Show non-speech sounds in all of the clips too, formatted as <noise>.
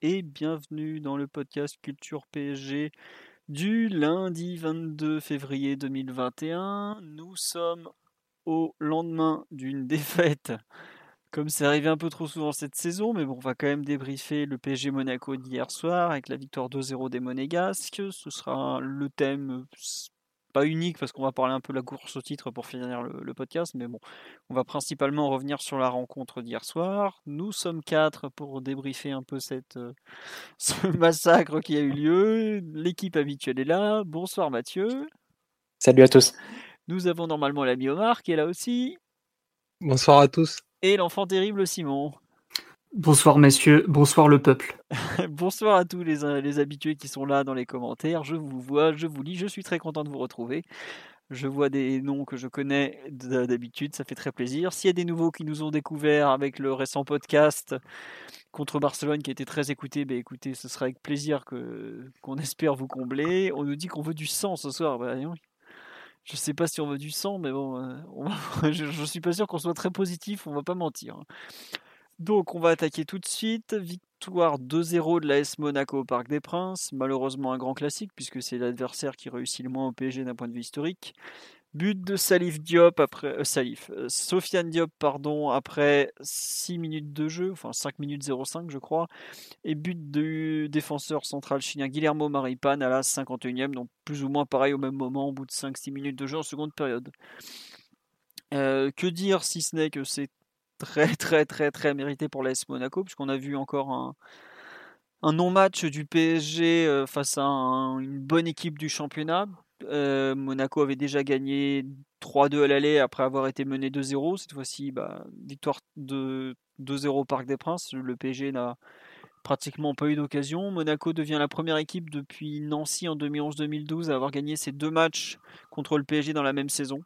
Et bienvenue dans le podcast Culture PSG du lundi 22 février 2021. Nous sommes au lendemain d'une <laughs> défaite comme c'est arrivé un peu trop souvent cette saison, mais bon, on va quand même débriefer le PSG Monaco d'hier soir avec la victoire 2-0 des Monégasques. Ce sera le thème, pas unique parce qu'on va parler un peu de la course au titre pour finir le, podcast, mais bon, on va principalement revenir sur la rencontre d'hier soir. Nous sommes quatre pour débriefer un peu cette, euh, <laughs> ce massacre qui a eu lieu. L'équipe habituelle est là. Bonsoir Mathieu. Salut à tous. Nous avons normalement l'ami Omar qui est là aussi. Bonsoir à tous et l'enfant terrible Simon. Bonsoir messieurs, bonsoir le peuple. <laughs> bonsoir à tous les, les, habitués qui sont là dans les commentaires. Je vous vois, je vous lis, je suis très content de vous retrouver. Je vois des noms que je connais d'habitude, ça fait très plaisir. S'il y a des nouveaux qui nous ont découvert avec le récent podcast contre Barcelone qui a été très écouté, ben écoutez, ce sera avec plaisir qu'on espère vous combler. On nous dit qu'on veut du sang ce soir. Ben, je sais pas si on veut du sang, mais bon, euh, <laughs> je, ne suis pas sûr qu'on soit très positif, on va pas mentir. Donc on va attaquer tout de suite. Victoire 2-0 de l'AS Monaco au Parc des Princes. Malheureusement un grand classique puisque c'est l'adversaire qui réussit le moins au PSG d'un point de vue historique. But de Salif Diop après euh, Salif, euh, Sofiane Diop pardon après 6 minutes de jeu, enfin 5 minutes 05 je crois, et but du défenseur central chilien Guillermo Maripan à la 51e, donc plus ou moins pareil au même moment au bout de 5-6 minutes de jeu en seconde période. Euh, que dire si ce n'est que c'est très très très très mérité pour l'AS Monaco puisqu'on a vu encore un, non-match du PSG face à une bonne équipe du championnat euh, Monaco avait déjà gagné 3-2 à l'aller après avoir été mené 2-0. Cette fois-ci, bah, victoire de 2-0 au Parc des Princes. Le PSG n'a pratiquement pas eu d'occasion. Monaco devient la première équipe depuis Nancy en 2011-2012 à avoir gagné ces deux matchs contre le PSG dans la même saison.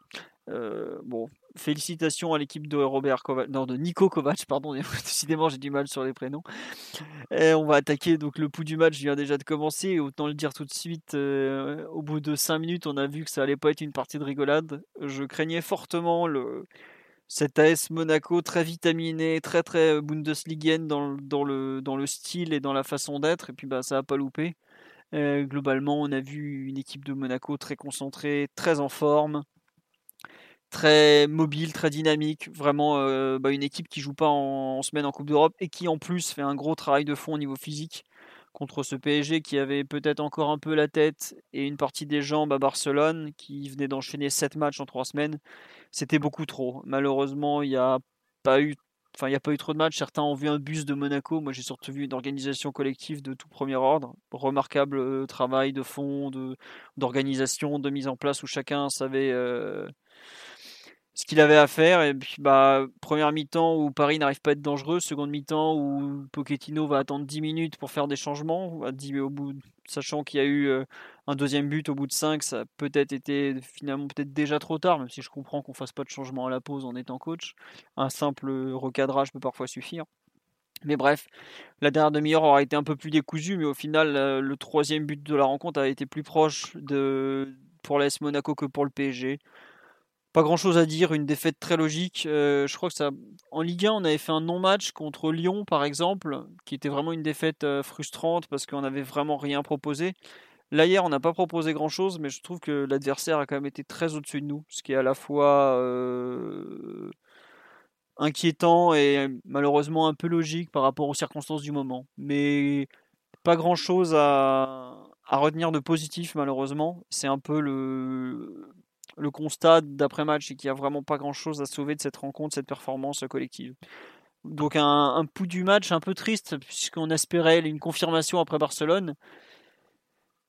Euh, bon, félicitations à l'équipe de Robert Kovac, de Nico Kovac, <laughs> pardon, <laughs> décidément j'ai du mal sur les prénoms. Et on va attaquer, donc le pouls du match vient déjà de commencer, autant le dire tout de suite, euh, au bout de 5 minutes, on a vu que ça allait pas être une partie de rigolade. Je craignais fortement le, cet AS Monaco très vitaminé, très très Bundesligaen dans, dans, le, dans le style et dans la façon d'être, et puis bah, ça a pas loupé. Euh, globalement, on a vu une équipe de Monaco très concentrée, très en forme, très mobile, très dynamique, vraiment euh, bah, une équipe qui joue pas en, semaine en Coupe d'Europe et qui en plus fait un gros travail de fond au niveau physique contre ce PSG qui avait peut-être encore un peu la tête et une partie des jambes à Barcelone, qui venait d'enchaîner 7 matchs en 3 semaines. C'était beaucoup trop. Malheureusement, il n'y a pas eu Enfin, il a pas eu trop de matchs. Certains ont vu un bus de Monaco. Moi, j'ai surtout vu une organisation collective de tout premier ordre. Remarquable euh, travail de fond, d'organisation, de, mise en place où chacun savait euh, ce qu'il avait à faire. Et puis, bah, première mi-temps où Paris n'arrive pas à être dangereux, seconde mi-temps où Pochettino va attendre 10 minutes pour faire des changements, au bout, sachant qu'il y a eu euh, un deuxième but au bout de 5, ça a peut-être été finalement peut-être déjà trop tard, même si je comprends qu'on fasse pas de changement à la pause en étant coach. Un simple recadrage peut parfois suffire. Mais bref, la dernière demi-heure aura été un peu plus décousue, mais au final, euh, le troisième but de la rencontre a été plus proche de, pour l'AS Monaco que pour le PSG. Pas grand chose à dire, une défaite très logique. Euh, je crois que ça. En Ligue 1, on avait fait un non-match contre Lyon, par exemple, qui était vraiment une défaite euh, frustrante parce qu'on n'avait vraiment rien proposé. Là, hier, on n'a pas proposé grand chose, mais je trouve que l'adversaire a quand même été très au-dessus de nous, ce qui est à la fois euh, inquiétant et malheureusement un peu logique par rapport aux circonstances du moment. Mais pas grand chose à, à retenir de positif, malheureusement. C'est un peu le le constat d'après-match et qu'il n'y a vraiment pas grand-chose à sauver de cette rencontre, cette performance collective. Donc un, un du match un peu triste puisqu'on espérait une confirmation après Barcelone.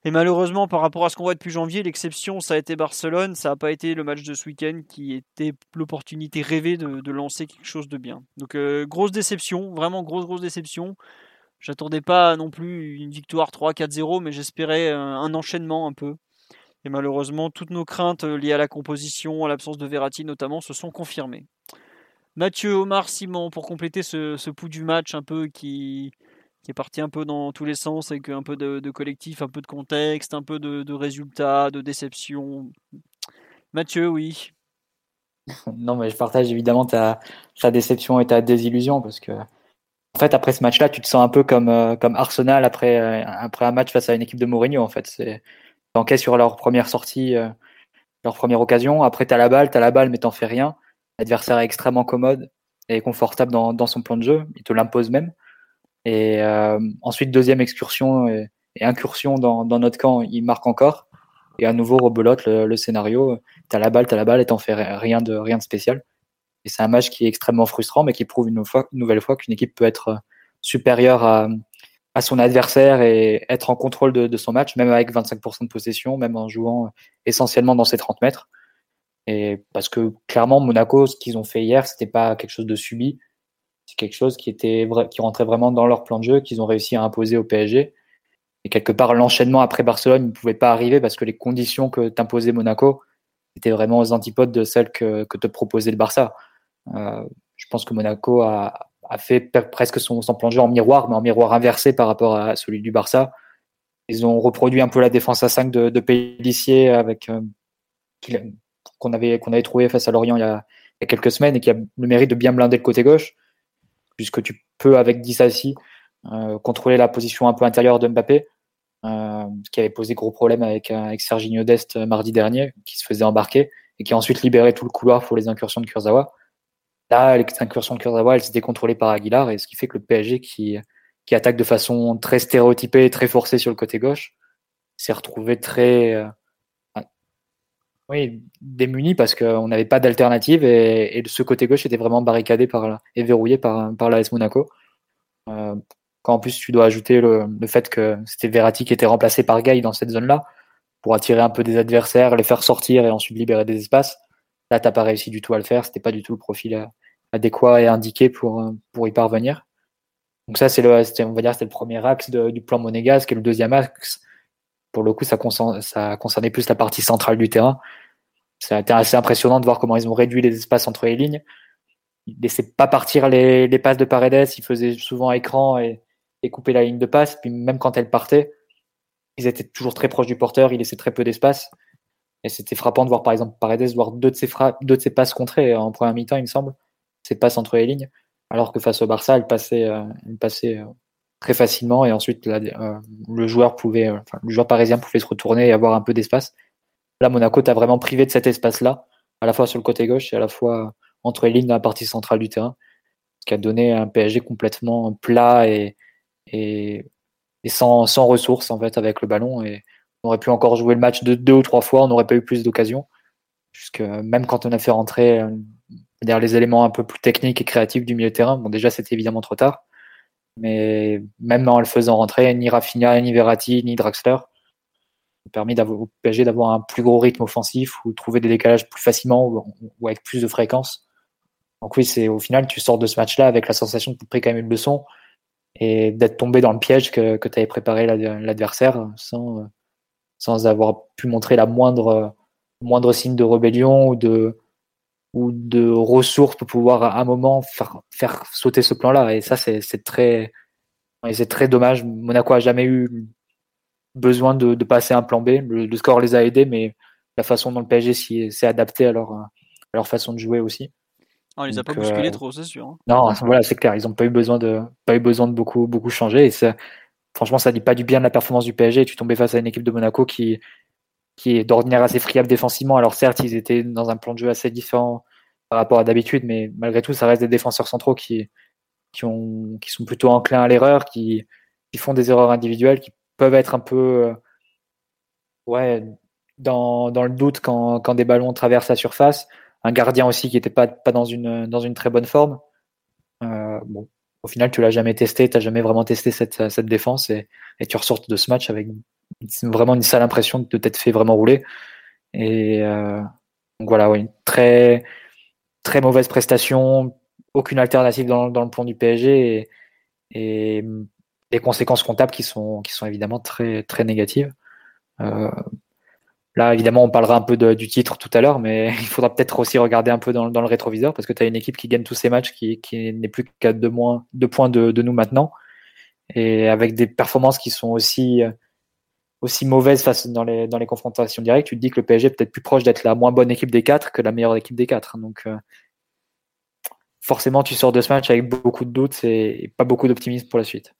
Et malheureusement, par rapport à ce qu'on voit depuis janvier, l'exception, ça a été Barcelone. Ça n'a pas été le match de ce week-end qui était l'opportunité rêvée de, lancer quelque chose de bien. Donc, euh, grosse déception, vraiment grosse, grosse déception. J'attendais pas non plus une victoire 3-4-0, mais j'espérais un, enchaînement un peu. Et malheureusement, toutes nos craintes euh, liées à la composition, à l'absence de Verratti notamment, se sont confirmées. Mathieu, Omar, Simon, pour compléter ce, ce pouls du match un peu qui, est parti un peu dans tous les sens avec un peu de, collectif, un peu de contexte, un peu de, résultats, de déception. Mathieu, oui. <laughs> Non, mais je partage évidemment ta, ta déception et ta désillusion parce que, en fait, après ce match-là, tu te sens un peu comme, euh, comme Arsenal après, euh, après un match face à une équipe de Mourinho. En fait, c'est enquête sur leur première sortie, euh, leur première occasion. Après, tu as la balle, tu as la balle, mais t'en fais rien. L'adversaire est extrêmement commode et confortable dans, son plan de jeu. Il te l'impose même. Et euh, ensuite, deuxième excursion et, incursion dans, notre camp, il marque encore. Et à nouveau, rebelote le, scénario. T'as la balle, t'as la balle et t'en fais rien de, rien de spécial. Et c'est un match qui est extrêmement frustrant, mais qui prouve une, nouvelle fois qu'une équipe peut être supérieure à, à, son adversaire et être en contrôle de, son match, même avec 25% de possession, même en jouant essentiellement dans ses 30 mètres. Et parce que clairement, Monaco, ce qu'ils ont fait hier, c'était pas quelque chose de subi c'est quelque chose qui était qui rentrait vraiment dans leur plan de jeu, qu'ils ont réussi à imposer au PSG. Et quelque part, l'enchaînement après Barcelone ne pouvait pas arriver parce que les conditions que t'imposait Monaco étaient vraiment aux antipodes de celles que, que te proposait le Barça. Euh, je pense que Monaco a, a fait presque son, son, en miroir, mais en miroir inversé par rapport à celui du Barça. Ils ont reproduit un peu la défense à 5 de, de Pellissier avec euh, qu'on avait qu'on avait trouvé face à Lorient il y, a, il y a quelques semaines et qui a le mérite de bien blinder le côté gauche puisque tu peux, avec Dissassi, euh, contrôler la position un peu intérieure de Mbappé, euh, qui avait posé gros problème avec, euh, avec Serginho Dest mardi dernier, qui se faisait embarquer et qui a ensuite libéré tout le couloir pour les incursions de Kurzawa. Là, les incursions de Kurzawa, étaient contrôlées par Aguilar, et ce qui fait que le PSG, qui, qui attaque de façon très stéréotypée très forcée sur le côté gauche, s'est retrouvé très, oui, démunis parce qu'on n'avait pas d'alternative et, ce côté gauche était vraiment barricadé par, et verrouillé par, par l'AS Monaco. Euh, quand en plus tu dois ajouter le, le fait que c'était Verratti qui était remplacé par Gay dans cette zone-là pour attirer un peu des adversaires, les faire sortir et ensuite libérer des espaces. Là, t'as pas réussi du tout à le faire. C'était pas du tout le profil euh, adéquat et indiqué pour, euh, pour y parvenir. Donc ça, c'est le, on va dire, c'était le premier axe du plan monégasque et le deuxième axe, pour le coup, ça, ça concernait plus la partie centrale du terrain. Ça a été assez impressionnant de voir comment ils ont réduit les espaces entre les lignes. Ils laissaient pas partir les, passes de Paredes, ils faisaient souvent écran et, et la ligne de passe. Puis même quand elles partaient, ils étaient toujours très proches du porteur, ils laissaient très peu d'espace. Et c'était frappant de voir par exemple Paredes voir deux de ses passes contrées en première mi-temps, il me semble, ses passes entre les lignes, alors que face au Barça, elle passait, euh, euh, très facilement et ensuite euh, le joueur parisien pouvait se retourner et avoir un peu d'espace. Là, Monaco t'a vraiment privé de cet espace-là, à la fois sur le côté gauche et à la fois entre les lignes dans la partie centrale du terrain, qui a donné un PSG complètement plat et, sans, ressources en fait avec le ballon. On aurait pu encore jouer le match de deux ou trois fois, on n'aurait pas eu plus d'occasions. Puisque même quand on a fait rentrer euh, les éléments un peu plus techniques et créatifs du milieu de terrain, bon déjà c'était évidemment trop tard, mais même en le faisant rentrer, ni Rafinha, ni Verratti, ni Draxler permis au PSG d'avoir un plus gros rythme offensif ou trouver des décalages plus facilement ou, avec plus de fréquence. Donc oui, c'est au final, tu sors de ce match-là avec la sensation de pris quand même une leçon et d'être tombé dans le piège que, que tu avais préparé l'adversaire sans, sans avoir pu montrer la moindre, moindre signe de rébellion ou de, ou de ressources pour pouvoir à un moment faire, faire sauter ce plan-là. Et ça, c'est très, c'est très dommage. Monaco a jamais eu besoin de, de, passer un plan B. Le, score les a aidés, mais la façon dont le PSG s'est adapté à leur, à leur façon de jouer aussi. On les a pas bousculés euh, trop, c'est sûr. Hein. Non, voilà, c'est clair. Ils n'ont pas eu besoin de, pas eu besoin de beaucoup, beaucoup changer. Et ça, franchement, ça dit pas du bien de la performance du PSG. Tu tombais face à une équipe de Monaco qui, est d'ordinaire assez friable défensivement. Alors certes, ils étaient dans un plan de jeu assez différent par rapport à d'habitude, mais malgré tout, ça reste des défenseurs centraux qui, qui, ont, qui sont plutôt enclins à l'erreur, qui, font des erreurs individuelles, qui peuvent être un peu euh, dans, le doute quand, des ballons traversent la surface. Un gardien aussi qui n'était pas, pas dans, une, dans une très bonne forme. Euh, bon, au final, tu l'as jamais testé, tu n'as jamais vraiment testé cette, cette défense et, et, tu ressortes de ce match avec vraiment une sale impression de t'être fait vraiment rouler. Et donc voilà, oui, très, très mauvaise prestation, aucune alternative dans, le plan du PSG et, des conséquences comptables qui sont, qui sont évidemment très, très négatives. Euh, là, évidemment, on parlera un peu du titre tout à l'heure, mais <laughs> il faudra peut-être aussi regarder un peu dans, le rétroviseur parce que tu as une équipe qui gagne tous ses matchs, qui, n'est plus qu'à deux, points de, nous maintenant, et avec des performances qui sont aussi, aussi mauvaises face dans les, dans les confrontations directes. Tu te dis que le PSG est peut-être plus proche d'être la moins bonne équipe des quatre que la meilleure équipe des quatre. Donc, euh, forcément, tu sors de ce match avec beaucoup de doutes et pas beaucoup d'optimisme pour la suite.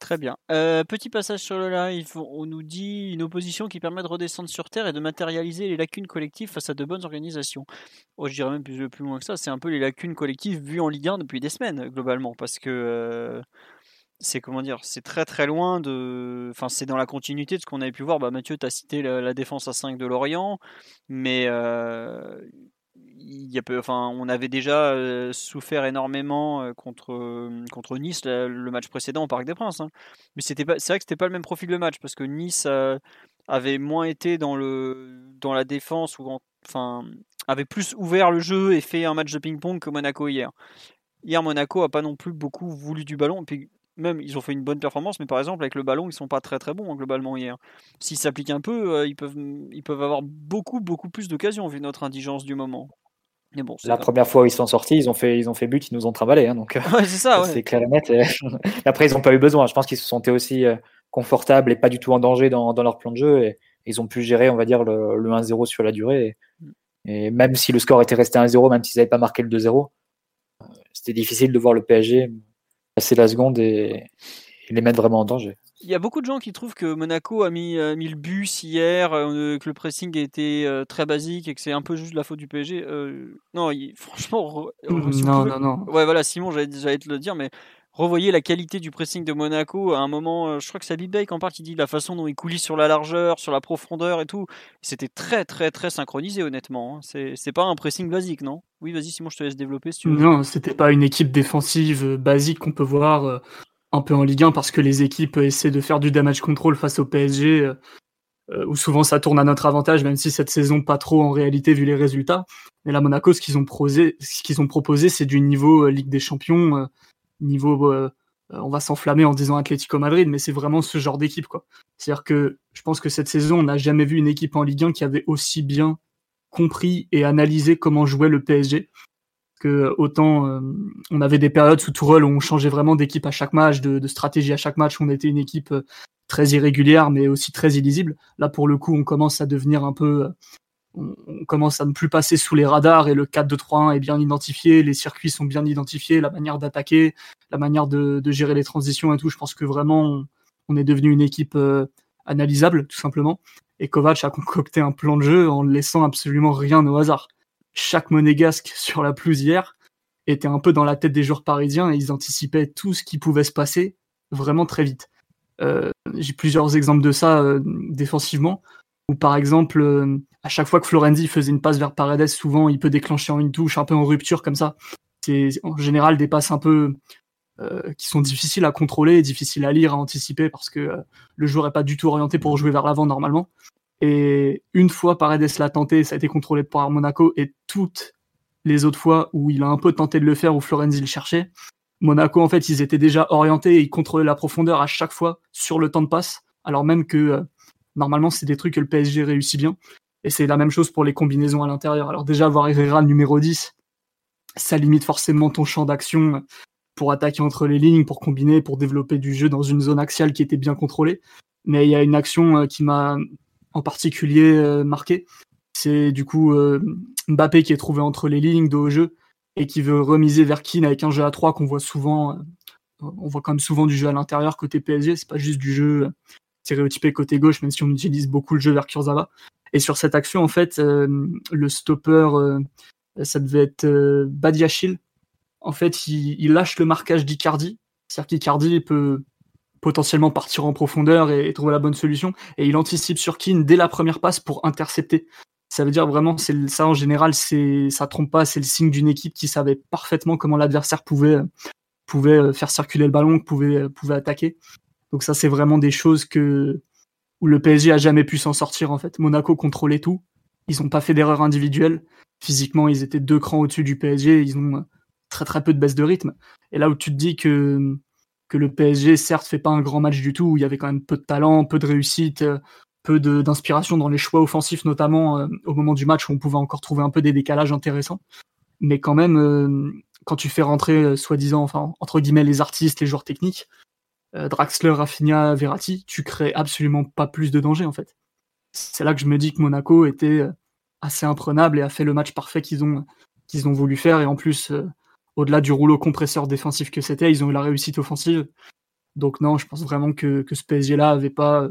Très bien. Euh, petit passage sur le live. On nous dit une opposition qui permet de redescendre sur Terre et de matérialiser les lacunes collectives face à de bonnes organisations. Oh, je dirais même plus, plus loin que ça. C'est un peu les lacunes collectives vues en Ligue 1 depuis des semaines, globalement. Parce que euh, c'est comment dire, c'est très très loin de. Enfin, c'est dans la continuité de ce qu'on avait pu voir. Bah, Mathieu, tu as cité la, défense à 5 de Lorient. Mais. Euh, on avait déjà euh, souffert énormément euh, contre, euh, contre Nice le match précédent au Parc des Princes. Hein. Mais c'était pas, c'est vrai que c'était pas le même profil de match parce que Nice avait moins été dans, le, dans la défense ou enfin, avait plus ouvert le jeu et fait un match de ping-pong que Monaco hier. Hier, Monaco a pas non plus beaucoup voulu du ballon. Et puis même, ils ont fait une bonne performance, mais par exemple, avec le ballon, ils sont pas très très bons hein, globalement hier. S'ils s'appliquent un peu, ils, peuvent, ils peuvent avoir beaucoup beaucoup plus d'occasions vu notre indigence du moment la première fois où ils sont sortis, ils ont fait, ils ont fait but, ils nous ont travaillé. Hein, donc, c'est ça. C'est clair et net. <laughs> après, ils n'ont pas eu besoin. Je pense qu'ils se sentaient aussi euh, confortables et pas du tout en danger dans, leur plan de jeu. Et, ils ont pu gérer, on va dire, le, 1-0 sur la durée. Et, même si le score était resté 1-0, même s'ils n'avaient pas marqué le 2-0, euh, c'était difficile de voir le PSG passer la seconde et les mettre vraiment en danger. Il y a beaucoup de gens qui trouvent que Monaco a mis, mis le bus hier, euh, que le pressing a été euh, très basique et que c'est un peu juste la faute du PSG. Euh, non, <laughs> franchement, non, non, non. Ouais, voilà, Simon, j'allais te le dire, mais revoyez la qualité du pressing de Monaco. À un moment, je crois que c'est Big en part qui dit la façon dont il coulisse sur la largeur, sur la profondeur et tout. C'était très, très, très synchronisé, honnêtement. Hein. C'est pas un pressing basique, non? Oui, vas-y, Simon, je te laisse développer si tu veux. Non, c'était pas une équipe défensive basique qu'on peut voir un peu en Ligue 1 parce que les équipes essaient de faire du damage control face au PSG, euh, euh, où souvent ça tourne à notre avantage, même si cette saison pas trop en réalité vu les résultats. Mais là, Monaco, ce qu'ils ont, ont proposé, c'est du niveau euh, Ligue des Champions, niveau on va s'enflammer en disant Atlético Madrid, mais c'est vraiment ce genre d'équipe. quoi. C'est-à-dire que je pense que cette saison, on n'a jamais vu une équipe en Ligue 1 qui avait aussi bien compris et analysé comment jouait le PSG que autant euh, on avait des périodes sous Tourelle où on changeait vraiment d'équipe à chaque match, de, stratégie à chaque match, on était une équipe euh, très irrégulière mais aussi très illisible. Là pour le coup on commence à devenir un peu euh, on, commence à ne plus passer sous les radars et le 4-2-3-1 est bien identifié, les circuits sont bien identifiés, la manière d'attaquer, la manière de, gérer les transitions et tout. Je pense que vraiment on, est devenu une équipe analysable tout simplement. Et Kovac a concocté un plan de jeu en ne laissant absolument rien au hasard chaque monégasque <laughs> sur la pelouse était un peu dans la tête des joueurs parisiens et ils anticipaient tout ce qui pouvait se passer vraiment très vite. Euh, j'ai plusieurs exemples de ça euh, défensivement, où par exemple, euh, à chaque fois que Florenzi faisait une passe vers Paredes, souvent il peut déclencher en une touche, un peu en rupture comme ça. C'est en général des passes un peu qui sont difficiles à contrôler, difficiles à lire, à anticiper, parce que le joueur n'est pas du tout orienté pour jouer vers l'avant normalement. Et une fois Paredes l'a tenté, ça a été contrôlé par Monaco, et toutes les autres fois où il a un peu tenté de le faire, où Florenzi le cherchait, Monaco, en fait, ils étaient déjà orientés et ils contrôlaient la profondeur à chaque fois sur le temps de passe, alors même que euh, normalement, c'est des trucs que le PSG réussit bien. Et c'est la même chose pour les combinaisons à l'intérieur. Alors déjà, avoir Herrera numéro 10, ça limite forcément ton champ d'action pour attaquer entre les lignes, pour combiner, pour développer du jeu dans une zone axiale qui était bien contrôlée. Mais il y a une action euh, qui m'a en particulier euh, marqué. C'est du coup euh, Mbappé qui est trouvé entre les lignes de haut jeu et qui veut remiser vers Keane avec un jeu à 3 qu'on voit souvent. Euh, on voit quand même souvent du jeu à l'intérieur côté PSG, c'est pas juste du jeu stéréotypé côté gauche, même si on utilise beaucoup le jeu vers Kurzawa. Et sur cette action, en fait, le stopper, ça devait être Badiachil. En fait, il, il, lâche le marquage d'Icardi. C'est-à-dire qu'Icardi peut potentiellement partir en profondeur et, trouver la bonne solution. Et il anticipe sur Keane dès la première passe pour intercepter. Ça veut dire vraiment, c'est ça en général, c'est ça trompe pas, c'est le signe d'une équipe qui savait parfaitement comment l'adversaire pouvait pouvait euh, faire circuler le ballon, pouvait pouvait attaquer. Donc ça, c'est vraiment des choses que où le PSG a jamais pu s'en sortir en fait. Monaco contrôlait tout, ils n'ont pas fait d'erreur individuelle. Physiquement, ils étaient deux crans au-dessus du PSG, ils ont très très peu de baisse de rythme. Et là où tu te dis que que le PSG certes fait pas un grand match du tout, où il y avait quand même peu de talent, peu de réussite, peu d'inspiration dans les choix offensifs notamment euh, au moment du match où on pouvait encore trouver un peu des décalages intéressants. Mais quand même, euh, quand tu fais rentrer euh, soi-disant, enfin entre guillemets les artistes, les joueurs techniques, Draxler, Rafinha, Verratti, tu crées absolument pas plus de danger en fait. C'est là que je me dis que Monaco était assez imprenable et a fait le match parfait qu'ils ont qu'ils ont voulu faire et en plus au-delà du rouleau compresseur défensif que c'était, ils ont eu la réussite offensive. Donc non, je pense vraiment que, ce PSG-là avait pas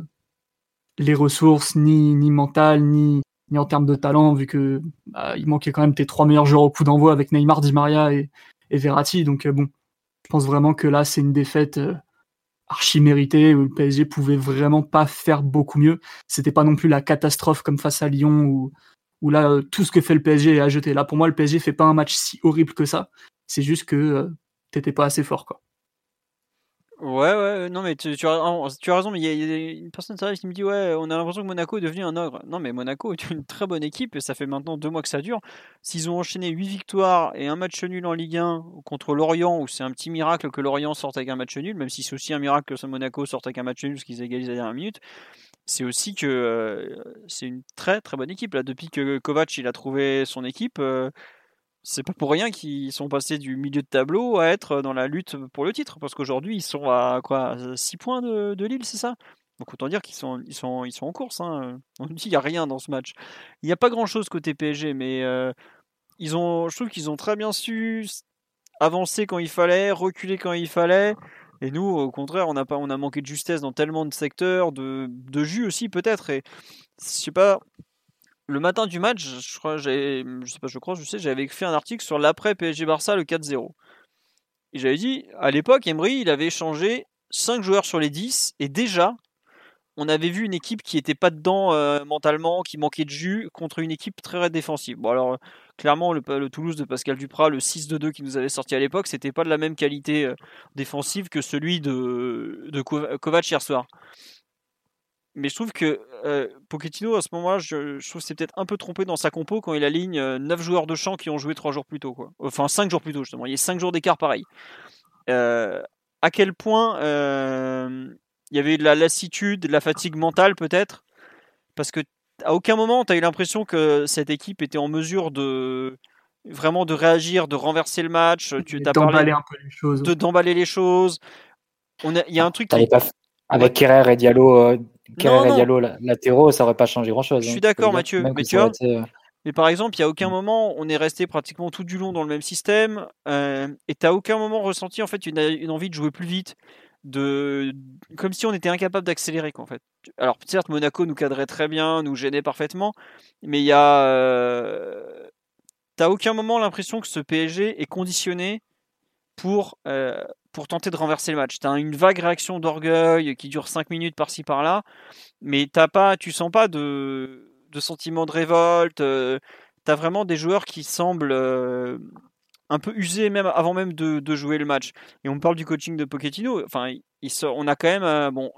les ressources ni ni mentales ni en termes de talent vu que bah, il manquait quand même tes trois meilleurs joueurs au coup d'envoi avec Neymar, Di Maria et, et Verratti. Donc bon, je pense vraiment que là c'est une défaite archi méritée où le PSG pouvait vraiment pas faire beaucoup mieux. C'était pas non plus la catastrophe comme face à Lyon où où là tout ce que fait le PSG est à jeter. Là pour moi le PSG fait pas un match si horrible que ça. C'est juste que euh, t'étais pas assez fort, quoi. Ouais, ouais, non, mais tu, as, raison, mais il y, a une personne qui me dit Ouais, on a l'impression que Monaco est devenu un ogre. Non, mais Monaco est une très bonne équipe et ça fait maintenant deux mois que ça dure. S'ils ont enchaîné 8 victoires et un match nul en Ligue 1 contre Lorient, où c'est un petit miracle que Lorient sorte avec un match nul, même si c'est aussi un miracle que Monaco sorte avec un match nul parce qu'ils égalisent à la dernière minute, c'est aussi que euh, c'est une très très bonne équipe. Là, depuis que Kovac il a trouvé son équipe. Euh, c'est pas pour rien qu'ils sont passés du milieu de tableau à être dans la lutte pour le titre, parce qu'aujourd'hui ils sont à quoi 6 points de, Lille, c'est ça? Donc autant dire qu'ils sont, ils sont, ils sont en course. Hein. On dit qu'il n'y a rien dans ce match. Il n'y a pas grand chose côté PSG, mais euh, ils ont, je trouve qu'ils ont très bien su avancer quand il fallait, reculer quand il fallait. Et nous, au contraire, on a, pas, on a manqué de justesse dans tellement de secteurs, de, de jus aussi peut-être. Et je sais pas, le matin du match, je crois, je sais pas, je crois, je sais, j'avais fait un article sur l'après PSG Barça le 4-0. Et j'avais dit, à l'époque, Emery, il avait changé 5 joueurs sur les 10, et déjà, on avait vu une équipe qui était pas dedans euh, mentalement, qui manquait de jus, contre une équipe très défensive. Bon, alors, clairement, le, Toulouse de Pascal Duprat, le 6-2-2 qui nous avait sorti à l'époque, c'était pas de la même qualité euh, défensive que celui de, de Kovac hier soir mais je trouve que euh, Pochettino, à ce moment-là, je, trouve que c'est peut-être un peu trompé dans sa compo quand il aligne 9 joueurs de champ qui ont joué 3 jours plus tôt. Quoi. Enfin, 5 jours plus tôt, justement. Il y a 5 jours d'écart pareil. Euh, à quel point euh, il y avait de la lassitude, de la fatigue mentale peut-être? Parce que à aucun moment tu as eu l'impression que cette équipe était en mesure de vraiment de réagir, de renverser le match. Tu as parlé un peu les choses. De d'emballer les choses. On a, il y a un truc. Qui... Pas... Avec Kerrer et Diallo Kerrer et Diallo latéraux, ça aurait pas changé grand chose. Je suis hein. d'accord, Mathieu. Mais tu vois, euh, mais par exemple, il n'y a aucun mm. moment, on est resté pratiquement tout du long dans le même système, euh, et tu n'as aucun moment ressenti en fait une, une, envie de jouer plus vite, de comme si on était incapable d'accélérer en fait. Alors certes, Monaco nous cadrait très bien, nous gênait parfaitement, mais il y a, euh, t'as aucun moment l'impression que ce PSG est conditionné pour euh, pour tenter de renverser le match. Tu as une vague réaction d'orgueil qui dure 5 minutes par-ci par-là, mais t'as pas, tu sens pas de, de sentiment de révolte. Euh, tu as vraiment des joueurs qui semblent euh, un peu usés même avant même de, de, jouer le match. Et on parle du coaching de Pochettino. Enfin, il, on a quand même euh, bon.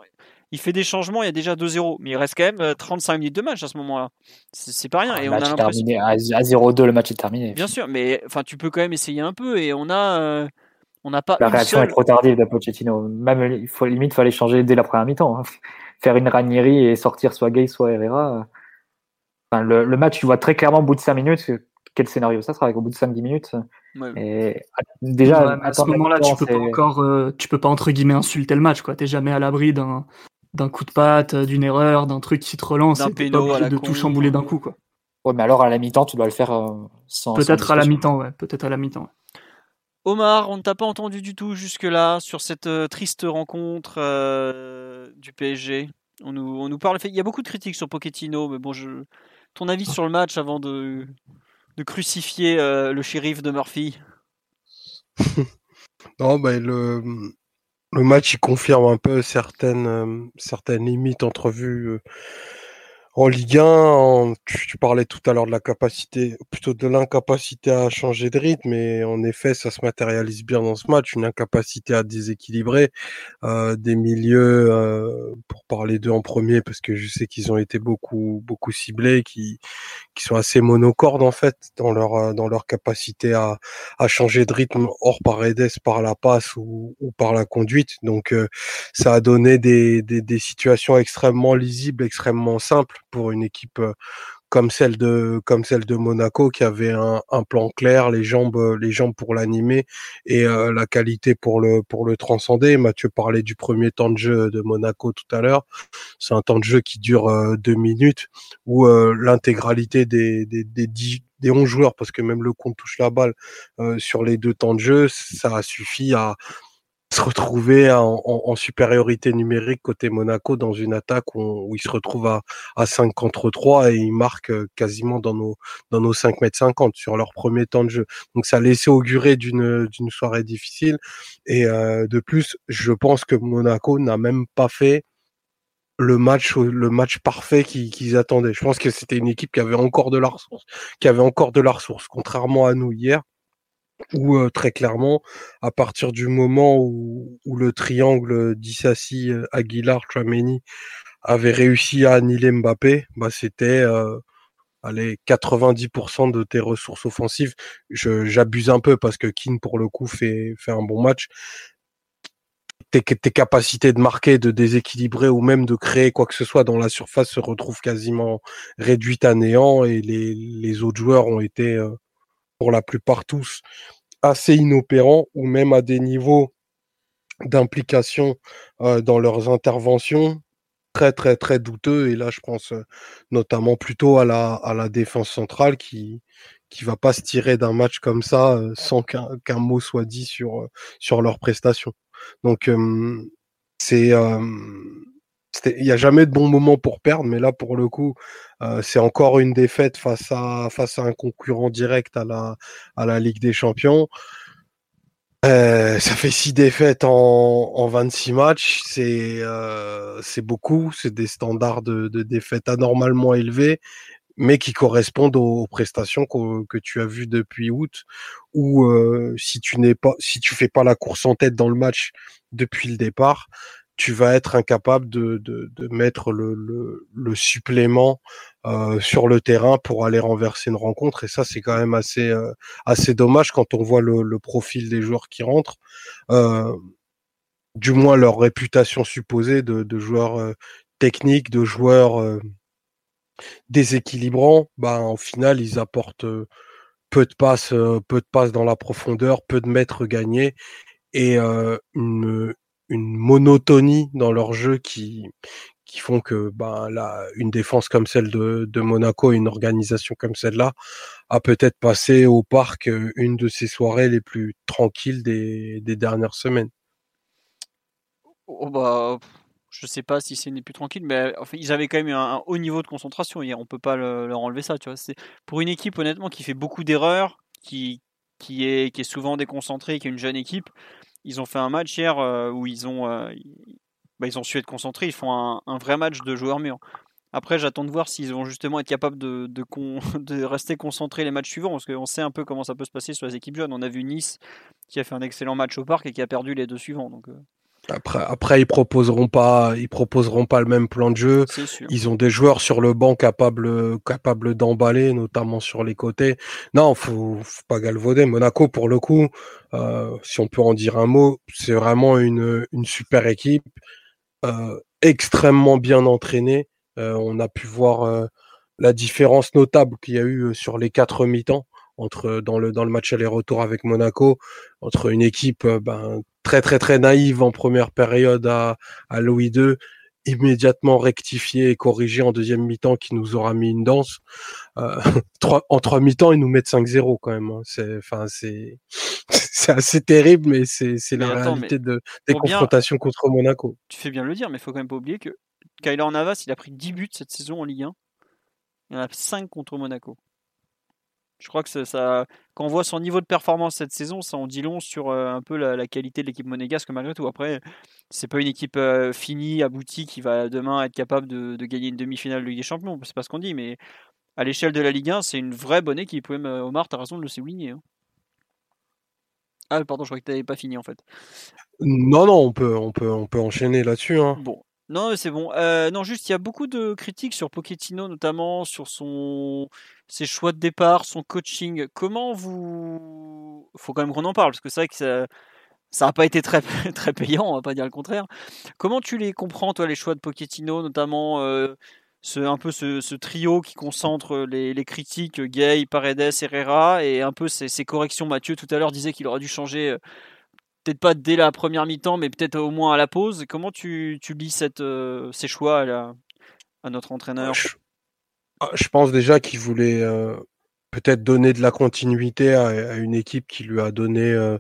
Il fait des changements, il y a déjà 2-0, mais il reste quand même 35 minutes de match à ce moment-là. C'est pas rien. et on a terminé à 0-2, le match est terminé. Bien sûr, mais enfin, tu peux quand même essayer un peu. Et on a, on n'a pas. La réaction est trop tardive de Pochettino. Même, il faut limite, fallait changer dès la première mi-temps. Hein. <laughs> Faire une Ranieri et sortir soit Gay, soit Herrera. Enfin, le, le, match, tu vois très clairement au bout de 5 minutes quel scénario ça sera au bout de 5-10 minutes. Et déjà, à ce moment-là, tu peux pas encore, euh, tu peux pas entre guillemets insulter le match, quoi. T'es jamais à l'abri d'un, d'un coup de patte, d'une erreur, d'un truc qui te relance. D'un péno de tout chambouler d'un coup, quoi. Ouais, mais alors à la mi-temps, tu dois le faire euh, sans. Peut-être à la mi-temps, ouais. Peut-être à la mi-temps. Omar, on ne t'a pas entendu du tout jusque-là sur cette euh, triste rencontre euh, du PSG. On nous, on nous parle. Il y a beaucoup de critiques sur Pochettino, mais bon, je... ton avis sur le match avant de, de crucifier euh, le shérif de Murphy? <laughs> Non, bah, le, le match il confirme un peu certaines, certaines limites entrevues En Ligue 1, tu, parlais tout à l'heure de la capacité, plutôt de l'incapacité à changer de rythme, mais en effet, ça se matérialise bien dans ce match, une incapacité à déséquilibrer euh, des milieux, euh, pour parler d'eux en premier, parce que je sais qu'ils ont été beaucoup, beaucoup ciblés, qui, qui sont assez monocordes en fait dans leur, euh, dans leur capacité à, à changer de rythme hors Paredes par la passe ou, ou par la conduite. Donc, euh, ça a donné des, des, des situations extrêmement lisibles, extrêmement simples pour une équipe comme celle de Monaco qui avait un, plan clair, les jambes pour l'animer et la qualité pour le transcender. Mathieu parlait du premier temps de jeu de Monaco tout à l'heure. C'est un temps de jeu qui dure deux minutes où l'intégralité des des des, des 11 joueurs parce que même le compte touche la balle sur les deux temps de jeu, ça a suffi à se retrouver en, supériorité numérique côté Monaco dans une attaque où, où il se retrouve à, à 5 contre 3 et il marque euh, quasiment dans nos, dans nos 5 mètres 50 sur leur premier temps de jeu. Donc ça laissait augurer d'une, d'une soirée difficile. Et euh, de plus, je pense que Monaco n'a même pas fait le match le match parfait qu'ils attendaient. Je pense que c'était une équipe qui avait encore de la ressource, qui avait encore de la ressource, contrairement à nous hier où très clairement, à partir du moment où, où le triangle d'Issassi, Aguilar, Chouameni avait réussi à annihiler Mbappé, bah c'était euh, allez 90% de tes ressources offensives. J'abuse un peu parce que Keane pour le coup fait fait un bon match. Tes, tes capacités de marquer, de déséquilibrer ou même de créer quoi que ce soit dans la surface se retrouvent quasiment réduites à néant et les, les autres joueurs ont été pour la plupart tous assez inopérants ou même à des niveaux d'implication euh, dans leurs interventions très très très douteux. Et là je pense euh, notamment plutôt à la défense centrale qui qui va pas se tirer d'un match comme ça euh, sans qu'un mot soit dit sur sur leurs prestations. Donc c'est il n'y a jamais de bon moment pour perdre, mais là, pour le coup, euh, c'est encore une défaite face à, face à un concurrent direct à la, à la Ligue des Champions. Euh, ça fait six défaites en, en 26 matchs, c'est euh, c'est beaucoup, c'est des standards de, de défaites anormalement élevés, mais qui correspondent aux, prestations que, que, tu as vues depuis août, euh, si tu n'es pas, si tu fais pas la course en tête dans le match depuis le départ, tu vas être incapable de, de, de mettre le, le, le supplément euh, sur le terrain pour aller renverser une rencontre. Et ça, c'est quand même assez, euh, assez dommage quand on voit le, le, profil des joueurs qui rentrent. Euh, du moins leur réputation supposée de, de joueurs euh, techniques, de joueurs euh, déséquilibrants. Bah, en final, ils apportent peu de passes, peu de passes dans la profondeur, peu de mètres gagnés et une, une monotonie dans leur jeu qui qui font que ben là une défense comme celle de, de Monaco une organisation comme celle-là a peut-être passé au parc euh, une de ces soirées les plus tranquilles des, des dernières semaines. Oh bah je sais pas si c'est une des plus tranquilles, mais enfin, ils avaient quand même un, haut niveau de concentration hier. On peut pas leur enlever ça, tu vois. C'est pour une équipe honnêtement qui fait beaucoup d'erreurs, qui qui est qui est souvent déconcentrée, qui est une jeune équipe ils ont fait un match hier euh, où ils ont, euh, bah, ils ont su être concentrés. Ils font un, vrai match de joueurs mûrs. Après, j'attends de voir s'ils vont justement être capables <laughs> de, rester concentrés les matchs suivants, parce qu'on sait un peu comment ça peut se passer sur les équipes jeunes. On a vu Nice qui a fait un excellent match au parc et qui a perdu les deux suivants. Euh. Après, après, ils proposeront pas, ils proposeront pas le même plan de jeu. Ils ont des joueurs sur le banc capables, capables d'emballer, notamment sur les côtés. Non, faut, faut pas galvauder. Monaco, pour le coup, euh, si on peut en dire un mot, c'est vraiment une, une super équipe, euh, extrêmement bien entraînée. Euh, on a pu voir la différence notable qu'il y a eu sur les quatre mi-temps entre dans le dans le match aller-retour avec Monaco entre une équipe ben, très très très naïve en première période à, à Louis II, immédiatement rectifié et corrigé en deuxième mi-temps qui nous aura mis une danse. Euh, <laughs> trois, en trois mi-temps, ils nous mettent 5-0 quand même. Hein. C'est, enfin, c'est, <laughs> c'est assez terrible, mais c'est, c'est la réalité de, des confrontations contre Monaco. Tu fais bien le dire, mais il faut quand même pas oublier que Kyler Navas, il a pris 10 buts cette saison en Ligue 1. Il en a 5 contre Monaco. Je crois que ça, quand on voit son niveau de performance cette saison, ça en dit long sur euh, un peu la, qualité de l'équipe monégasque malgré tout. Après, c'est pas une équipe euh, finie, aboutie, qui va demain être capable de, gagner une demi-finale de Ligue des Champions. C'est pas ce qu'on dit, mais à l'échelle de la Ligue 1, c'est une vraie bonne équipe. Oui, Omar, tu as raison de le souligner. Hein. Ah, pardon, je crois que tu n'avais pas fini en fait. Non, non, on peut, on peut, on peut enchaîner là-dessus. Hein. Bon, non, c'est bon. Euh, non, juste, il y a beaucoup de critiques sur Pochettino, notamment sur son ses choix de départ, son coaching. Comment vous... faut quand même qu'on en parle, parce que c'est vrai que ça ça n'a pas été très, <laughs> très payant, on va pas dire le contraire. Comment tu les comprends, toi, les choix de Pochettino, notamment euh, ce, un peu ce, trio qui concentre les, critiques, Gay, Paredes, Herrera, et un peu ces, corrections? Mathieu, tout à l'heure, disait qu'il aurait dû changer euh, peut-être pas dès la première mi-temps, mais peut-être au moins à la pause. Comment tu, lis euh, ces choix à, notre entraîneur? Je, pense déjà qu'il voulait euh, peut-être donner de la continuité à, une équipe qui lui a donné euh,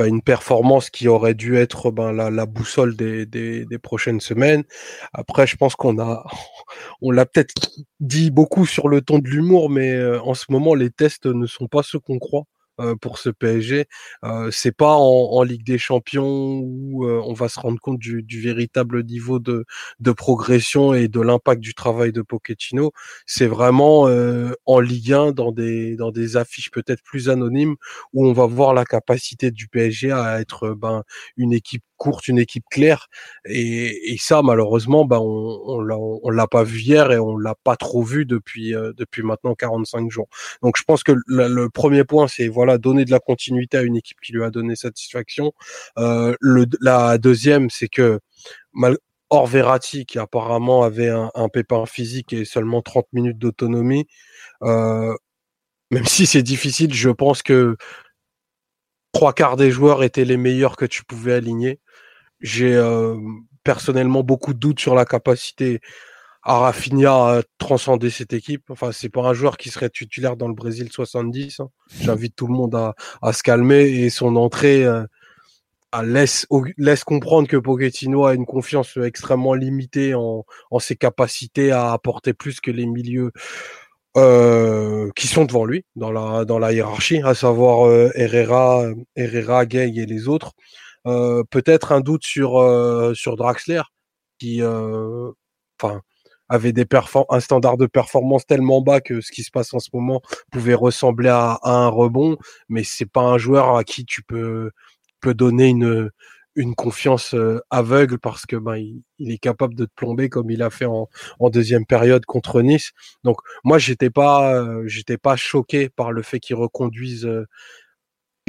une performance qui aurait dû être ben, la, boussole des, des, des, prochaines semaines. Après, je pense qu'on a <laughs> on l'a peut-être dit beaucoup sur le ton de l'humour, mais en ce moment, les tests ne sont pas ceux qu'on croit. Euh, pour ce PSG. Euh, c'est pas en, Ligue des Champions où euh, on va se rendre compte du, véritable niveau de, de, progression et de l'impact du travail de Pochettino. C'est vraiment en Ligue 1 dans des dans des affiches peut-être plus anonymes où on va voir la capacité du PSG à être ben une équipe courte, une équipe claire. Et, et ça, malheureusement, ben on, on, l'a pas vu hier et on l'a pas trop vu depuis depuis maintenant 45 jours. Donc je pense que le premier point, c'est voilà donner de la continuité à une équipe qui lui a donné satisfaction. Euh, le, la deuxième, c'est que mal, hors Verratti, qui apparemment avait un, un, pépin physique et seulement 30 minutes d'autonomie, euh, même si c'est difficile, je pense que trois quarts des joueurs étaient les meilleurs que tu pouvais aligner. J'ai euh, personnellement beaucoup de doutes sur la capacité à Rafinha a transcendé cette équipe. Enfin, c'est pas un joueur qui serait titulaire dans le Brésil 70. Hein. J'invite tout le monde à, à, se calmer et son entrée euh, laisse, laisse comprendre que Pochettino a une confiance extrêmement limitée en, en ses capacités à apporter plus que les milieux euh, qui sont devant lui dans la, dans la hiérarchie, à savoir euh, Herrera, Herrera, Gay et les autres. Euh, peut-être un doute sur, euh, sur Draxler qui, enfin, avait des un standard de performance tellement bas que ce qui se passe en ce moment pouvait ressembler à, un rebond, mais c'est pas un joueur à qui tu peux, peux donner une, une confiance euh, aveugle parce que ben il, est capable de te plomber comme il a fait en, deuxième période contre Nice. Donc moi j'étais pas euh, j'étais pas choqué par le fait qu'il reconduise euh,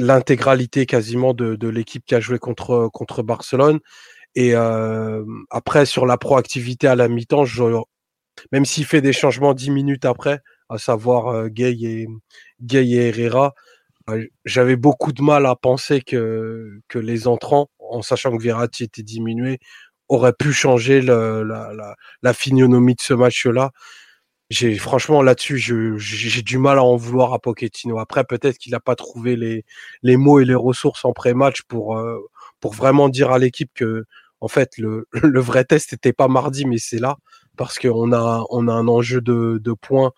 l'intégralité quasiment de, l'équipe qui a joué contre contre Barcelone. Et euh, après, sur la proactivité à la mi-temps, même s'il fait des changements dix minutes après, à savoir euh, Gay, et, Herrera, euh, j'avais beaucoup de mal à penser que, les entrants, en sachant que Verratti était diminué, auraient pu changer la, la, de ce match-là. J'ai franchement là-dessus, j'ai du mal à en vouloir à Pochettino. Après, peut-être qu'il n'a pas trouvé les, les mots et les ressources en pré-match pour, euh, pour vraiment dire à l'équipe que en fait le, <laughs> le vrai test n'était pas mardi mais c'est là parce qu'on a on a un enjeu de, de points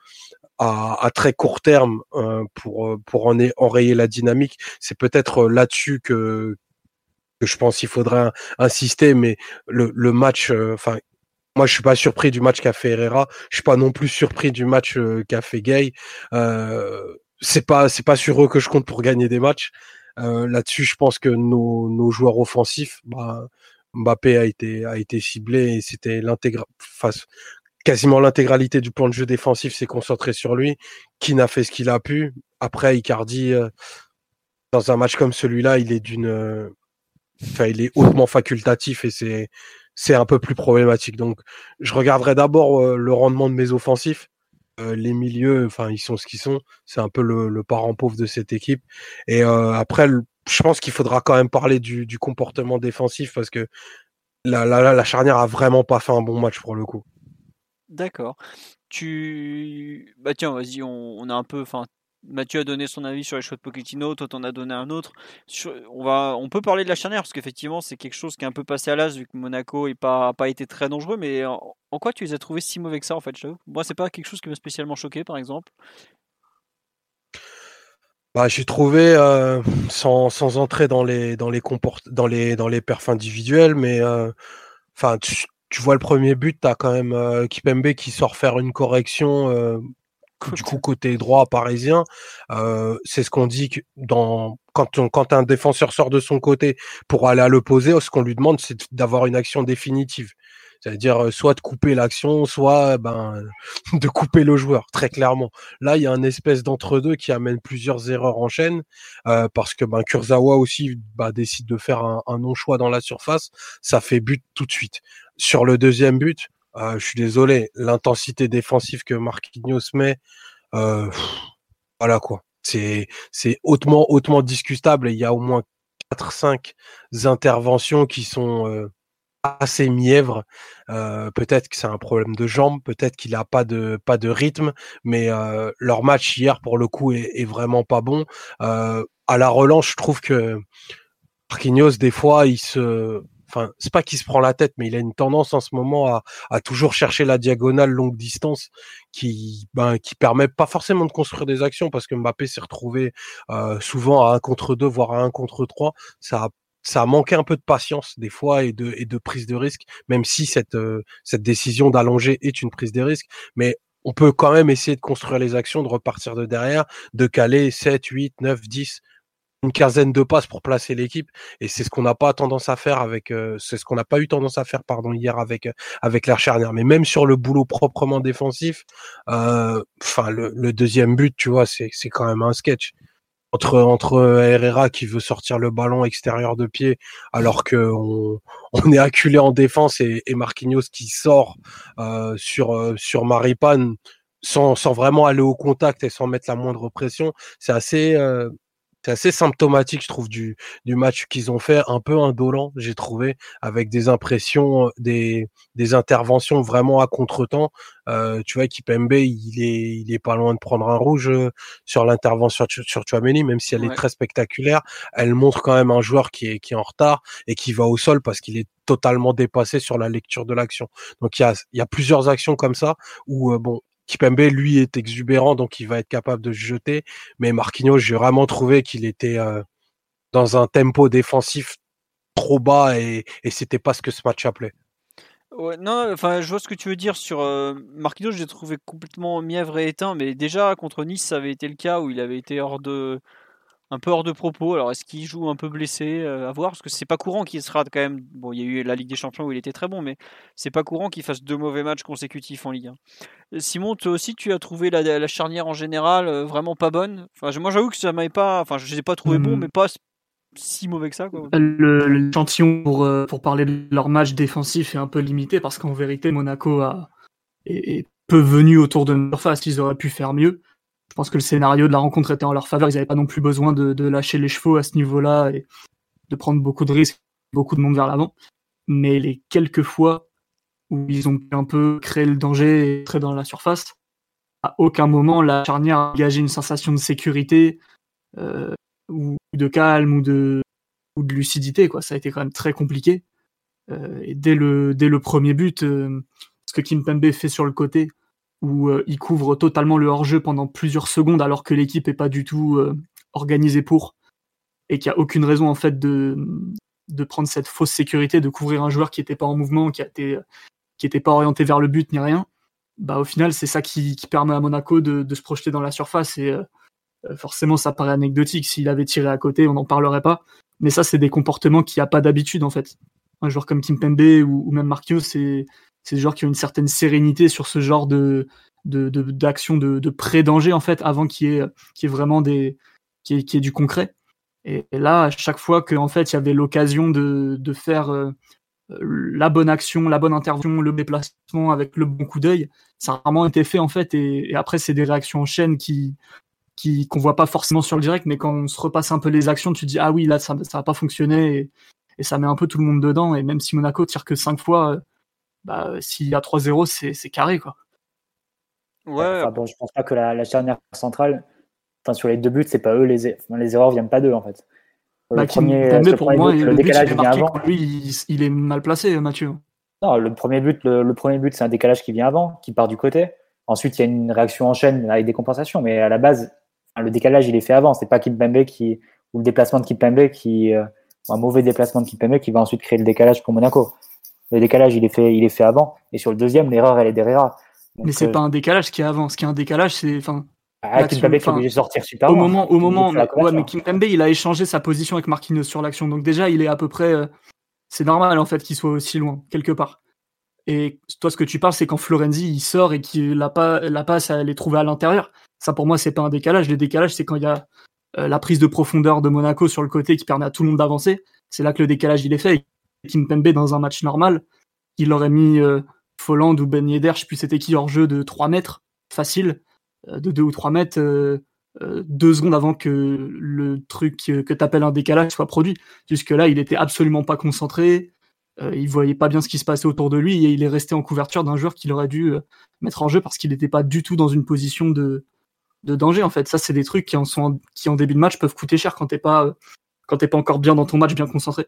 à, à, très court terme euh, pour pour en enrayer la dynamique c'est peut-être là-dessus que que je pense qu'il faudrait insister mais le, le match euh, enfin moi, je suis pas surpris du match qu'a fait Herrera. Je suis pas non plus surpris du match euh, qu'a fait Gay. Euh, c'est pas, c'est pas sur eux que je compte pour gagner des matchs. Euh, là-dessus, je pense que nos, nos joueurs offensifs, bah, Mbappé a été, a été ciblé et c'était l'intégral, quasiment l'intégralité du plan de jeu défensif s'est concentré sur lui, qui n'a fait ce qu'il a pu. Après, Icardi, euh, dans un match comme celui-là, il est d'une, euh, enfin, il est hautement facultatif et c'est, c'est un peu plus problématique. Donc, je regarderai d'abord le rendement de mes offensifs euh, les milieux, enfin, ils sont ce qu'ils sont. C'est un peu le, parent pauvre de cette équipe. Et euh, après, je pense qu'il faudra quand même parler du, comportement défensif parce que la, charnière a vraiment pas fait un bon match pour le coup. D'accord. Tu, bah tiens, vas-y, on, on a un peu, Mathieu a donné son avis sur les choix de Pochettino, toi t'en as donné un autre. on, peut parler de la charnière parce qu'effectivement c'est quelque chose qui est un peu passé à l'as vu que Monaco n'a pas, été très dangereux. Mais en, quoi tu les as trouvés si mauvais que ça en fait, Moi c'est pas quelque chose qui m'a spécialement choqué par exemple. bah, j'ai trouvé euh, sans, entrer dans les dans les dans les dans perfs individuels, mais euh, tu, vois le premier but, tu quand même euh, Kipembe qui sort faire une correction du coup côté droit parisien. Euh, c'est ce qu'on dit que quand un défenseur sort de son côté pour aller à l'opposé, ce qu'on lui demande c'est d'avoir une action définitive. C'est-à-dire euh, soit de couper l'action, soit ben <laughs> de couper le joueur, très clairement. Là, il y a un espèce d'entre-deux qui amène plusieurs erreurs en chaîne, euh, parce que ben Kurzawa aussi bah, décide de faire un, non-choix dans la surface, ça fait but tout de suite. Sur le deuxième but, je suis désolé, l'intensité défensive que Marquinhos met, euh, voilà quoi. C'est hautement hautement discutable il y a au moins 4-5 interventions qui sont euh, assez mièvre. Euh, peut-être que c'est un problème de jambes, peut-être qu'il a pas de pas de rythme, mais euh, leur match hier pour le coup est, est vraiment pas bon. Euh, à la relance, je trouve que Marquinhos des fois il se Enfin, c'est pas qu'il se prend la tête, mais il a une tendance en ce moment à, toujours chercher la diagonale longue distance qui, ben, permet pas forcément de construire des actions parce que Mbappé s'est retrouvé euh, souvent à un contre deux, voire à un contre trois. Ça a manqué un peu de patience des fois et de, prise de risque, même si cette, euh, cette décision d'allonger est une prise de risque. Mais on peut quand même essayer de construire les actions, de repartir de derrière, de caler 7, 8, 9, 10, une quinzaine de passes pour placer l'équipe. Et c'est ce qu'on n'a pas tendance à faire avec, euh, c'est ce qu'on n'a pas eu tendance à faire, pardon, hier avec, euh, avec l'air charnière. Mais même sur le boulot proprement défensif, enfin, le, deuxième but, tu vois, c'est, c'est quand même un sketch entre entre Herrera qui veut sortir le ballon extérieur de pied alors que on, on est acculé en défense et, et Marquinhos qui sort euh, sur euh, sur Maripane sans, sans vraiment aller au contact et sans mettre la moindre pression, c'est assez euh, c'est assez symptomatique, je trouve, du, du match qu'ils ont fait, un peu indolent, j'ai trouvé, avec des impressions, des, des interventions vraiment à contre-temps. Euh, tu vois, Kipembe, il est, il est pas loin de prendre un rouge sur l'intervention sur, sur Chouameni, même si elle est très spectaculaire. Elle montre quand même un joueur qui est, qui est en retard et qui va au sol parce qu'il est totalement dépassé sur la lecture de l'action. Donc il y a, il y a plusieurs actions comme ça où euh, bon, Kipembe, lui, est exubérant, donc il va être capable de se jeter. Mais Marquinhos, j'ai vraiment trouvé qu'il était euh, dans un tempo défensif trop bas et, c'était pas ce que ce match appelait. Ouais, non, enfin, je vois ce que tu veux dire sur euh, Marquinhos. J'ai trouvé complètement mièvre et éteint, mais déjà contre Nice, ça avait été le cas où il avait été hors de, un peu hors de propos. Alors est-ce qu'il joue un peu blessé euh, À voir, parce que c'est pas courant qu'il sera quand même. Bon, il y a eu la Ligue des Champions où il était très bon, mais c'est pas courant qu'il fasse deux mauvais matchs consécutifs en Ligue 1. Simon, toi aussi, tu as trouvé la, charnière en général euh, vraiment pas bonne? Enfin, moi, j'avoue que ça m'avait pas. Enfin, je les ai pas trouvé bons, hmm. mais pas si mauvais que ça. Quoi. L'échantillon pour, euh, pour parler de leur match défensif est un peu limité parce qu'en vérité, Monaco a, est, peu venu autour de notre face. Ils auraient pu faire mieux. Je pense que le scénario de la rencontre était en leur faveur. Ils n'avaient pas non plus besoin de, lâcher les chevaux à ce niveau-là et de prendre beaucoup de risques, beaucoup de monde vers l'avant. Mais les quelques fois où ils ont un peu créé le danger et très dans la surface, à aucun moment la charnière a dégagé une sensation de sécurité euh, ou de calme ou de, lucidité. Ça a été quand même très compliqué. Euh, et dès le, dès le premier but, euh, ce que Kim Pembe fait sur le côté, où euh, il couvre totalement le hors-jeu pendant plusieurs secondes alors que l'équipe est pas du tout euh, organisée pour et qu'il n'y a aucune raison en fait de, de prendre cette fausse sécurité, de couvrir un joueur qui n'était pas en mouvement, qui était qui était pas orienté vers le but ni rien. Bah au final c'est ça qui, qui, permet à Monaco de, de, se projeter dans la surface et euh, forcément ça paraît anecdotique. S'il avait tiré à côté on n'en parlerait pas. Mais ça c'est des comportements qu'il n'y a pas d'habitude en fait. Un joueur comme Kimpembe ou, ou même Marquio c'est c'est des joueurs qui ont une certaine sérénité sur ce genre de d'action de, de, de pré-danger en fait avant qu'il y ait, qu'il y ait vraiment des qu'il y, ait, du concret. Et, là à chaque fois qu'en fait il y avait l'occasion de, de faire euh, la bonne action la bonne intervention le déplacement avec le bon coup d'œil ça a vraiment été fait en fait. Et, après c'est des réactions en chaîne qui qui qu'on voit pas forcément sur le direct mais quand on se repasse un peu les actions tu dis ah oui là ça ça a pas fonctionné et, et ça met un peu tout le monde dedans. Et même si Monaco tire que cinq fois bah, s'il y a 3-0, c'est carré. Quoi. Ouais. bon, je pense pas que la, la charnière centrale, enfin, sur les deux buts, c'est pas eux, les, les erreurs viennent pas d'eux en fait. Le bah, premier, pour moi, le, décalage vient avant. Lui, il, est mal placé, Mathieu. Non, le premier but, le, premier but, c'est un décalage qui vient avant, qui part du côté. Ensuite, il y a une réaction en chaîne avec des compensations, mais à la base, le décalage, il est fait avant. C'est pas Kimpembe qui, ou le déplacement de Kimpembe qui, euh, un mauvais déplacement de Kimpembe qui va ensuite créer le décalage pour Monaco. Le décalage, il est fait, il est fait avant. Et sur le deuxième, l'erreur, elle est derrière. Mais c'est pas un décalage qui est avant. Ce qui est un décalage, c'est, enfin, ah, Kimpembe qui est obligé de sortir super Au moment, au moment, ouais, mais Kimpembe, il a échangé sa position avec Marquinhos sur l'action. Donc déjà, il est à peu près, c'est normal en fait qu'il soit aussi loin quelque part. Et toi, ce que tu parles, c'est quand Florenzi il sort et qu'il la, pas, la passe, elle est trouvée à l'intérieur. Ça, pour moi, c'est pas un décalage. Le décalage, c'est quand il y a euh, la prise de profondeur de Monaco sur le côté qui permet à tout le monde d'avancer. C'est là que le décalage il est fait. Et Kimpembe, dans un match normal, il aurait mis euh, Folland ou Ben Yedder, je plus c'était qui, hors jeu de 3 mètres, facile, euh, de 2 ou 3 mètres, deux secondes avant que le truc que tu appelles un décalage soit produit. Jusque-là, il était absolument pas concentré. Euh, il voyait pas bien ce qui se passait autour de lui et il est resté en couverture d'un joueur qu'il aurait dû euh, mettre en jeu parce qu'il n'était pas du tout dans une position de, danger en fait. Ça, c'est des trucs qui en, début de match peuvent coûter cher quand t'es pas, euh, quand pas encore bien dans ton match, bien concentré.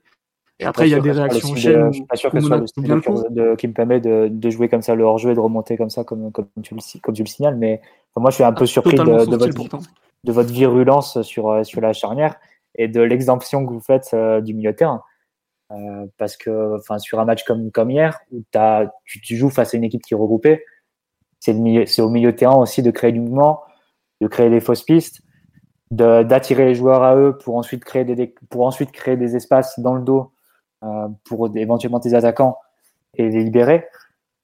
Et après, il y a des réactions en chaîne. Je suis pas sûr que ce soit le style de, qui me permet de, de, jouer comme ça le hors-jeu et de remonter comme ça, comme, comme, tu, le, comme tu le signales. Mais moi, je suis un peu ah, surpris de, de, votre, de, votre, virulence sur, sur la charnière et de l'exemption que vous faites du milieu de terrain. Euh, parce que sur un match comme comme hier où as, tu, tu, joues face à une équipe qui est regroupée, c'est au milieu de terrain aussi de créer du mouvement, de créer des fausses pistes, d'attirer les joueurs à eux pour ensuite créer des pour ensuite créer des espaces dans le dos euh, pour éventuellement tes attaquants et les libérer.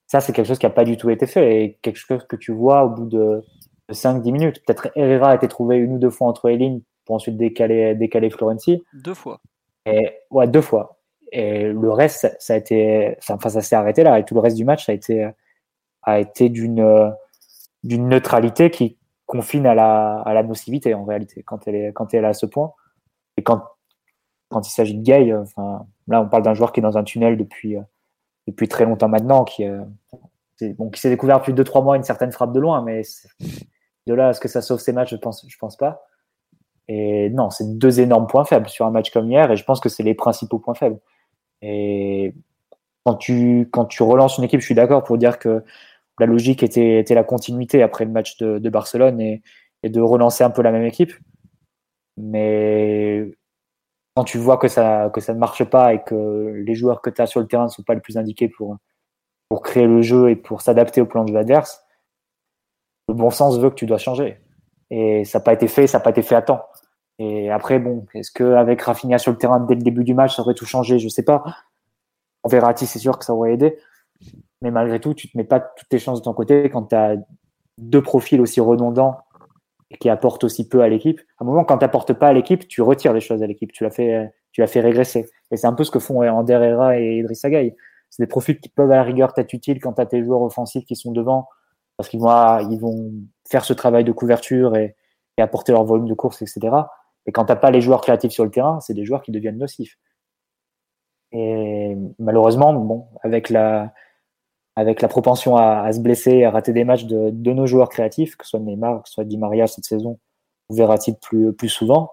Ça, c'est quelque chose qui n'a pas du tout été fait et quelque chose que tu vois au bout de, 5-10 minutes. Peut-être Herrera a été trouvé une ou deux fois entre les lignes pour ensuite décaler, décaler Florenzi. Deux fois. Et, ouais, deux fois. Et le reste, ça, a été, enfin, ça s'est arrêté là. Et tout le reste du match, ça a été, a été d'une, d'une neutralité qui confine à la, à la nocivité en réalité quand elle est, quand elle est à ce point. Et quand, quand il s'agit de Gay, enfin, là, on parle d'un joueur qui est dans un tunnel depuis, depuis très longtemps maintenant, qui, qui s'est découvert depuis 2-3 mois une certaine frappe de loin, mais de là à ce que ça sauve ses matchs, je pense, je pense pas. Et non, c'est deux énormes points faibles sur un match comme hier, et je pense que c'est les principaux points faibles. Et quand tu, relances une équipe, je suis d'accord pour dire que la logique était, la continuité après le match de, de Barcelone et, et, de relancer un peu la même équipe. Mais quand tu vois que ça, ne marche pas et que les joueurs que tu as sur le terrain ne sont pas les plus indiqués pour, créer le jeu et pour s'adapter au plan de l'adverse, le bon sens veut que tu dois changer. Et ça n'a pas été fait, ça n'a pas été fait à temps. Et après, bon, est-ce qu'avec Rafinha sur le terrain dès le début du match, ça aurait tout changé? Je sais pas. En Verratti, c'est sûr que ça aurait aidé. Mais malgré tout, tu te mets pas toutes tes chances de ton côté quand tu as deux profils aussi redondants et qui apportent aussi peu à l'équipe. À un moment, quand tu n'apportes pas à l'équipe, tu retires les choses à l'équipe. Tu la fais, tu la fais régresser. Et c'est un peu ce que font Ander Herrera et Idriss Gueye. C'est des profils qui peuvent à la rigueur t'être utiles quand tu as tes joueurs offensifs qui sont devant parce qu'ils vont, ils vont faire ce travail de couverture et, et apporter leur volume de course, etc. Et quand tu n'as pas les joueurs créatifs sur le terrain, c'est des joueurs qui deviennent nocifs. Et malheureusement, bon, avec la, avec la propension à, se blesser, à rater des matchs de, nos joueurs créatifs, que ce soit Neymar, que ce soit Di Maria cette saison, ou Verratti plus, plus souvent,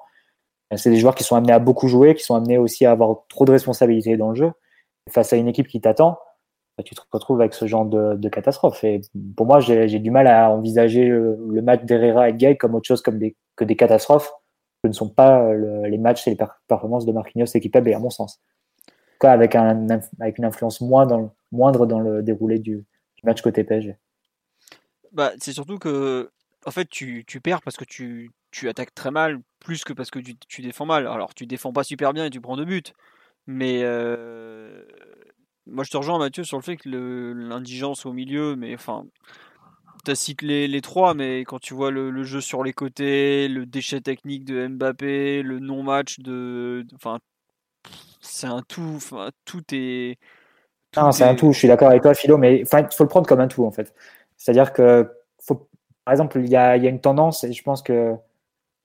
c'est des joueurs qui sont amenés à beaucoup jouer, qui sont amenés aussi à avoir trop de responsabilités dans le jeu. face à une équipe qui t'attend, bah, tu te retrouves avec ce genre de, catastrophe. Et pour moi, j'ai du mal à envisager le, match d'Herrera et de Gay comme autre chose comme des, que des catastrophes ne sont pas euh, les matchs et les performances de Marquinhos Kipembe, à mon sens. Cas, avec, un, avec une influence dans, moindre dans le déroulé du, match côté PSG. Bah, c'est surtout que en fait, tu, tu perds parce que tu, tu, attaques très mal, plus que parce que tu, tu, défends mal. Alors, tu défends pas super bien et tu prends deux buts. Mais euh, moi, je te rejoins, Mathieu, sur le fait que l'indigence au milieu, mais enfin, tu cites les, les, trois, mais quand tu vois le, jeu sur les côtés, le déchet technique de Mbappé, le non-match de. Enfin, c'est un tout. Enfin, tout est. non, c'est un tout, je suis d'accord avec toi, Philo, mais il faut le prendre comme un tout, en fait. C'est-à-dire que, faut, par exemple, il y a, y a, une tendance, et je pense que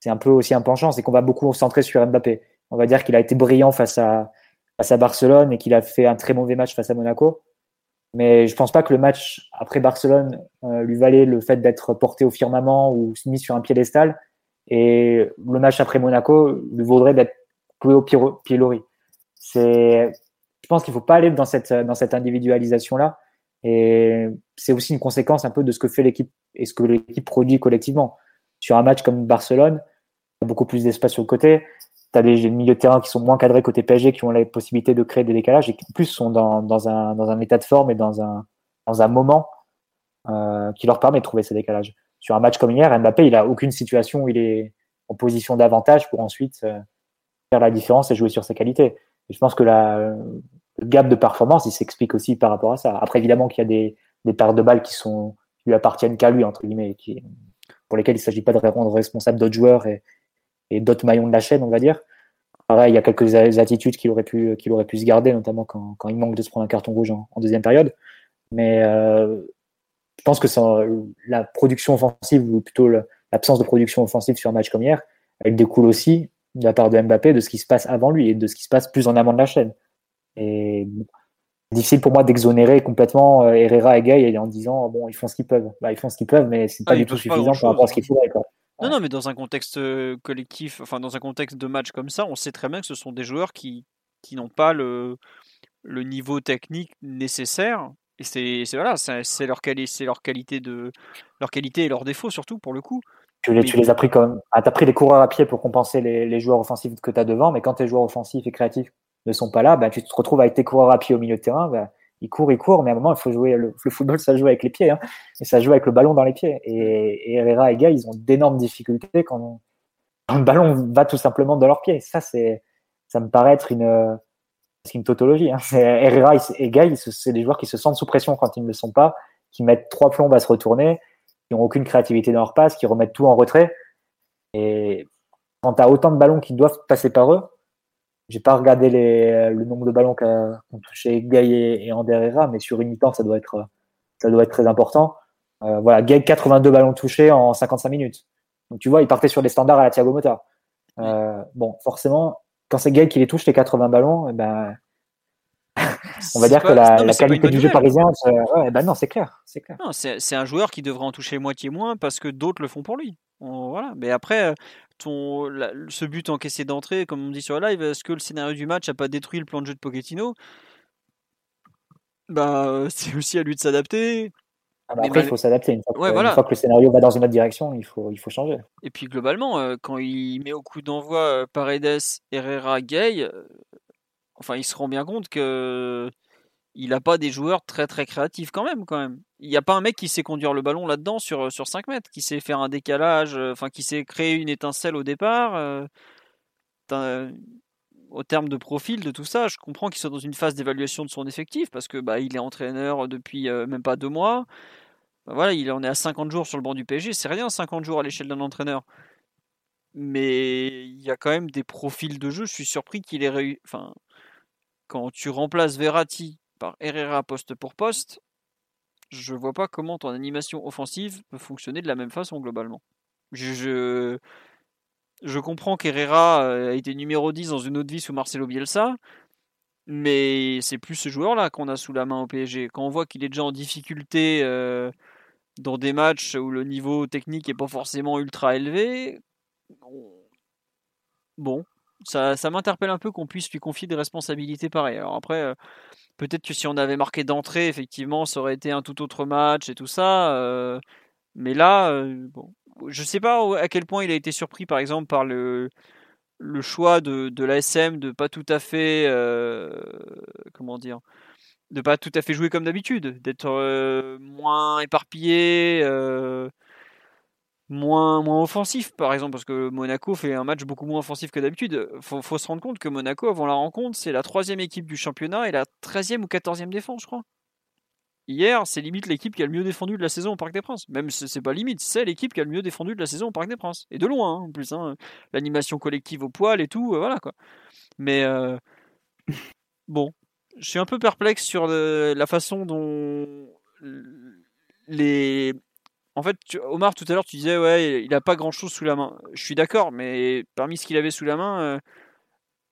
c'est un peu aussi un penchant, c'est qu'on va beaucoup centrer sur Mbappé. On va dire qu'il a été brillant face à, face à Barcelone et qu'il a fait un très mauvais match face à Monaco. Mais je pense pas que le match après Barcelone euh, lui valait le fait d'être porté au firmament ou mis sur un piédestal. Et le match après Monaco lui vaudrait d'être cloué au pilori. C'est, je pense qu'il faut pas aller dans cette, individualisation-là. Et c'est aussi une conséquence un peu de ce que fait l'équipe et ce que l'équipe produit collectivement. sur un match comme Barcelone, beaucoup plus d'espace sur le côté. Tu as des milieux de terrain qui sont moins cadrés côté PSG, qui ont la possibilité de créer des décalages et qui en plus sont dans, un, état de forme et dans un, moment euh, qui leur permet de trouver ces décalages. Sur un match comme hier, Mbappé, il a aucune situation où il est en position d'avantage pour ensuite euh, faire la différence et jouer sur ses qualités. Je pense que la, le gap de performance, il s'explique aussi par rapport à ça. Après, évidemment qu'il y a des, des de balles qui sont lui appartiennent qu'à lui, entre guillemets, qui, pour lesquelles il ne s'agit pas de répondre responsable d'autres joueurs et, et d'autres maillons de la chaîne, on va dire. Pareil, il y a quelques attitudes qu'il aurait pu, aurait pu se garder, notamment quand, quand, il manque de se prendre un carton rouge en, en deuxième période. Mais euh, je pense que ça, la production offensive, ou plutôt l'absence de production offensive sur un match comme hier, elle découle aussi de la part de Mbappé de ce qui se passe avant lui et de ce qui se passe plus en amont de la chaîne. Et difficile pour moi d'exonérer complètement euh, Herrera et Gay en disant bon ils font ce qu'ils peuvent. Bah, ils font ce qu'ils peuvent, mais c'est pas Ah, du ils tout pas suffisant par rapport à ce qu'il hein. faudrait. Quoi. Non, non, mais dans un contexte euh, collectif, enfin dans un contexte de match comme ça, on sait très bien que ce sont des joueurs qui, qui n'ont pas le, le niveau technique nécessaire. Et c'est c'est- voilà, c'est leur, quali- leur qualité de leur qualité et leurs défauts surtout pour le coup. Tu les, tu les as pris comme. Ah, tu as pris les coureurs à pied pour compenser les, les joueurs offensifs que tu as devant, mais quand tes joueurs offensifs et créatifs ne sont pas là, bah, tu te retrouves avec tes coureurs à pied au milieu de terrain. Bah, ils courent, ils courent, mais à un moment, il faut jouer. Le, le football, ça joue avec les pieds, hein, et ça joue avec le ballon dans les pieds. Et, et Herrera et Gay, ils ont d'énormes difficultés quand, quand le ballon va tout simplement dans leurs pieds. Ça, c'est, ça me paraît être une, c'est une tautologie. Hein. Herrera et Gay, c'est des joueurs qui se sentent sous pression quand ils ne le sont pas, qui mettent trois plombes à se retourner, aucune créativité dans leur passe, qui remettent tout en retrait. Et quand tu as autant de ballons qui doivent passer par eux, j'ai pas regardé les, le nombre de ballons qu'ont touché Gay et, et Ander Herrera, mais sur une mi-temps, ça doit être, ça doit être très important. Euh, voilà, Gay, 82 ballons touchés en 55 minutes. Donc tu vois, il partait sur des standards à la Thiago Motta. Euh, bon, forcément, quand c'est Gay qui les touche, les 80 ballons, eh ben, on va dire pas- que la, non, une qualité du jeu parisien, ouais, ben non, c'est clair, c'est clair. C'est un joueur qui devrait en toucher moitié moins parce que d'autres le font pour lui. On- voilà. Mais après, euh, ton, la- ce but encaissé d'entrée, comme on dit sur la live, est-ce que le scénario du match n'a pas détruit le plan de jeu de Pochettino? Bah, euh, <laughs> c'est aussi à lui de s'adapter. Ah bah après, il faut s'adapter. Une, fois que- Ouais, une voilà. fois que le scénario va dans une autre direction, il faut, il faut changer. Et puis globalement, euh, quand il met au coup d'envoi euh, Paredes, Herrera, Gay, euh, enfin, il se rend bien compte que il n'a pas des joueurs très très créatifs quand même. Quand même. Il n'y a pas un mec qui sait conduire le ballon là-dedans sur, sur 5 mètres, qui sait faire un décalage, euh, enfin qui sait créer une étincelle au départ. euh, au terme de profil de tout ça, je comprends qu'il soit dans une phase d'évaluation de son effectif parce que bah, est entraîneur depuis euh, même pas deux mois. Bah, voilà, il en est à 50 jours sur le banc du PSG, c'est rien 50 jours à l'échelle d'un entraîneur. Mais il y a quand même des profils de jeu, je suis surpris qu'il ait réussi. Enfin, quand tu remplaces Verratti par Herrera poste pour poste, je vois pas comment ton animation offensive peut fonctionner de la même façon globalement. Je, je, comprends qu'Herrera euh, a été numéro 10 dans une autre vie sous Marcelo Bielsa, mais c'est plus ce joueur-là qu'on a sous la main au PSG. Quand on voit qu'il est déjà en difficulté euh, dans des matchs où le niveau technique est pas forcément ultra élevé, on- bon, ça, ça m'interpelle un peu qu'on puisse lui confier des responsabilités pareilles. Alors après, euh, peut-être que si on avait marqué d'entrée, effectivement, ça aurait été un tout autre match et tout ça. euh, mais là, euh, bon, je sais pas à quel point il a été surpris, par exemple, par le, le choix de, de l'ASM de pas tout à fait, comment dire, de pas tout à fait jouer comme d'habitude, d'être moins éparpillé, moins, moins offensif, par exemple, parce que Monaco fait un match beaucoup moins offensif que d'habitude. Faut, faut se rendre compte que Monaco, avant la rencontre, c'est la troisième équipe du championnat et la 13e ou 14e défense, je crois. Hier, c'est limite l'équipe qui a le mieux défendu de la saison au Parc des Princes. Même c'est pas limite, c'est l'équipe qui a le mieux défendu de la saison au Parc des Princes. Et de loin, hein, en plus. hein. L'animation collective au poil et tout, euh, voilà quoi. Mais euh, <coughs> bon, je suis un peu perplexe sur la façon dont les. En fait, Omar, tout à l'heure, tu disais, ouais, il a pas grand chose sous la main. Je suis d'accord, mais parmi ce qu'il avait sous la main, euh,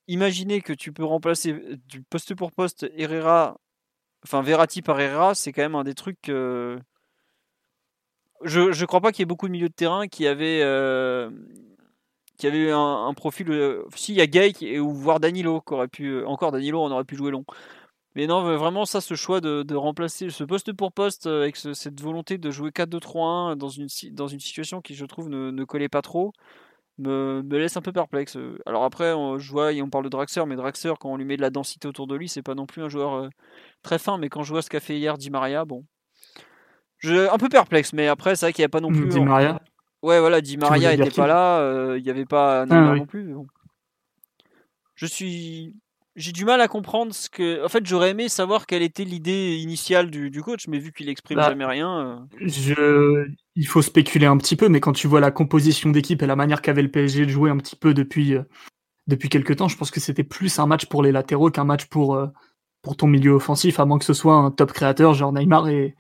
imaginez que tu peux remplacer euh, du poste pour poste Herrera, enfin Verratti par Herrera, c'est quand même un des trucs. euh, Je, je crois pas qu'il y ait beaucoup de milieux de terrain qui avaient. euh, qui un, un profil. Si, il y a Gay ou voire Danilo, qui aurait pu. Encore Danilo, on aurait pu jouer long. Mais non, vraiment, ça, ce choix de, de remplacer ce poste pour poste euh, avec ce- cette volonté de jouer 4-2-3-1 dans une, dans une situation qui, je trouve, ne, ne collait pas trop, me, me laisse un peu perplexe. Alors après, on, je vois, et on parle de Draxler, mais Draxler, quand on lui met de la densité autour de lui, c'est pas non plus un joueur euh, très fin. Mais quand je vois ce qu'a fait hier Di Maria, bon. Je, un peu perplexe, mais après, c'est vrai qu'il n'y a pas non plus. Di Maria. Ouais, voilà, Di Maria voulais dire était qui? pas là, euh, il n'y avait pas Neymar oui. non plus. mais bon. Je suis. J'ai du mal à comprendre ce que. En fait, j'aurais aimé savoir quelle était l'idée initiale du, du coach, mais vu qu'il exprime Bah, jamais rien. euh, Je... Il faut spéculer un petit peu, mais quand tu vois la composition d'équipe et la manière qu'avait le PSG de jouer un petit peu depuis, euh, depuis quelques temps, je pense que c'était plus un match pour les latéraux qu'un match pour, euh, pour ton milieu offensif, à moins que ce soit un top créateur genre Neymar et,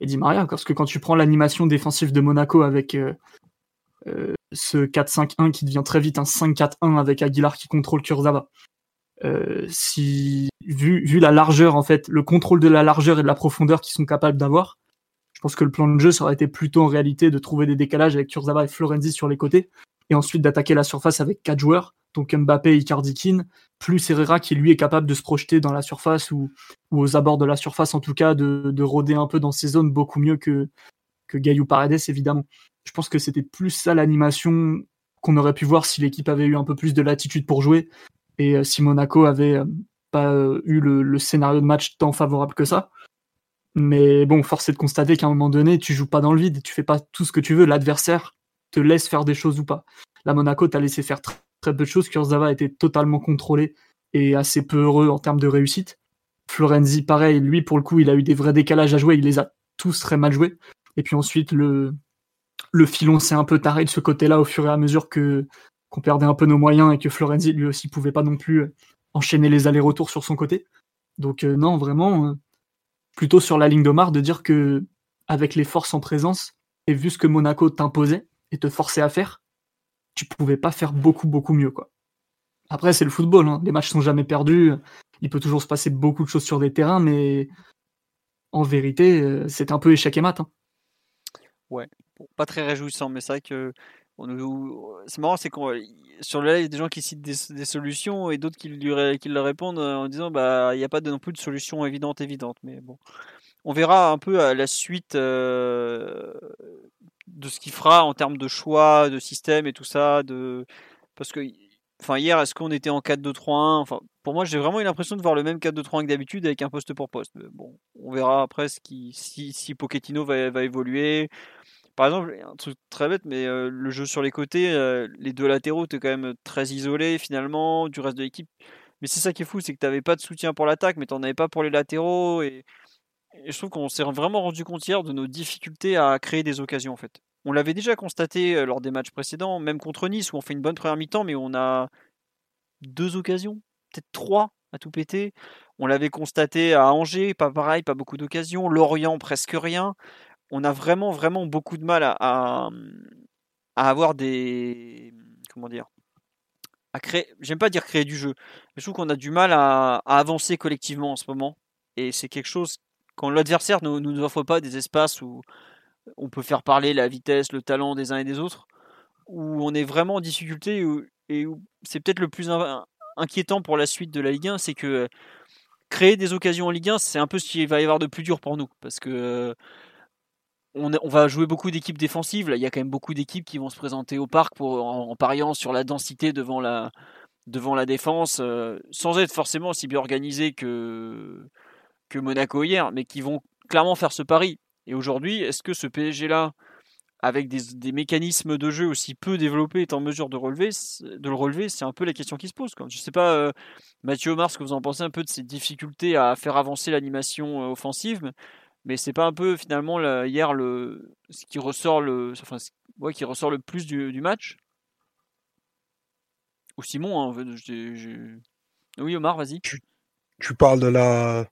et Di Maria. Parce que quand tu prends l'animation défensive de Monaco avec ce 4-5-1 qui devient très vite un 5-4-1 avec Aguilar qui contrôle Kurzawa, euh, si vu, vu la largeur en fait, le contrôle de la largeur et de la profondeur qu'ils sont capables d'avoir, je pense que le plan de jeu ça aurait été plutôt en réalité de trouver des décalages avec Kurzawa et Florenzi sur les côtés et ensuite d'attaquer la surface avec quatre joueurs, donc Mbappé et Icardi Keane, plus Herrera qui lui est capable de se projeter dans la surface ou, ou aux abords de la surface en tout cas de, de rôder un peu dans ces zones beaucoup mieux que que Gaillou Paredes évidemment. Je pense que c'était plus ça l'animation qu'on aurait pu voir si l'équipe avait eu un peu plus de latitude pour jouer et euh, si Monaco avait euh, pas euh, eu le, scénario de match tant favorable que ça. Mais bon, force est de constater qu'à un moment donné, tu joues pas dans le vide, tu fais pas tout ce que tu veux, l'adversaire te laisse faire des choses ou pas. La Monaco t'a laissé faire très, peu de choses, Kurzawa était totalement contrôlé et assez peu heureux en termes de réussite. Florenzi, pareil, lui pour le coup, il a eu des vrais décalages à jouer, il les a tous très mal joués. Et puis ensuite, le, le filon s'est un peu taré de ce côté-là au fur et à mesure que perdait un peu nos moyens et que Florenzi lui aussi pouvait pas non plus euh, enchaîner les allers-retours sur son côté. Donc euh, non, vraiment, euh, plutôt sur la ligne d'Omar de dire que avec les forces en présence et vu ce que Monaco t'imposait et te forçait à faire, tu pouvais pas faire beaucoup beaucoup mieux quoi. Après c'est le football, hein. les matchs sont jamais perdus, il peut toujours se passer beaucoup de choses sur des terrains, mais en vérité c'est un peu échec et mat. hein. Bon, pas très réjouissant, mais c'est vrai que c'est marrant, c'est qu'on sur le live, il y a des gens qui citent des, solutions et d'autres qui, lui qui leur répondent euh, en disant bah il n'y a pas non plus de solution évidente évidente, mais bon, on verra un peu à la suite euh, de ce qu'il fera en termes de choix, de système et tout ça, de parce que enfin hier est-ce qu'on était en 4-2-3-1 enfin pour moi j'ai vraiment eu l'impression de voir le même 4-2-3-1 que d'habitude avec un poste pour poste. Bon on verra après ce qui si, si Pochettino va, va évoluer par exemple un truc très bête mais le jeu sur les côtés les deux latéraux étaient quand même très isolés finalement du reste de l'équipe mais c'est ça qui est fou c'est que tu n'avais pas de soutien pour l'attaque mais tu n'en avais pas pour les latéraux et, et je trouve qu'on s'est vraiment rendu compte hier de nos difficultés à créer des occasions en fait on l'avait déjà constaté lors des matchs précédents, même contre Nice, où on fait une bonne première mi-temps, mais on a deux occasions, peut-être trois à tout péter. On l'avait constaté à Angers, pas pareil, pas beaucoup d'occasions. Lorient, presque rien. On a vraiment, vraiment beaucoup de mal à, à, avoir des. Comment dire à créer, J'aime pas dire créer du jeu, je trouve qu'on a du mal à, avancer collectivement en ce moment. Et c'est quelque chose, quand l'adversaire ne nous offre pas des espaces où on peut faire parler la vitesse, le talent des uns et des autres, où on est vraiment en difficulté et où c'est peut-être le plus in- inquiétant pour la suite de la Ligue 1, c'est que euh, créer des occasions en Ligue 1, c'est un peu ce qu'il va y avoir de plus dur pour nous, parce que euh, on, va jouer beaucoup d'équipes défensives. Il y a quand même beaucoup d'équipes qui vont se présenter au parc pour, en, pariant sur la densité devant la, devant la défense, euh, sans être forcément aussi bien organisées que, que Monaco hier, mais qui vont clairement faire ce pari. Et aujourd'hui, est-ce que ce PSG-là, avec des, mécanismes de jeu aussi peu développés, est en mesure de, relever, de le relever? C'est un peu la question qui se pose. Je sais pas, euh, Mathieu Omar, ce que vous en pensez un peu de ces difficultés à faire avancer l'animation euh, offensive, c'est pas un peu finalement là, hier le, ce qui ressort le, enfin, ouais, qui ressort le plus du, du match? Ou Simon, hein, je- je- oui Omar, vas-y. Tu parles de la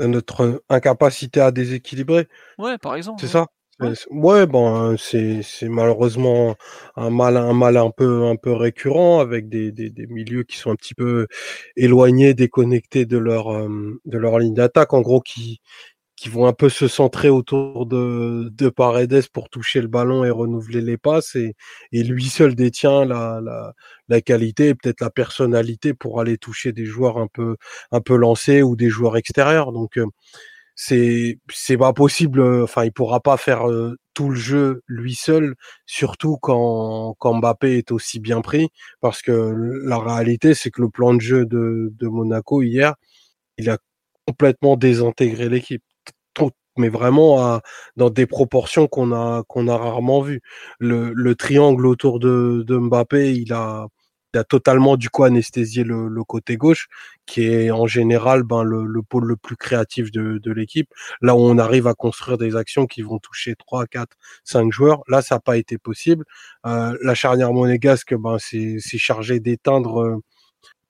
de notre incapacité à déséquilibrer, Ouais, par exemple. c'est ouais. ça? Ouais. C'est- Ouais, bon, c'est c'est malheureusement un mal un mal un peu un peu récurrent avec des, des, des milieux qui sont un petit peu éloignés, déconnectés de leur euh, de leur ligne d'attaque, en gros qui qui vont un peu se centrer autour de, de Paredes pour toucher le ballon et renouveler les passes. Et, et lui seul détient la, la, la qualité et peut-être la personnalité pour aller toucher des joueurs un peu, un peu lancés ou des joueurs extérieurs. Donc, euh, c'est c'est pas possible enfin il pourra pas faire tout le jeu lui seul surtout quand quand Mbappé est aussi bien pris parce que la réalité c'est que le plan de jeu de, de Monaco hier il a complètement désintégré l'équipe mais vraiment à, dans des proportions qu'on a qu'on a rarement vues. Le, le triangle autour de, de Mbappé, il a il a totalement du coup anesthésié le, côté gauche, qui est en général ben, le, le pôle le plus créatif de, de l'équipe. Là où on arrive à construire des actions qui vont toucher 3, 4, 5 joueurs, là ça n'a pas été possible. Euh, la charnière monégasque, ben, c'est chargé d'éteindre euh,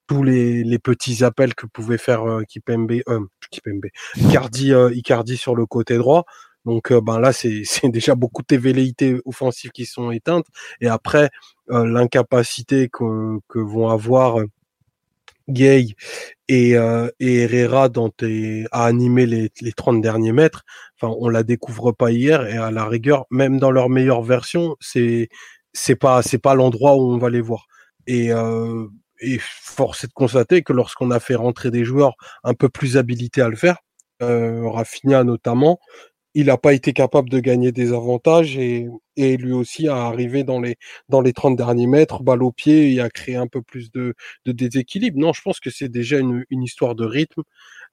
tous les, les, petits appels que pouvait faire euh, Kipembe, euh, Kipembe, Icardi, euh, Icardi sur le côté droit. Donc ben là, <laughs> c'est déjà beaucoup de velléités offensives qui sont éteintes. Et après, l'incapacité que, que, vont avoir Gay et, euh, et Herrera dans tes, à animer les, les 30 derniers mètres, enfin, on la découvre pas hier et à la rigueur, même dans leur meilleure version, c'est c'est pas c'est pas l'endroit où on va les voir. Et et force est de constater que lorsqu'on a fait rentrer des joueurs un peu plus habilités à le faire, euh, notamment, il n'a pas été capable de gagner des avantages et, et lui aussi a arrivé dans les, dans les 30 derniers mètres, balle au pied et a créé un peu plus de, de déséquilibre. Non, je pense que c'est déjà une, une histoire de rythme.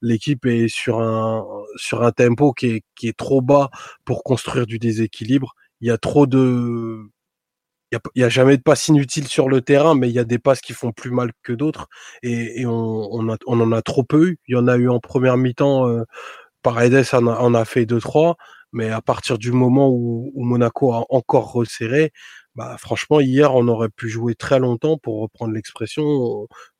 L'équipe est sur un, sur un tempo qui est, qui est trop bas pour construire du déséquilibre. Il y a trop de, il n'y a, jamais de passes inutiles sur le terrain, mais il y a des passes qui font plus mal que d'autres et, on, en a trop peu eu. Il y en a eu en première mi-temps. Euh, Paredes en a, fait 2-3, mais à partir du moment où, où, Monaco a encore resserré, bah franchement hier on aurait pu jouer très longtemps pour reprendre l'expression.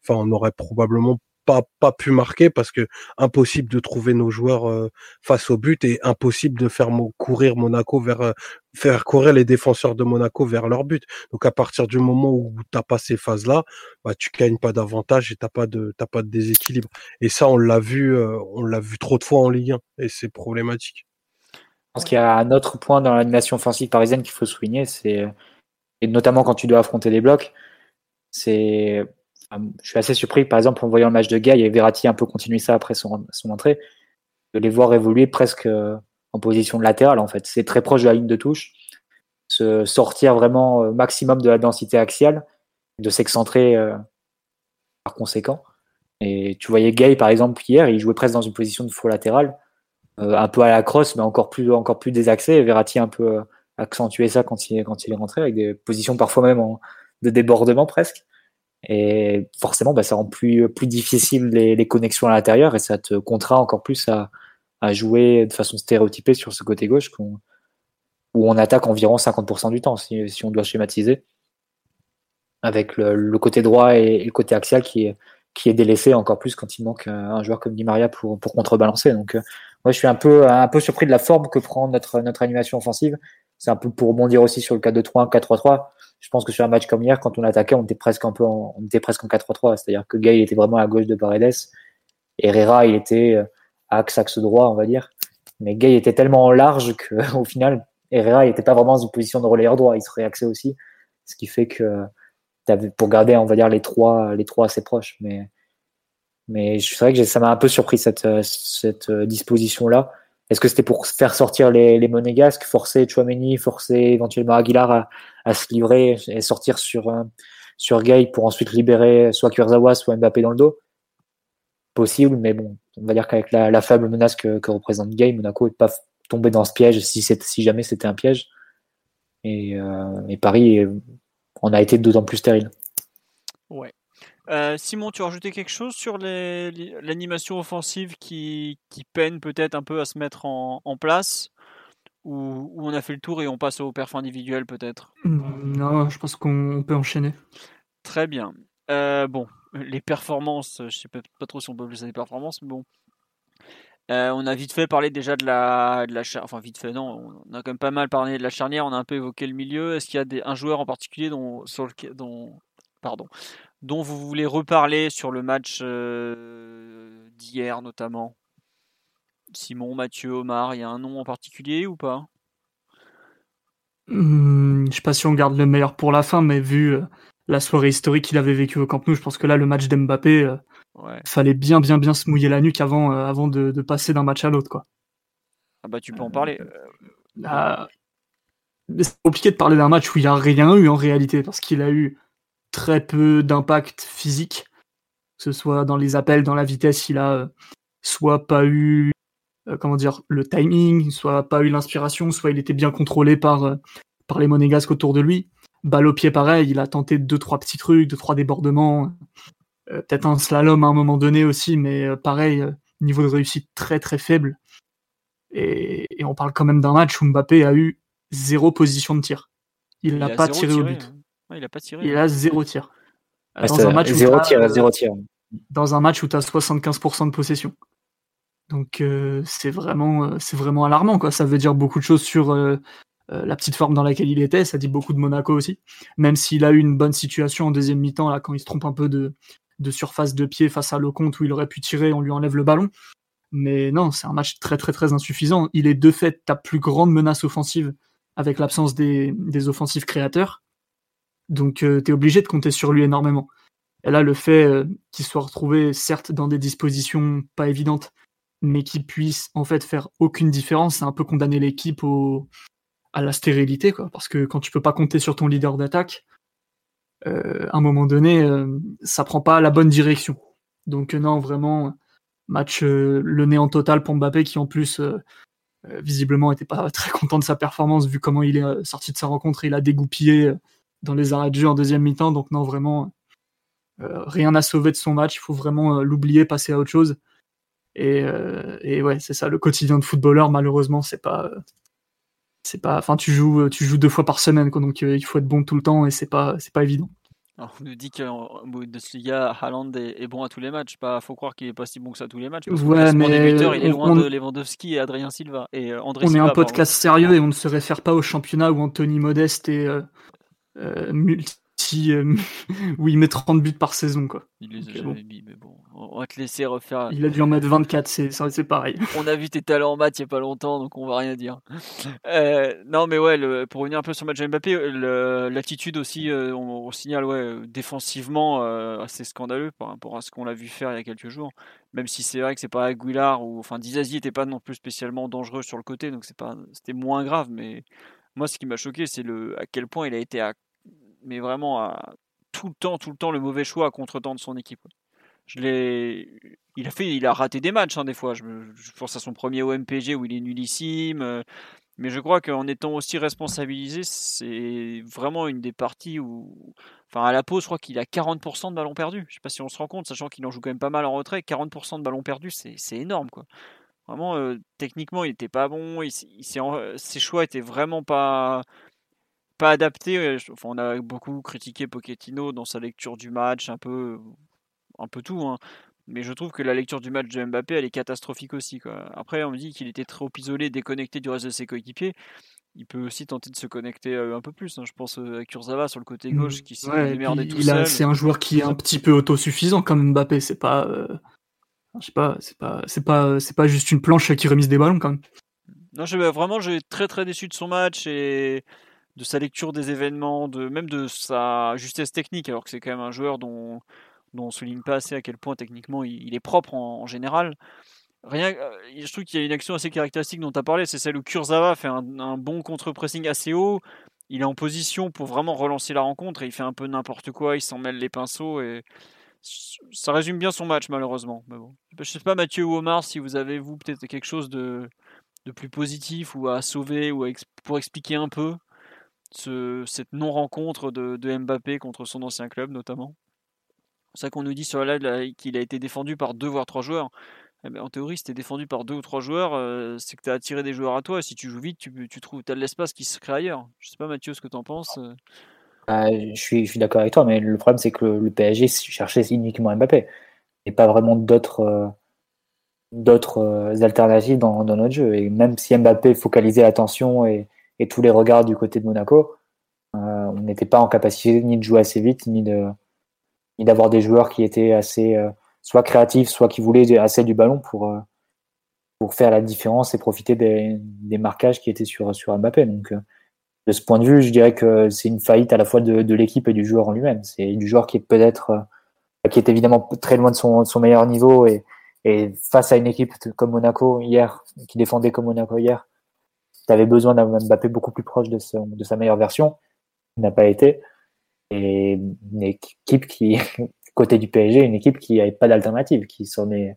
Enfin on aurait probablement pas, pas pu marquer parce que impossible de trouver nos joueurs euh, face au but et impossible de faire courir Monaco vers euh, faire courir les défenseurs de Monaco vers leur but. Donc à partir du moment où t'as pas ces phases là, bah tu gagnes pas d'avantage et t'as pas de t'as pas de déséquilibre. Et ça on l'a vu euh, on l'a vu trop de fois en Ligue 1 et c'est problématique. Je pense qu'il y a un autre point dans l'animation offensive parisienne qu'il faut souligner, c'est et notamment quand tu dois affronter des blocs, c'est je suis assez surpris, par exemple, en voyant le match de Gay et Verratti un peu continuer ça après son, son entrée, de les voir évoluer presque euh, en position latérale, en fait. C'est très proche de la ligne de touche, se sortir vraiment au maximum de la densité axiale, de s'excentrer euh, par conséquent. Et tu voyais Gay, par exemple, hier, il jouait presque dans une position de faux latéral, euh, un peu à la crosse, mais encore plus, encore plus désaxé. Et Verratti un peu accentué ça quand il, quand il est rentré, avec des positions parfois même en, de débordement presque. Et forcément, bah, ça rend plus, plus difficile les, les connexions à l'intérieur et ça te contraint encore plus à, à, jouer de façon stéréotypée sur ce côté gauche où on attaque environ 50% du temps, si, si, on doit schématiser, avec le, le côté droit et, le côté axial qui est, qui est délaissé encore plus quand il manque un joueur comme Di Maria pour, pour contrebalancer. Donc, euh, moi, je suis un peu, un peu surpris de la forme que prend notre, notre animation offensive. C'est un peu pour rebondir aussi sur le 4-2-3, 4-3-3 je pense que sur un match comme hier, quand on attaquait, on était presque un peu en, on était presque en 4-3-3. C'est-à-dire que Gay était vraiment à gauche de Paredes. Herrera, il était euh, axe, axe droit, on va dire. Mais Gay était tellement large qu'au <laughs> final, Herrera, il n'était pas vraiment dans une position de relayeur droit. Il se réaxait aussi. Ce qui fait que pour garder, on va dire, les trois, les trois assez proches. Mais, mais c'est vrai que ça m'a un peu surpris cette, cette disposition-là. Est-ce que c'était pour faire sortir les, les monégasques, forcer Chouameni, forcer éventuellement Aguilar à, à, se livrer et sortir sur, euh, sur Gay pour ensuite libérer soit Kurzawa, soit Mbappé dans le dos? Possible, mais bon, on va dire qu'avec la, la, faible menace que, représente Gay, Monaco n'est pas tombé dans ce piège si, si jamais c'était un piège. Et, euh, Paris on a été d'autant plus stérile. Ouais. Euh, Simon, tu as rajouté quelque chose sur l'animation offensive qui, qui peine peut-être un peu à se mettre en, en place? Ou, on a fait le tour et on passe au perf individuel peut-être? Non, je pense qu'on peut enchaîner. Très bien. Euh, bon, les performances, je sais pas, pas trop si on peut appeler ça des performances, mais bon. Euh, on a vite fait parler déjà de la, de la enfin vite fait non, on a quand même pas mal parlé de la charnière, on a un peu évoqué le milieu. Est-ce qu'il y a des, un joueur en particulier dont, sur le, dont, pardon, dont vous voulez reparler sur le match euh, d'hier notamment? Simon, Mathieu, Omar, il y a un nom en particulier ou pas? Hmm, Je sais pas si on garde le meilleur pour la fin, mais vu euh, la soirée historique qu'il avait vécue au Camp Nou, je pense que là, le match d'Mbappé, euh, fallait bien, bien, bien se mouiller la nuque avant, euh, avant de, passer d'un match à l'autre. quoi. Ah bah tu peux en parler. c'est compliqué de parler d'un match où il n'y a rien eu en réalité, parce qu'il a eu très peu d'impact physique, que ce soit dans les appels, dans la vitesse, il a soit pas eu euh, comment dire le timing, soit pas eu l'inspiration, soit il était bien contrôlé par euh, par les monégasques autour de lui. Balle au pied pareil, il a tenté deux trois petits trucs, deux trois débordements, euh, peut-être un slalom à un moment donné aussi, mais pareil niveau de réussite très très faible. Et, on parle quand même d'un match où Mbappé a eu zéro position de tir. Il n'a pas tiré au but. Hein. Il a pas tiré. Il a zéro tir. Dans un match zéro tir, zéro tir. Dans un match où tu as 75% de possession. Donc euh, c'est vraiment, euh, c'est vraiment alarmant. Quoi. Ça veut dire beaucoup de choses sur euh, la petite forme dans laquelle il était. Ça dit beaucoup de Monaco aussi. Même s'il a eu une bonne situation en deuxième mi-temps, là, quand il se trompe un peu de, de surface de pied face à Lecomte où il aurait pu tirer, on lui enlève le ballon. Mais non, c'est un match très très très insuffisant. Il est de fait ta plus grande menace offensive avec l'absence des, des offensifs créateurs. Donc tu es obligé de compter sur lui énormément. Et là, le fait qu'il soit retrouvé, certes, dans des dispositions pas évidentes, mais qui puisse en fait faire aucune différence, c'est un peu condamner l'équipe au... à la stérilité, quoi. Parce que quand tu peux pas compter sur ton leader d'attaque, euh, à un moment donné, euh, ça prend pas la bonne direction. Donc euh, non, vraiment, match le néant total pour Mbappé qui en plus visiblement était pas <laughs> très content de sa performance vu comment il est sorti de sa rencontre, il a dégoupillé dans les arrêts de jeu en deuxième mi-temps. Donc non, vraiment, rien à sauver de son match. Il faut vraiment l'oublier, passer à autre chose. Euh, et, ouais, c'est ça, le quotidien de footballeur, malheureusement, c'est pas. C'est pas. Enfin, tu joues, tu joues deux fois par semaine, quoi, donc euh, il faut être bon tout le temps et c'est pas, c'est pas évident. Alors, on nous dit qu'en Bundesliga, Haaland est, est, bon à tous les matchs. Pas, faut croire qu'il est pas si bon que ça à tous les matchs. ouais, mais il est loin de Lewandowski et Adrien Silva. Et euh, André on est un podcast sérieux et on ne se réfère pas au championnat où Anthony Modeste est euh, multi, <laughs> où il met 30 buts par saison. Quoi. Il les a jamais mis, mais bon on va te laisser refaire. Il a dû en mettre 24, c'est pareil. <laughs> On a vu tes talents en maths il n'y a pas longtemps, donc on va rien dire. Euh, non, mais ouais, pour revenir un peu sur le match de Mbappé, l'attitude aussi, euh, on, signale, ouais, défensivement, euh, assez scandaleux par rapport à ce qu'on l'a vu faire il y a quelques jours. Même si c'est vrai que c'est pas Aguilar ou, enfin, Dizazi n'était pas non plus spécialement dangereux sur le côté, donc c'est pas, c'était moins grave. Mais moi, ce qui m'a choqué, c'est le, à quel point il a été à, mais vraiment tout le temps, tout le temps le mauvais choix à contre-temps de son équipe. Il a fait, il a raté des matchs hein, des fois. Je, pense à son premier OMPG où il est nullissime. Euh, mais je crois qu'en étant aussi responsabilisé, c'est vraiment une des parties où, enfin à la pause, je crois qu'il a 40% de ballons perdus. Je sais pas si on se rend compte, sachant qu'il en joue quand même pas mal en retrait. 40% de ballons perdus, c'est énorme quoi. Vraiment, euh, techniquement, il était pas bon. Il, ses choix étaient vraiment pas pas adaptés. Enfin, on a beaucoup critiqué Pochettino dans sa lecture du match, un peu un peu tout. Hein. Mais je trouve que la lecture du match de Mbappé, elle est catastrophique aussi. Quoi. Après, on me dit qu'il était trop isolé, déconnecté du reste de ses coéquipiers. Il peut aussi tenter de se connecter euh, un peu plus. Hein. Je pense euh, à Kurzawa sur le côté gauche qui s'est ouais, tout seul. C'est un joueur qui est un petit peu autosuffisant comme Mbappé. C'est pas, euh, je sais pas, c'est pas, c'est pas, c'est pas juste une planche qui remise des ballons quand même. Non, je, vraiment, j'ai très très déçu de son match et de sa lecture des événements, de même de sa justesse technique, alors que c'est quand même un joueur dont dont on souligne pas assez à quel point techniquement il, est propre en, général. Rien, euh, je trouve qu'il y a une action assez caractéristique dont tu as parlé, c'est celle où Kurzawa fait un, bon contre-pressing assez haut. Il est en position pour vraiment relancer la rencontre et il fait un peu n'importe quoi, il s'en mêle les pinceaux et ça résume bien son match malheureusement. Mais bon. Je sais pas Mathieu ou Omar si vous avez vous peut-être quelque chose de, de, plus positif ou à sauver ou pour expliquer un peu ce, cette non-rencontre de, Mbappé contre son ancien club notamment. C'est ça qu'on nous dit sur la qu'il a été défendu par deux voire trois joueurs. Eh ben, en théorie, si tu es défendu par deux ou trois joueurs, euh, c'est que tu as attiré des joueurs à toi. Si tu joues vite, tu, tu trouves as de l'espace qui se crée ailleurs. Je sais pas, Mathieu, ce que tu en penses. Euh. Bah, je suis, d'accord avec toi, mais le problème, c'est que le, PSG cherchait uniquement Mbappé et pas vraiment d'autres euh, alternatives dans, dans, notre jeu. Et même si Mbappé focalisait l'attention et, et, tous les regards du côté de Monaco, on n'était pas en capacité ni de jouer assez vite, ni de, et d'avoir des joueurs qui étaient assez euh, soit créatifs, soit qui voulaient assez du ballon pour, euh, pour faire la différence et profiter des, des marquages qui étaient sur, sur Mbappé. Donc, de ce point de vue, je dirais que c'est une faillite à la fois de, de l'équipe et du joueur en lui-même. C'est du joueur qui est peut-être, qui est évidemment très loin de son, son meilleur niveau et, et face à une équipe comme Monaco hier, qui défendait comme Monaco hier, tu avais besoin d'un Mbappé beaucoup plus proche de, sa meilleure version. Il n'a pas été. Et une équipe qui, <laughs> côté du PSG, une équipe qui n'avait pas d'alternative, qui s'en est,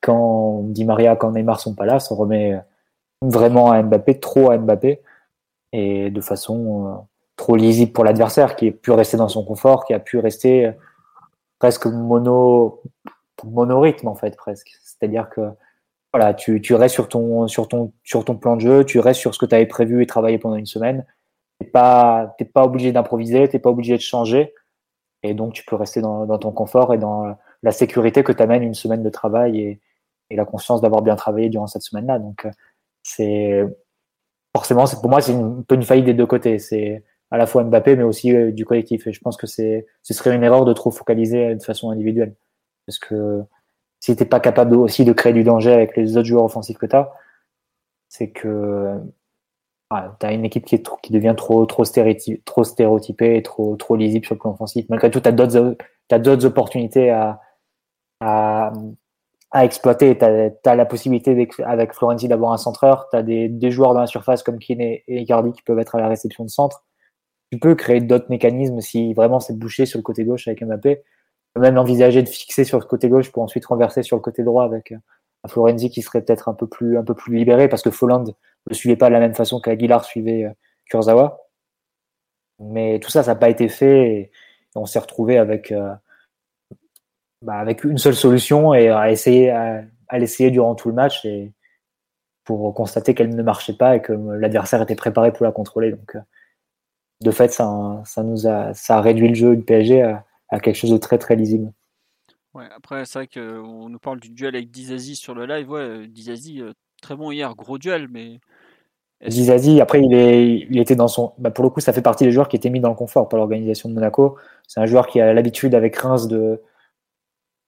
quand Di Maria, quand Neymar sont pas là, se remet vraiment à Mbappé, trop à Mbappé, et de façon euh, trop lisible pour l'adversaire, qui a pu rester dans son confort, qui a pu rester presque mono, monorythme en fait presque. C'est-à-dire que voilà, tu, tu restes sur ton, sur, ton, sur ton plan de jeu, tu restes sur ce que tu avais prévu et travaillé pendant une semaine. Tu n'es pas, pas obligé d'improviser, tu n'es pas obligé de changer. Et donc, tu peux rester dans, ton confort et dans la sécurité que t'amène une semaine de travail et, la conscience d'avoir bien travaillé durant cette semaine-là. Donc, c'est forcément, pour moi, c'est un peu une faillite des deux côtés. C'est à la fois Mbappé, mais aussi euh, du collectif. Et je pense que ce serait une erreur de trop focaliser de façon individuelle. Parce que si tu n'es pas capable aussi de créer du danger avec les autres joueurs offensifs que tu as, c'est que ah, tu as une équipe qui, devient trop, trop, stéréotypée, et trop, trop lisible sur le plan offensif. Malgré tout, tu as d'autres opportunités à, à, exploiter. Tu as, la possibilité avec Florenzi d'avoir un centreur. Tu as des, des, joueurs dans la surface comme Kine et, et Icardi qui peuvent être à la réception de centre. Tu peux créer d'autres mécanismes si vraiment c'est bouché sur le côté gauche avec Mbappé même envisager de fixer sur le côté gauche pour ensuite renverser sur le côté droit avec euh, un Florenzi qui serait peut-être un peu plus un peu plus libéré parce que Folland ne suivait pas de la même façon qu'Aguilar suivait euh, Kurzawa. Mais tout ça, ça n'a pas été fait et on s'est retrouvé avec euh, bah, avec une seule solution et à essayer à, l'essayer durant tout le match et pour constater qu'elle ne marchait pas et que l'adversaire était préparé pour la contrôler. Donc de fait, ça, ça nous a ça a réduit le jeu du PSG à quelque chose de très très lisible. Ouais, après, c'est vrai qu'on nous parle du duel avec Dizazi sur le live. Ouais, Dizazi, euh, très bon hier, gros duel, mais. Dizazi, après, il, est, il était dans son. Bah, pour le coup, ça fait partie des joueurs qui étaient mis dans le confort par l'organisation de Monaco. C'est un joueur qui a l'habitude, avec Reims, de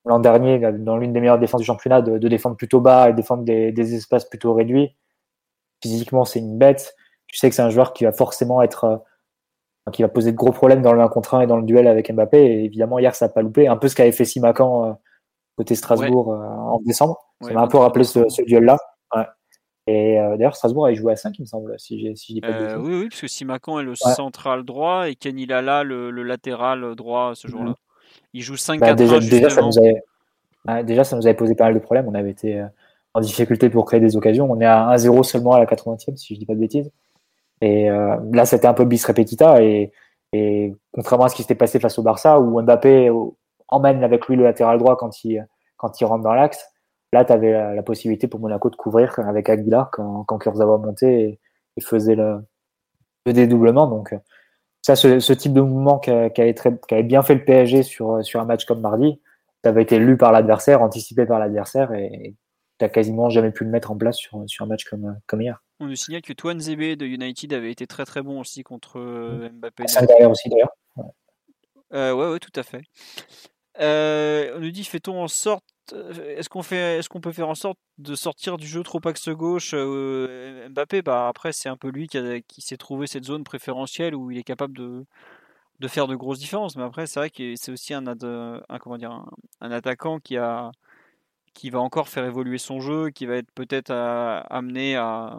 l'an dernier, dans l'une des meilleures défenses du championnat, de, défendre plutôt bas et défendre des, des espaces plutôt réduits. Physiquement, c'est une bête. Tu sais que c'est un joueur qui va forcément être euh, qui va poser de gros problèmes dans le 1 contre 1 et dans le duel avec Mbappé. Et évidemment, hier, ça n'a pas loupé. Un peu ce qu'avait fait Simacan euh, côté Strasbourg euh, en décembre. ça m'a un peu rappelé ce, duel-là. Et euh, d'ailleurs, Strasbourg a joué à 5, il me semble, si, si je dis pas de Oui, oui, parce que Simacan est le central droit et Kenny Lala le, le latéral droit ce jour-là. Il joue 5 bah, déjà, déjà, ça nous avait... déjà, ça nous avait posé pas mal de problèmes. On avait été en difficulté pour créer des occasions. On est à 1-0 seulement à la 80e, si je dis pas de bêtises. Et euh, là, c'était un peu bis repetita. Et, et contrairement à ce qui s'était passé face au Barça, où Mbappé emmène avec lui le latéral droit quand il, quand il rentre dans l'axe, là, tu avais la, possibilité pour Monaco de couvrir avec Aguilar quand, quand Kurzawa montait et, et faisait le, le, dédoublement. Donc, ça, ce, ce type de mouvement qui avait bien fait le PSG sur, sur un match comme mardi, ça avait été lu par l'adversaire, anticipé par l'adversaire et tu quasiment jamais pu le mettre en place sur, sur un match comme, comme hier. On nous signale que Toine Zebe de United avait été très très bon aussi contre euh. Mbappé. Ça derrière aussi d'ailleurs. Ouais. Euh, ouais, ouais, tout à fait. Euh, on nous dit fait-on en sorte est-ce qu'on fait est-ce qu'on peut faire en sorte de sortir du jeu trop axe gauche Mbappé? Bah après c'est un peu lui qui, qui s'est trouvé cette zone préférentielle où il est capable de, de faire de grosses différences mais après c'est vrai que c'est aussi un, un comment dire un, attaquant qui a qui va encore faire évoluer son jeu qui va être peut-être amené à,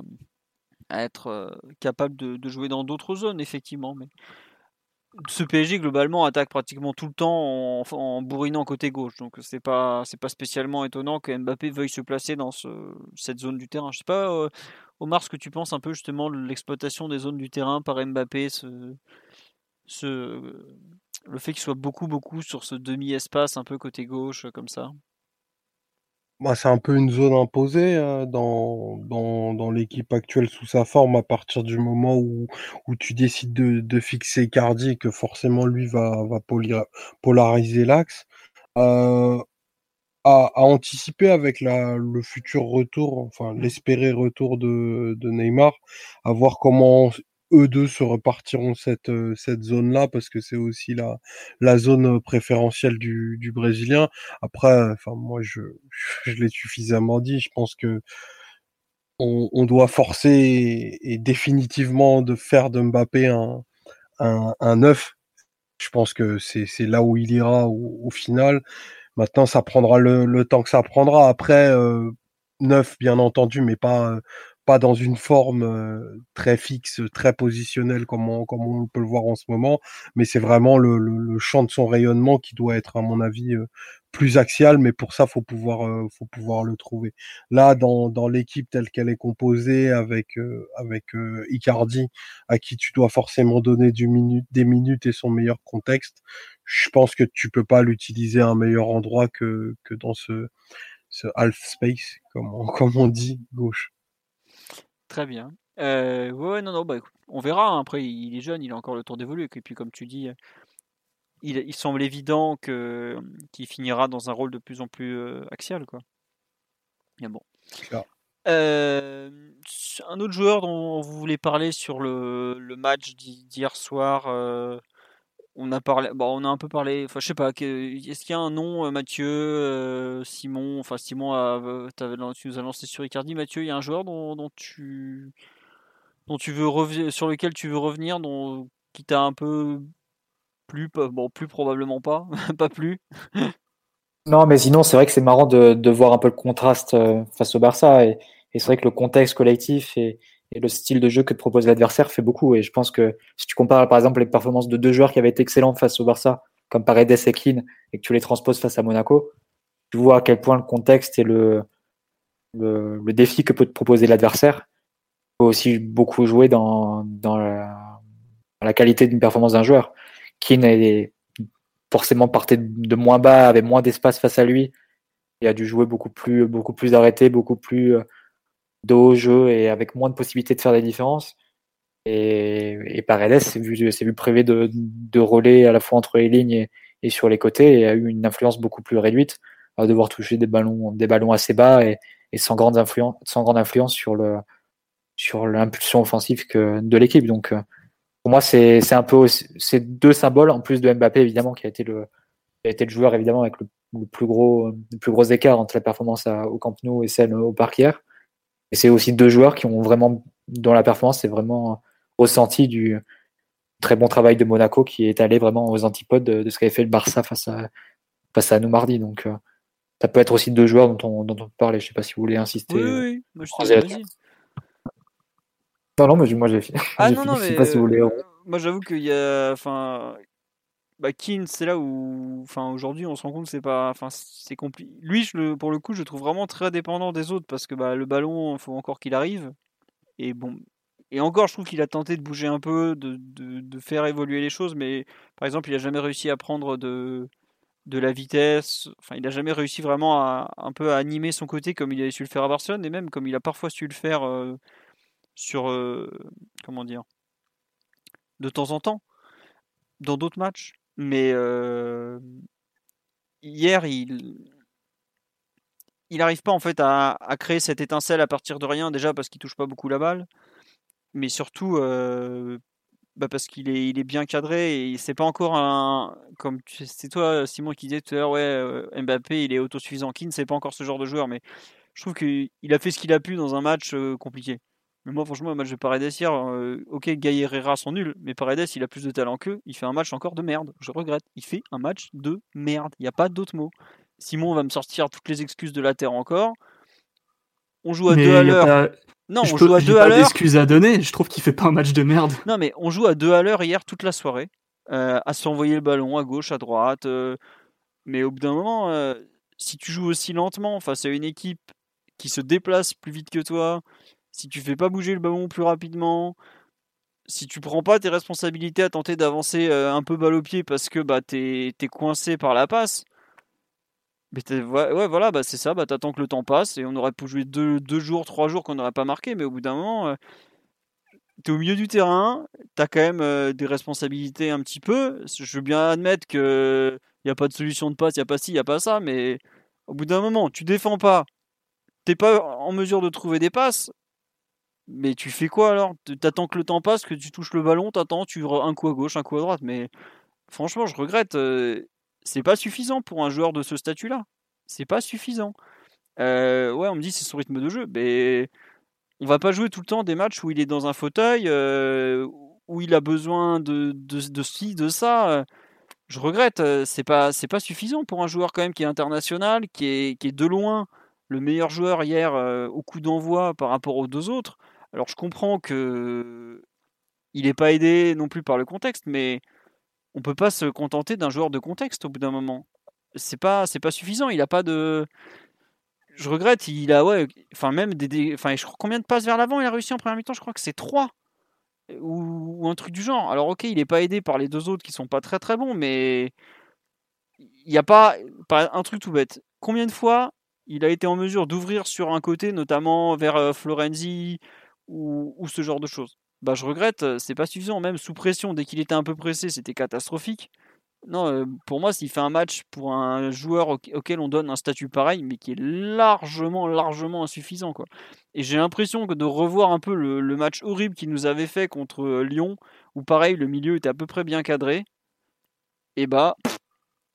à être capable de, jouer dans d'autres zones, effectivement. Mais ce PSG globalement attaque pratiquement tout le temps en, bourrinant côté gauche, donc c'est pas c'est pas spécialement étonnant que Mbappé veuille se placer dans ce, cette zone du terrain. Je sais pas, Omar, ce que tu penses un peu justement de l'exploitation des zones du terrain par Mbappé, ce, ce le fait qu'il soit beaucoup beaucoup sur ce demi espace un peu côté gauche comme ça? Bah, c'est un peu une zone imposée hein, dans, dans, dans l'équipe actuelle sous sa forme à partir du moment où, où tu décides de, de fixer Cardi que forcément lui va, va polariser l'axe. Euh, à, à, anticiper avec la, le futur retour, enfin l'espéré retour de, de Neymar, à voir comment eux deux se repartiront cette, cette zone-là parce que c'est aussi la, la zone préférentielle du, du Brésilien. Après, enfin, moi, je, <laughs> je l'ai suffisamment dit. Je pense que on, doit forcer et, définitivement de faire de Mbappé un, un. Je pense que c'est là où il ira au, au, final. Maintenant, ça prendra le, le, temps que ça prendra. Après, euh, neuf, bien entendu, mais pas pas dans une forme très fixe, très positionnelle comme on, comme on peut le voir en ce moment, mais c'est vraiment le, le, champ de son rayonnement qui doit être, à mon avis, plus axial, mais pour ça, faut pouvoir, faut pouvoir le trouver. Là, dans, dans l'équipe telle qu'elle est composée, avec, avec Icardi, à qui tu dois forcément donner du minute, des minutes et son meilleur contexte, je pense que tu peux pas l'utiliser à un meilleur endroit que, que dans ce, ce half space, comme on, <laughs> comme on dit, gauche. Très bien. Euh, ouais, non, non, bah, on verra. Hein. Après, il est jeune, il a encore le temps d'évoluer. Et puis, comme tu dis, il, semble évident que qu'il finira dans un rôle de plus en plus euh, axial, quoi. Mais bon. Euh, un autre joueur dont vous voulez parler sur le, le match d'hier soir, on a parlé, bon, on a un peu parlé. Enfin, je sais pas. Est-ce qu'il y a un nom, euh, Mathieu, euh, Simon Enfin, Simon, a, tu nous as lancé sur Icardi. Mathieu, il y a un joueur dont, tu, dont tu veux sur lequel tu veux revenir, dont qui t'a un peu plus, bon, plus probablement pas, <laughs> pas plus? non, mais sinon, c'est vrai que c'est marrant de, voir un peu le contraste euh, face au Barça, et, et c'est vrai que le contexte collectif et et le style de jeu que propose l'adversaire fait beaucoup. Et je pense que si tu compares par exemple les performances de deux joueurs qui avaient été excellents face au Barça, comme Paredes et Keane, et que tu les transposes face à Monaco, tu vois à quel point le contexte et le, le, défi que peut te proposer l'adversaire peut aussi beaucoup jouer dans, dans, la, qualité d'une performance d'un joueur. Keane est forcément partait de moins bas, avait moins d'espace face à lui, et a dû jouer beaucoup plus, beaucoup plus arrêté, beaucoup plus de haut jeu et avec moins de possibilités de faire des différences. Et, et Paredes s'est vu, vu privé de, de relais à la fois entre les lignes et, sur les côtés et a eu une influence beaucoup plus réduite, à devoir toucher des ballons, des ballons assez bas et, et sans, grande influence, sans grande influence sur le sur l'impulsion offensive que, de l'équipe. Donc euh, pour moi, c'est un peu ces deux symboles, en plus de Mbappé évidemment, qui a été le, a été le joueur évidemment avec le, le, plus gros, le plus gros écart entre la performance à, au Camp Nou et celle au Parc hier. Et c'est aussi deux joueurs qui ont vraiment, dans la performance, c'est vraiment ressenti du très bon travail de Monaco qui est allé vraiment aux antipodes de, ce qu'avait fait le Barça face à, face à nous mardi. Donc, euh, ça peut être aussi deux joueurs dont on, dont on peut Je sais pas si vous voulez insister. Oui, oui, moi je Non, non, mais moi j'ai fini. Ah <laughs> non, non, mais. Pas si vous voulez... Euh, moi j'avoue qu'il y a. Enfin, bah, c'est là où, enfin, aujourd'hui, on se rend compte que c'est pas, enfin, c'est compliqué. Lui, pour le coup, je le trouve vraiment très dépendant des autres parce que bah, le ballon, il faut encore qu'il arrive. Et bon, et encore, je trouve qu'il a tenté de bouger un peu, de, de, faire évoluer les choses, mais par exemple, il a jamais réussi à prendre de, de la vitesse. Enfin, il a jamais réussi vraiment à un peu animer son côté comme il avait su le faire à Barcelone et même comme il a parfois su le faire euh, sur, euh, comment dire, de temps en temps dans d'autres matchs. Mais euh, hier, il n'arrive pas en fait à, créer cette étincelle à partir de rien déjà parce qu'il touche pas beaucoup la balle, mais surtout euh, bah parce qu'il est, il est bien cadré et c'est pas encore un comme c'est toi Simon qui disait tout à l'heure ouais euh, Mbappé il est autosuffisant. Keane c'est pas encore ce genre de joueur mais je trouve qu'il a fait ce qu'il a pu dans un match compliqué. Mais moi, franchement, le match de Paredes hier, euh, ok, Gay Herrera sont nuls, mais Paredes, il a plus de talent qu'eux. Il fait un match encore de merde. Je regrette. Il fait un match de merde. Il n'y a pas d'autre mot. Simon va me sortir toutes les excuses de la Terre encore. On joue à deux à l'heure. Non, on joue à deux à l'heure. d'excuses à donner. Je trouve qu'il fait pas un match de merde. Non, mais on joue à deux à l'heure hier toute la soirée. Euh, à s'envoyer le ballon à gauche, à droite. Euh, mais au bout d'un moment, si tu joues aussi lentement face à une équipe qui se déplace plus vite que toi, si tu fais pas bouger le ballon plus rapidement, si tu prends pas tes responsabilités à tenter d'avancer euh, un peu balle au pied parce que bah t'es es coincé par la passe, mais ouais, voilà bah c'est ça, bah t'attends que le temps passe et on aurait pu jouer deux, jours, trois jours qu'on n'aurait pas marqué, mais au bout d'un moment euh, t'es au milieu du terrain, t'as quand même euh, des responsabilités un petit peu. Je veux bien admettre que y a pas de solution de passe, y a pas ci, y a pas ça, mais au bout d'un moment tu défends pas, t'es pas en mesure de trouver des passes Mais tu fais quoi alors? T'attends que le temps passe, que tu touches le ballon, t'attends, tu un coup à gauche, un coup à droite. Mais franchement, je regrette. C'est pas suffisant pour un joueur de ce statut-là. C'est pas suffisant. Ouais, on me dit c'est son rythme de jeu. Mais on va pas jouer tout le temps des matchs où il est dans un fauteuil, où il a besoin de, de, de ci, de ça. Je regrette. C'est pas, pas suffisant pour un joueur quand même qui est international, qui est de loin le meilleur joueur hier au coup d'envoi par rapport aux deux autres. Alors je comprends que il n'est pas aidé non plus par le contexte, mais on peut pas se contenter d'un joueur de contexte au bout d'un moment. C'est pas pas suffisant. Il a pas de. Je regrette. Il a ouais. Enfin même des. Enfin je crois combien de passes vers l'avant il a réussi en première mi-temps? Je crois que c'est 3 ou, un truc du genre. Alors ok il n'est pas aidé par les deux autres qui sont pas très très bons, mais il n'y a pas, pas un truc tout bête. Combien de fois il a été en mesure d'ouvrir sur un côté, notamment vers euh, Florenzi ou, ce genre de choses. Bah, je regrette, c'est pas suffisant. Même sous pression, dès qu'il était un peu pressé, c'était catastrophique. Non, pour moi, s'il fait un match pour un joueur auquel on donne un statut pareil, mais qui est largement, largement insuffisant. Quoi. Et j'ai l'impression que de revoir un peu le, match horrible qu'il nous avait fait contre Lyon, où pareil, le milieu était à peu près bien cadré, et bah,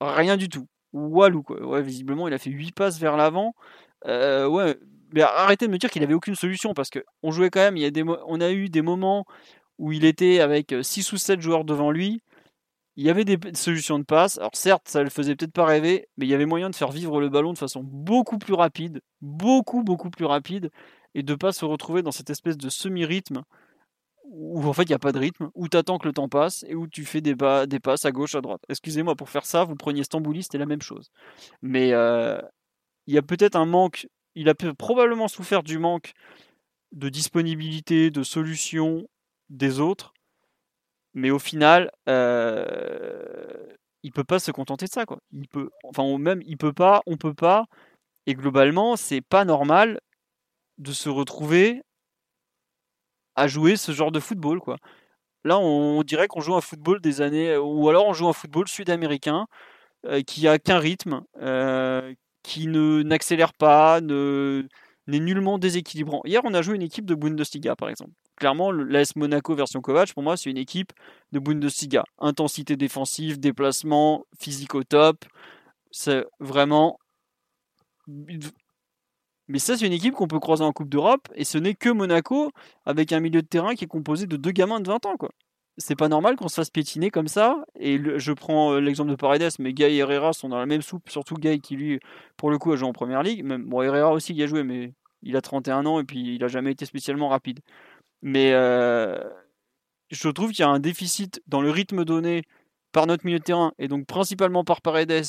rien du tout. Walou, quoi. Ouais, visiblement, il a fait 8 passes vers l'avant. Ouais, arrêtez de me dire qu'il avait aucune solution parce que on jouait quand même. Il y a des, on a eu des moments où il était avec 6 ou 7 joueurs devant lui. Il y avait des solutions de passe. Alors certes, ça le faisait peut-être pas rêver, mais il y avait moyen de faire vivre le ballon de façon beaucoup plus rapide, beaucoup beaucoup plus rapide, et de pas se retrouver dans cette espèce de semi-rythme où en fait il n'y a pas de rythme, où tu attends que le temps passe et où tu fais des, des passes à gauche, à droite. Excusez-moi, pour faire ça, vous preniez Stambouli, c'était la même chose. Mais euh, il y a peut-être un manque, il a probablement souffert du manque de disponibilité, de solution des autres, mais au final, euh, il peut pas se contenter de ça. Il peut, enfin, même, il peut pas, on peut pas, et globalement, c'est pas normal de se retrouver à jouer ce genre de football, quoi. Là, on, dirait qu'on joue un football des années, ou alors on joue un football sud-américain euh, qui a qu'un rythme, euh, qui ne n'accélère pas, ne n'est nullement déséquilibrant. Hier, on a joué une équipe de Bundesliga, par exemple. Clairement, l'AS Monaco version Kovac, pour moi, c'est une équipe de Bundesliga. Intensité défensive, déplacement, physique au top. C'est vraiment mais ça, c'est une équipe qu'on peut croiser en Coupe d'Europe, et ce n'est que Monaco, avec un milieu de terrain qui est composé de deux gamins de 20 ans. quoi. C'est pas normal qu'on se fasse piétiner comme ça. Et je prends euh, l'exemple de Paredes, mais Guy et Herrera sont dans la même soupe, surtout Guy qui, lui, pour le coup, a joué en première ligue. Bon, Herrera aussi y a joué, mais il a 31 ans et puis il a jamais été spécialement rapide. Mais euh, je trouve qu'il y a un déficit dans le rythme donné par notre milieu de terrain, et donc principalement par Paredes,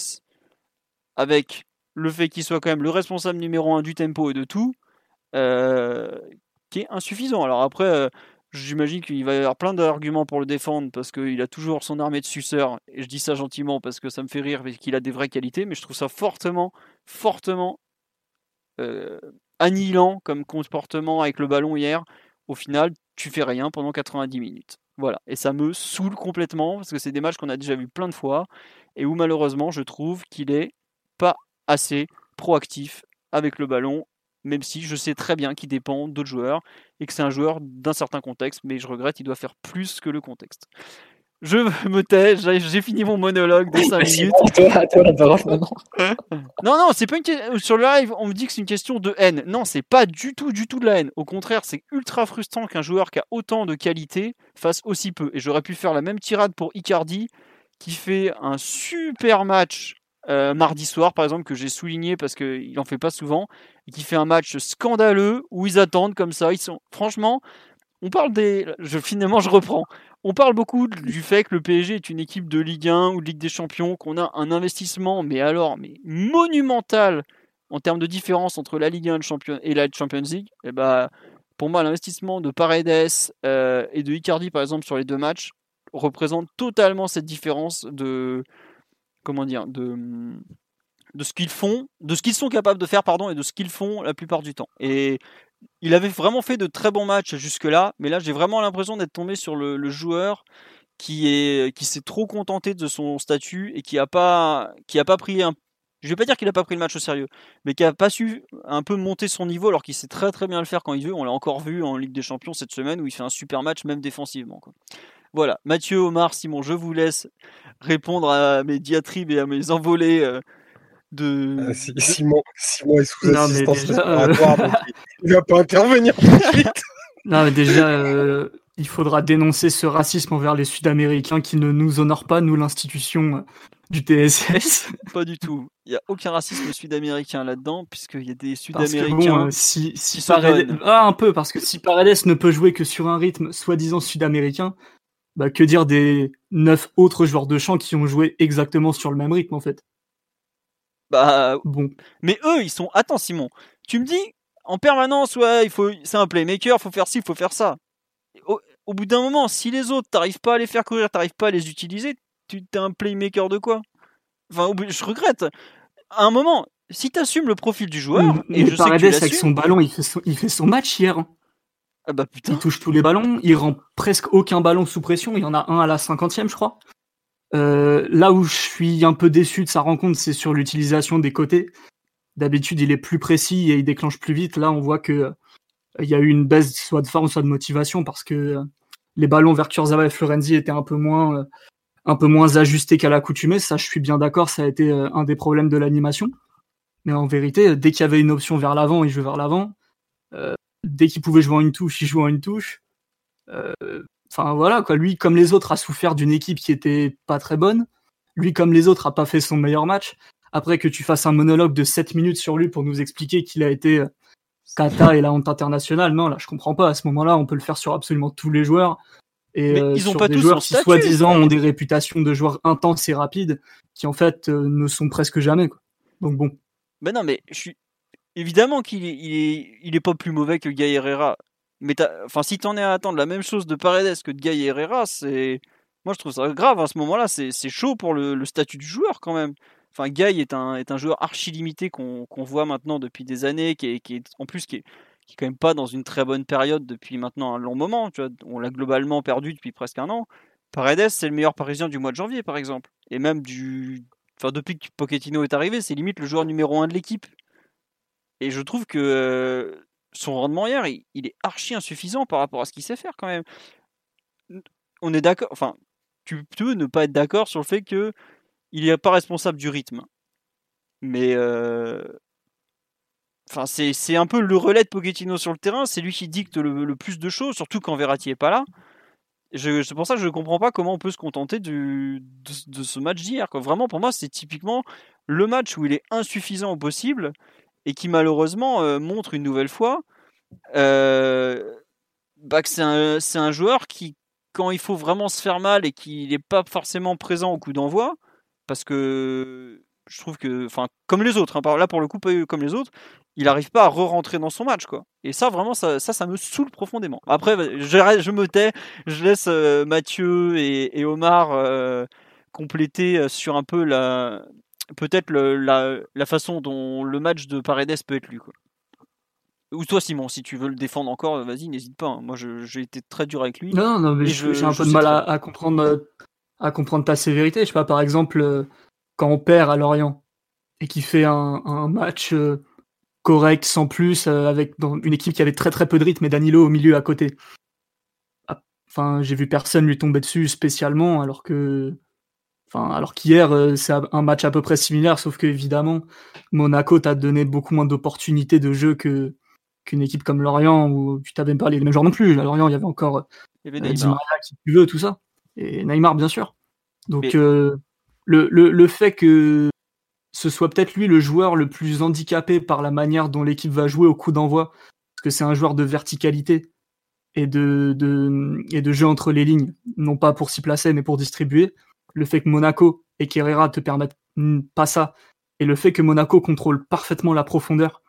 avec le fait qu'il soit quand même le responsable numéro un du tempo et de tout, euh, qui est insuffisant. Alors après, j'imagine qu'il va y avoir plein d'arguments pour le défendre parce qu'il a toujours son armée de suceurs, et je dis ça gentiment parce que ça me fait rire parce qu'il a des vraies qualités, mais je trouve ça fortement, fortement euh, annihilant comme comportement avec le ballon hier. Au final, tu fais rien pendant 90 minutes. Voilà, et ça me saoule complètement parce que c'est des matchs qu'on a déjà vu plein de fois et où malheureusement je trouve qu'il est pas assez proactif avec le ballon, même si je sais très bien qu'il dépend d'autres joueurs et que c'est un joueur d'un certain contexte, mais je regrette, il doit faire plus que le contexte. Je me <laughs> tais, j'ai fini mon monologue de 5 minutes. <laughs> non, non, c'est pas une question. Sur le live, on me dit que c'est une question de haine. Non, c'est pas du tout, du tout de la haine. Au contraire, c'est ultra frustrant qu'un joueur qui a autant de qualité fasse aussi peu. Et j'aurais pu faire la même tirade pour Icardi, qui fait un super match euh, mardi soir, par exemple, que j'ai souligné parce qu'il n'en fait pas souvent, et qui fait un match scandaleux où ils attendent comme ça. Ils sont, franchement, on parle des. Je, finalement, je reprends. On parle beaucoup du fait que le PSG est une équipe de Ligue 1 ou de Ligue des Champions, qu'on a un investissement, mais alors, mais monumental en termes de différence entre la Ligue 1 et la Champions League. Et eh bah, pour moi, l'investissement de Paredes euh, et de Icardi, par exemple, sur les deux matchs, représente totalement cette différence de, comment dire, de, de ce qu'ils font, de ce qu'ils sont capables de faire, pardon, et de ce qu'ils font la plupart du temps. Et il avait vraiment fait de très bons matchs jusque-là, mais là j'ai vraiment l'impression d'être tombé sur le, joueur qui est qui s'est trop contenté de son statut et qui a pas qui a pas pris je vais pas dire qu'il a pas pris le match au sérieux, mais qui a pas su un peu monter son niveau alors qu'il sait très très bien le faire quand il veut. On l'a encore vu en Ligue des Champions cette semaine où il fait un super match même défensivement. Voilà, Mathieu, Omar, Simon, je vous laisse répondre à mes diatribes et à mes envolées euh, de... Ah, Simon, Simon est sous assistance déjà, il va pas intervenir tout de suite. <laughs> non, mais déjà, euh, il faudra dénoncer ce racisme envers les Sud-Américains qui ne nous honorent pas, nous, l'institution du TSS. <laughs> Pas du tout. Il n'y a aucun racisme sud-américain là-dedans, puisqu'il y a des Sud-Américains. Euh, si, si Paredes... Ah, un peu, parce que si Paredes ne peut jouer que sur un rythme soi-disant sud-américain, bah, que dire des neuf autres joueurs de champ qui ont joué exactement sur le même rythme, en fait? Bah, bon. Mais eux, ils sont. Attends, Simon, tu me dis, en permanence, ouais, il faut... c'est un playmaker, faut faire ci, faut faire ça. Au, au bout d'un moment, si les autres, t'arrives pas à les faire courir, t'arrives pas à les utiliser, tu es un playmaker de quoi? Enfin, je regrette. À un moment, si tu assumes le profil du joueur, et je sais que avec son ballon, il fait son, il fait son match hier. Ah bah. Il touche tous les ballons, il rend presque aucun ballon sous pression, il y en a un à la cinquantième, je crois. Euh, là où je suis un peu déçu de sa rencontre, c'est sur l'utilisation des côtés. D'habitude, il est plus précis et il déclenche plus vite. Là, on voit que euh, y a eu une baisse soit de forme, soit de motivation parce que euh, les ballons vers Kurzawa et Florenzi étaient un peu moins un peu moins ajusté qu'à l'accoutumée. Ça, je suis bien d'accord, ça a été euh, un des problèmes de l'animation. Mais en vérité, dès qu'il y avait une option vers l'avant, il jouait vers l'avant. Euh, dès qu'il pouvait jouer en une touche, il jouait en une touche. Euh, enfin voilà, quoi. Lui, comme les autres, a souffert d'une équipe qui était pas très bonne. Lui, comme les autres, a pas fait son meilleur match. Après que tu fasses un monologue de 7 minutes sur lui pour nous expliquer qu'il a été kata et la honte internationale, non, là, je comprends pas. À ce moment-là, on peut le faire sur absolument tous les joueurs. Et euh, ils ont pas des tous joueurs qui soi-disant ont des réputations de joueurs intenses et rapides, qui en fait euh, ne sont presque jamais. Quoi. Donc bon. Ben non, mais je suis évidemment qu'il est, pas plus mauvais que Guy Herrera. Mais enfin, si t'en es à attendre la même chose de Paredes que de Guy Herrera, c'est moi je trouve ça grave à ce moment-là. C'est chaud pour le, statut du joueur quand même. Enfin, Guy est un, est un joueur archi limité qu'on voit maintenant depuis des années, qui est, en plus qui est, quand même pas dans une très bonne période depuis maintenant un long moment. On l'a globalement perdu depuis presque un an. Paredes, c'est le meilleur Parisien du mois de janvier, par exemple. Et même du, enfin depuis que Pochettino est arrivé, c'est limite le joueur numéro un de l'équipe. Et je trouve que son rendement hier, il, est archi insuffisant par rapport à ce qu'il sait faire quand même. On est d'accord, enfin, tu peux ne pas être d'accord sur le fait que il n'est pas responsable du rythme. Mais Enfin, c'est un peu le relais de Pochettino sur le terrain. C'est lui qui dicte le, plus de choses, surtout quand Verratti est pas là. C'est pour ça que je ne comprends pas comment on peut se contenter de, ce match d'hier. Vraiment, pour moi, c'est typiquement le match où il est insuffisant au possible et qui malheureusement euh, montre une nouvelle fois euh, bah, que c'est un, joueur qui, quand il faut vraiment se faire mal et qu'il n'est pas forcément présent au coup d'envoi, parce que je trouve que, enfin, comme les autres, hein, là pour le coup, comme les autres, il n'arrive pas à re-rentrer dans son match, quoi. Et ça, vraiment, ça, ça, me saoule profondément. Après, je, je me tais, je laisse euh, Mathieu et, Omar compléter sur un peu la, peut-être la, la, façon dont le match de Paredes peut être lu, quoi. Ou toi, Simon, si tu veux le défendre encore, vas-y, n'hésite pas. Hein. Moi, j'ai été très dur avec lui. Non, non, mais j'ai un peu de mal à, comprendre, à comprendre ta sévérité. Je sais pas, par exemple quand on perd à Lorient et qui fait un, match euh, correct sans plus euh, avec une équipe qui avait très très peu de rythme et Danilo au milieu à côté. Ah, enfin, j'ai vu personne lui tomber dessus spécialement alors que Enfin, alors qu'hier, euh, c'est un match à peu près similaire, sauf que évidemment, Monaco t'a donné beaucoup moins d'opportunités de jeu que qu'une équipe comme Lorient où tu t'avais pas les mêmes joueurs non plus. À Lorient, il y avait encore il y avait qui tu veux, tout ça, et Neymar bien sûr. Donc le, fait que ce soit peut-être lui le joueur le plus handicapé par la manière dont l'équipe va jouer au coup d'envoi, parce que c'est un joueur de verticalité et de, et de jeu entre les lignes, non pas pour s'y placer, mais pour distribuer. Le fait que Monaco et Kerrera te permettent pas ça, et le fait que Monaco contrôle parfaitement la profondeur.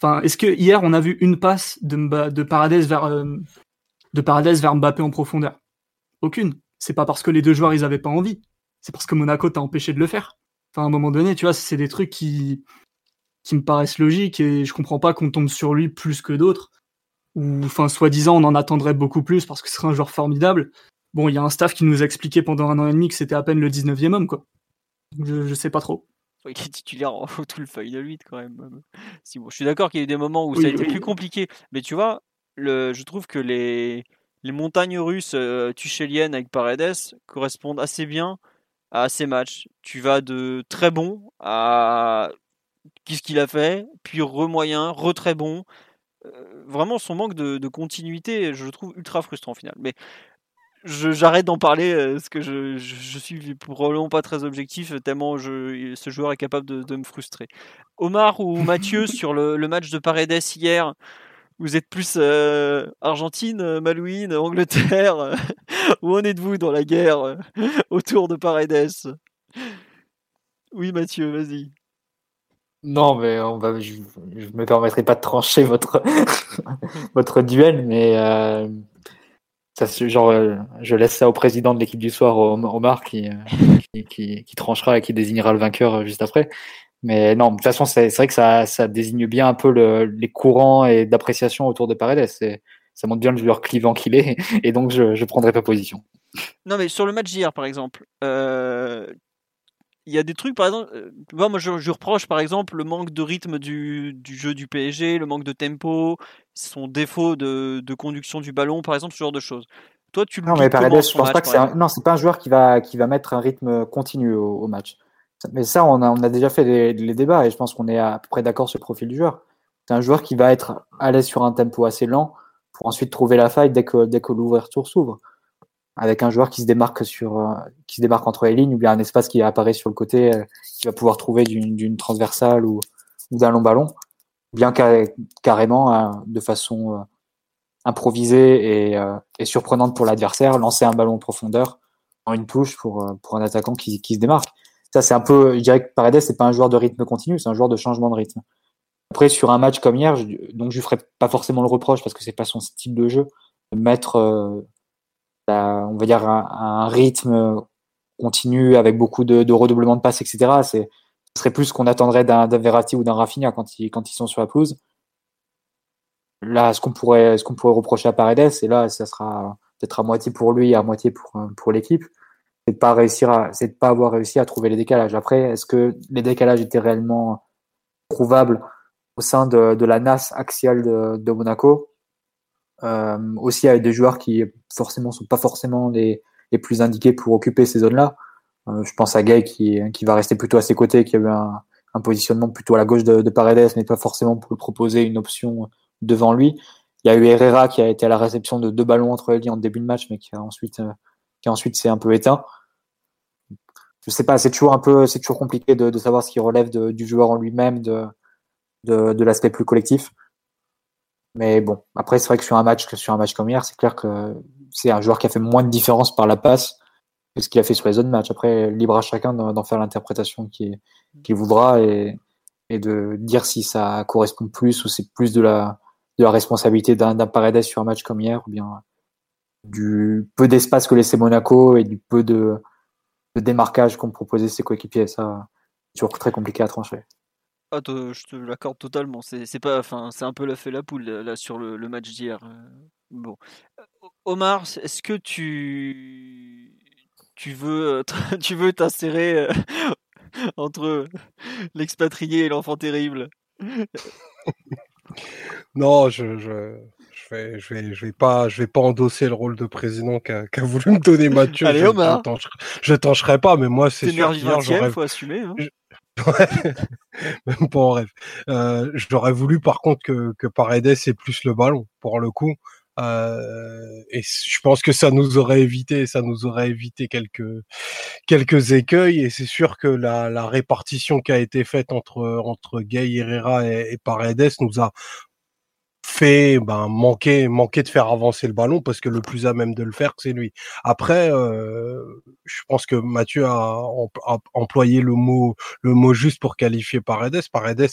Enfin, est-ce que hier on a vu une passe de, de Paradès vers euh, de vers Mbappé en profondeur? Aucune. C'est pas parce que les deux joueurs ils avaient pas envie c'est parce que Monaco t'a empêché de le faire. Enfin, à un moment donné, tu vois, c'est des trucs qui, qui me paraissent logiques et je comprends pas qu'on tombe sur lui plus que d'autres. Ou, enfin, soi-disant, on en attendrait beaucoup plus parce que ce serait un joueur formidable. Bon, il y a un staff qui nous a expliqué pendant un an et demi que c'était à peine le 19e homme, quoi. je, je sais pas trop. il est titulaire en <laughs> tout le feuille de 8 quand même. Si, bon, je suis d'accord qu'il y a eu des moments où ça a été plus compliqué, mais tu vois, le, je trouve que les, les montagnes russes euh, tuchéliennes avec Paredes correspondent assez bien à ces matchs. Tu vas de très bon à qu'est-ce qu'il a fait, puis re-moyen, re-très bon. Euh, vraiment, son manque de, de, continuité, je le trouve ultra frustrant au final. Mais j'arrête d'en parler parce que je, je, suis probablement pas très objectif tellement je, ce joueur est capable de, de me frustrer. Omar ou Mathieu <laughs> sur le, le, match de Paredes hier, vous êtes plus euh, Argentine, euh, Malouine, Angleterre euh, <laughs> Où en êtes-vous dans la guerre autour de Paredes? Oui Mathieu, vas-y. Non, mais on va, je ne me permettrai pas de trancher votre, <laughs> votre duel, mais ça, genre, euh, je laisse ça au président de l'équipe du soir, Omar, qui, euh, <laughs> qui, qui, qui, tranchera et qui désignera le vainqueur euh, juste après. Mais non, de toute façon, c'est vrai que ça, ça désigne bien un peu le, les courants et d'appréciation autour de Paredes. Ça montre bien le joueur clivant qu'il est, <laughs> et donc je ne prendrai pas position. Non, mais sur le match d'hier, par exemple, euh, il y a des trucs, par exemple, euh, moi je, je, reproche par exemple le manque de rythme du, du, jeu du PSG, le manque de tempo, son défaut de, de, conduction du ballon, par exemple, ce genre de choses. Toi, tu non, mais Paredes, je pense pas que c'est un... non, c'est pas un joueur qui va qui va mettre un rythme continu au, au match. Mais ça, on a, on a déjà fait les, les débats et je pense qu'on est à peu près d'accord sur le profil du joueur. C'est un joueur qui va être à l'aise sur un tempo assez lent pour ensuite trouver la faille dès que dès que l'ouverture s'ouvre avec un joueur qui se démarque sur euh, qui se démarque entre les lignes ou bien un espace qui apparaît sur le côté euh, qui va pouvoir trouver d'une transversale ou, ou d'un long ballon bien carrément euh, de façon improvisée et, surprenante pour l'adversaire lancer un ballon en profondeur en une touche pour pour un attaquant qui, se démarque. Ça c'est un peu je dirais que Paredes c'est pas un joueur de rythme continu c'est un joueur de changement de rythme. Après sur un match comme hier donc je lui ferai pas forcément le reproche parce que c'est pas son style de jeu de on va dire, un, rythme continu avec beaucoup de, de redoublement de passes, etc. C'est, ce serait plus ce qu'on attendrait d'un, Verratti ou d'un Rafinha quand ils, quand ils sont sur la pelouse. Là, ce qu'on pourrait, ce pourrait reprocher à Paredes, et là, ça sera peut-être à moitié pour lui et à moitié pour, pour l'équipe, c'est de pas réussir à, c'est pas avoir réussi à trouver les décalages. Après, est-ce que les décalages étaient réellement prouvables au sein de, de la NAS axiale de Monaco? Euh, aussi avec des joueurs qui forcément sont pas forcément les, les plus indiqués pour occuper ces zones-là. Euh, je pense à Gay qui, qui va rester plutôt à ses côtés, qui a eu un, positionnement plutôt à la gauche de, de Paredes, mais pas forcément pour proposer une option devant lui. Il y a eu Herrera qui a été à la réception de deux ballons entre les en début de match, mais qui a ensuite, euh, qui ensuite s'est un peu éteint. Je sais pas, c'est toujours un peu, c'est toujours compliqué de, savoir ce qui relève du joueur en lui-même, de, de l'aspect plus collectif. Mais bon, après, c'est vrai que sur un match, sur un match comme hier, c'est clair que c'est un joueur qui a fait moins de différence par la passe que ce qu'il a fait sur les autres matchs. Après, libre à chacun d'en faire l'interprétation qu'il voudra et, de dire si ça correspond plus ou c'est plus de la, de la responsabilité d'un Paredes sur un match comme hier ou bien du peu d'espace que laissait Monaco et du peu de, de démarquage qu'ont proposé ses coéquipiers. Ça, c'est toujours très compliqué à trancher. Ah, je te l'accorde totalement. C'est pas, enfin, c'est un peu la fait la poule là sur le, le match d'hier. Euh, bon, Omar, est-ce que tu tu veux euh, <laughs> tu veux t'insérer euh, <laughs> entre l'expatrié et l'enfant terrible? <laughs> Non, je, je, je, vais, je, vais, je vais pas je vais pas endosser le rôle de président qu'a voulu me donner Mathieu. Allez, Omar. Je t'encherai pas, mais moi c'est sûr. Il faut assumer. Hein. <laughs> Même pas en rêve. Euh, J'aurais voulu par contre que, que Paredes ait plus le ballon pour le coup. Euh, et je pense que ça nous aurait évité, ça nous aurait évité quelques quelques écueils. Et c'est sûr que la, la répartition qui a été faite entre entre Gay Herrera et, et Paredes nous a ben, manquer, manquer de faire avancer le ballon parce que le plus à même de le faire, c'est lui. Après, euh, je pense que Mathieu a, employé le mot, le mot juste pour qualifier Paredes. Paredes,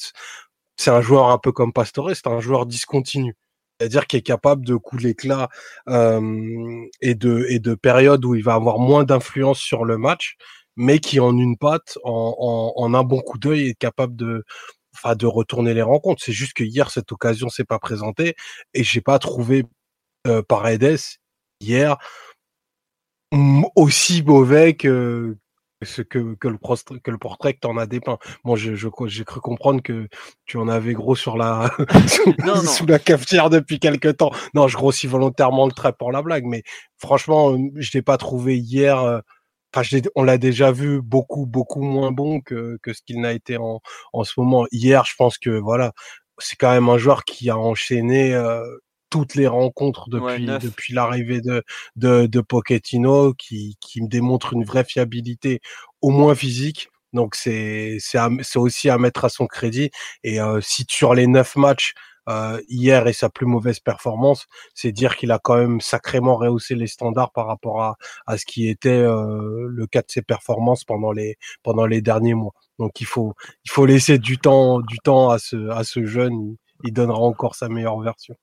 c'est un joueur un peu comme Pastore, c'est un joueur discontinu. C'est-à-dire qu'il est capable de coups d'éclat et de et de périodes où il va avoir moins d'influence sur le match, mais qui en une patte, en, en, en un bon coup d'œil, est capable de enfin de retourner les rencontres. C'est juste que hier cette occasion s'est pas présentée et j'ai pas trouvé euh, Paredes hier aussi mauvais que ce que, que, le, que le portrait que tu en as dépeint. Bon, j'ai je, j'ai cru comprendre que tu en avais gros sur la <laughs> <laughs> sous, la cafetière depuis quelques temps. Non, je grossis volontairement le trait pour la blague, mais franchement, je l'ai pas trouvé hier. Euh, enfin, on l'a déjà vu beaucoup, beaucoup moins bon que, que ce qu'il n'a été en, en ce moment. Hier, je pense que voilà, c'est quand même un joueur qui a enchaîné euh, toutes les rencontres depuis depuis l'arrivée de, de de Pochettino qui qui me démontre une vraie fiabilité au moins physique. Donc c'est c'est c'est aussi à mettre à son crédit. Et euh, si sur les neuf matchs euh, hier et sa plus mauvaise performance, c'est dire qu'il a quand même sacrément rehaussé les standards par rapport à, à ce qui était euh, le cas de ses performances pendant les pendant les derniers mois. Donc il faut il faut laisser du temps du temps à ce à ce jeune, il donnera encore sa meilleure version.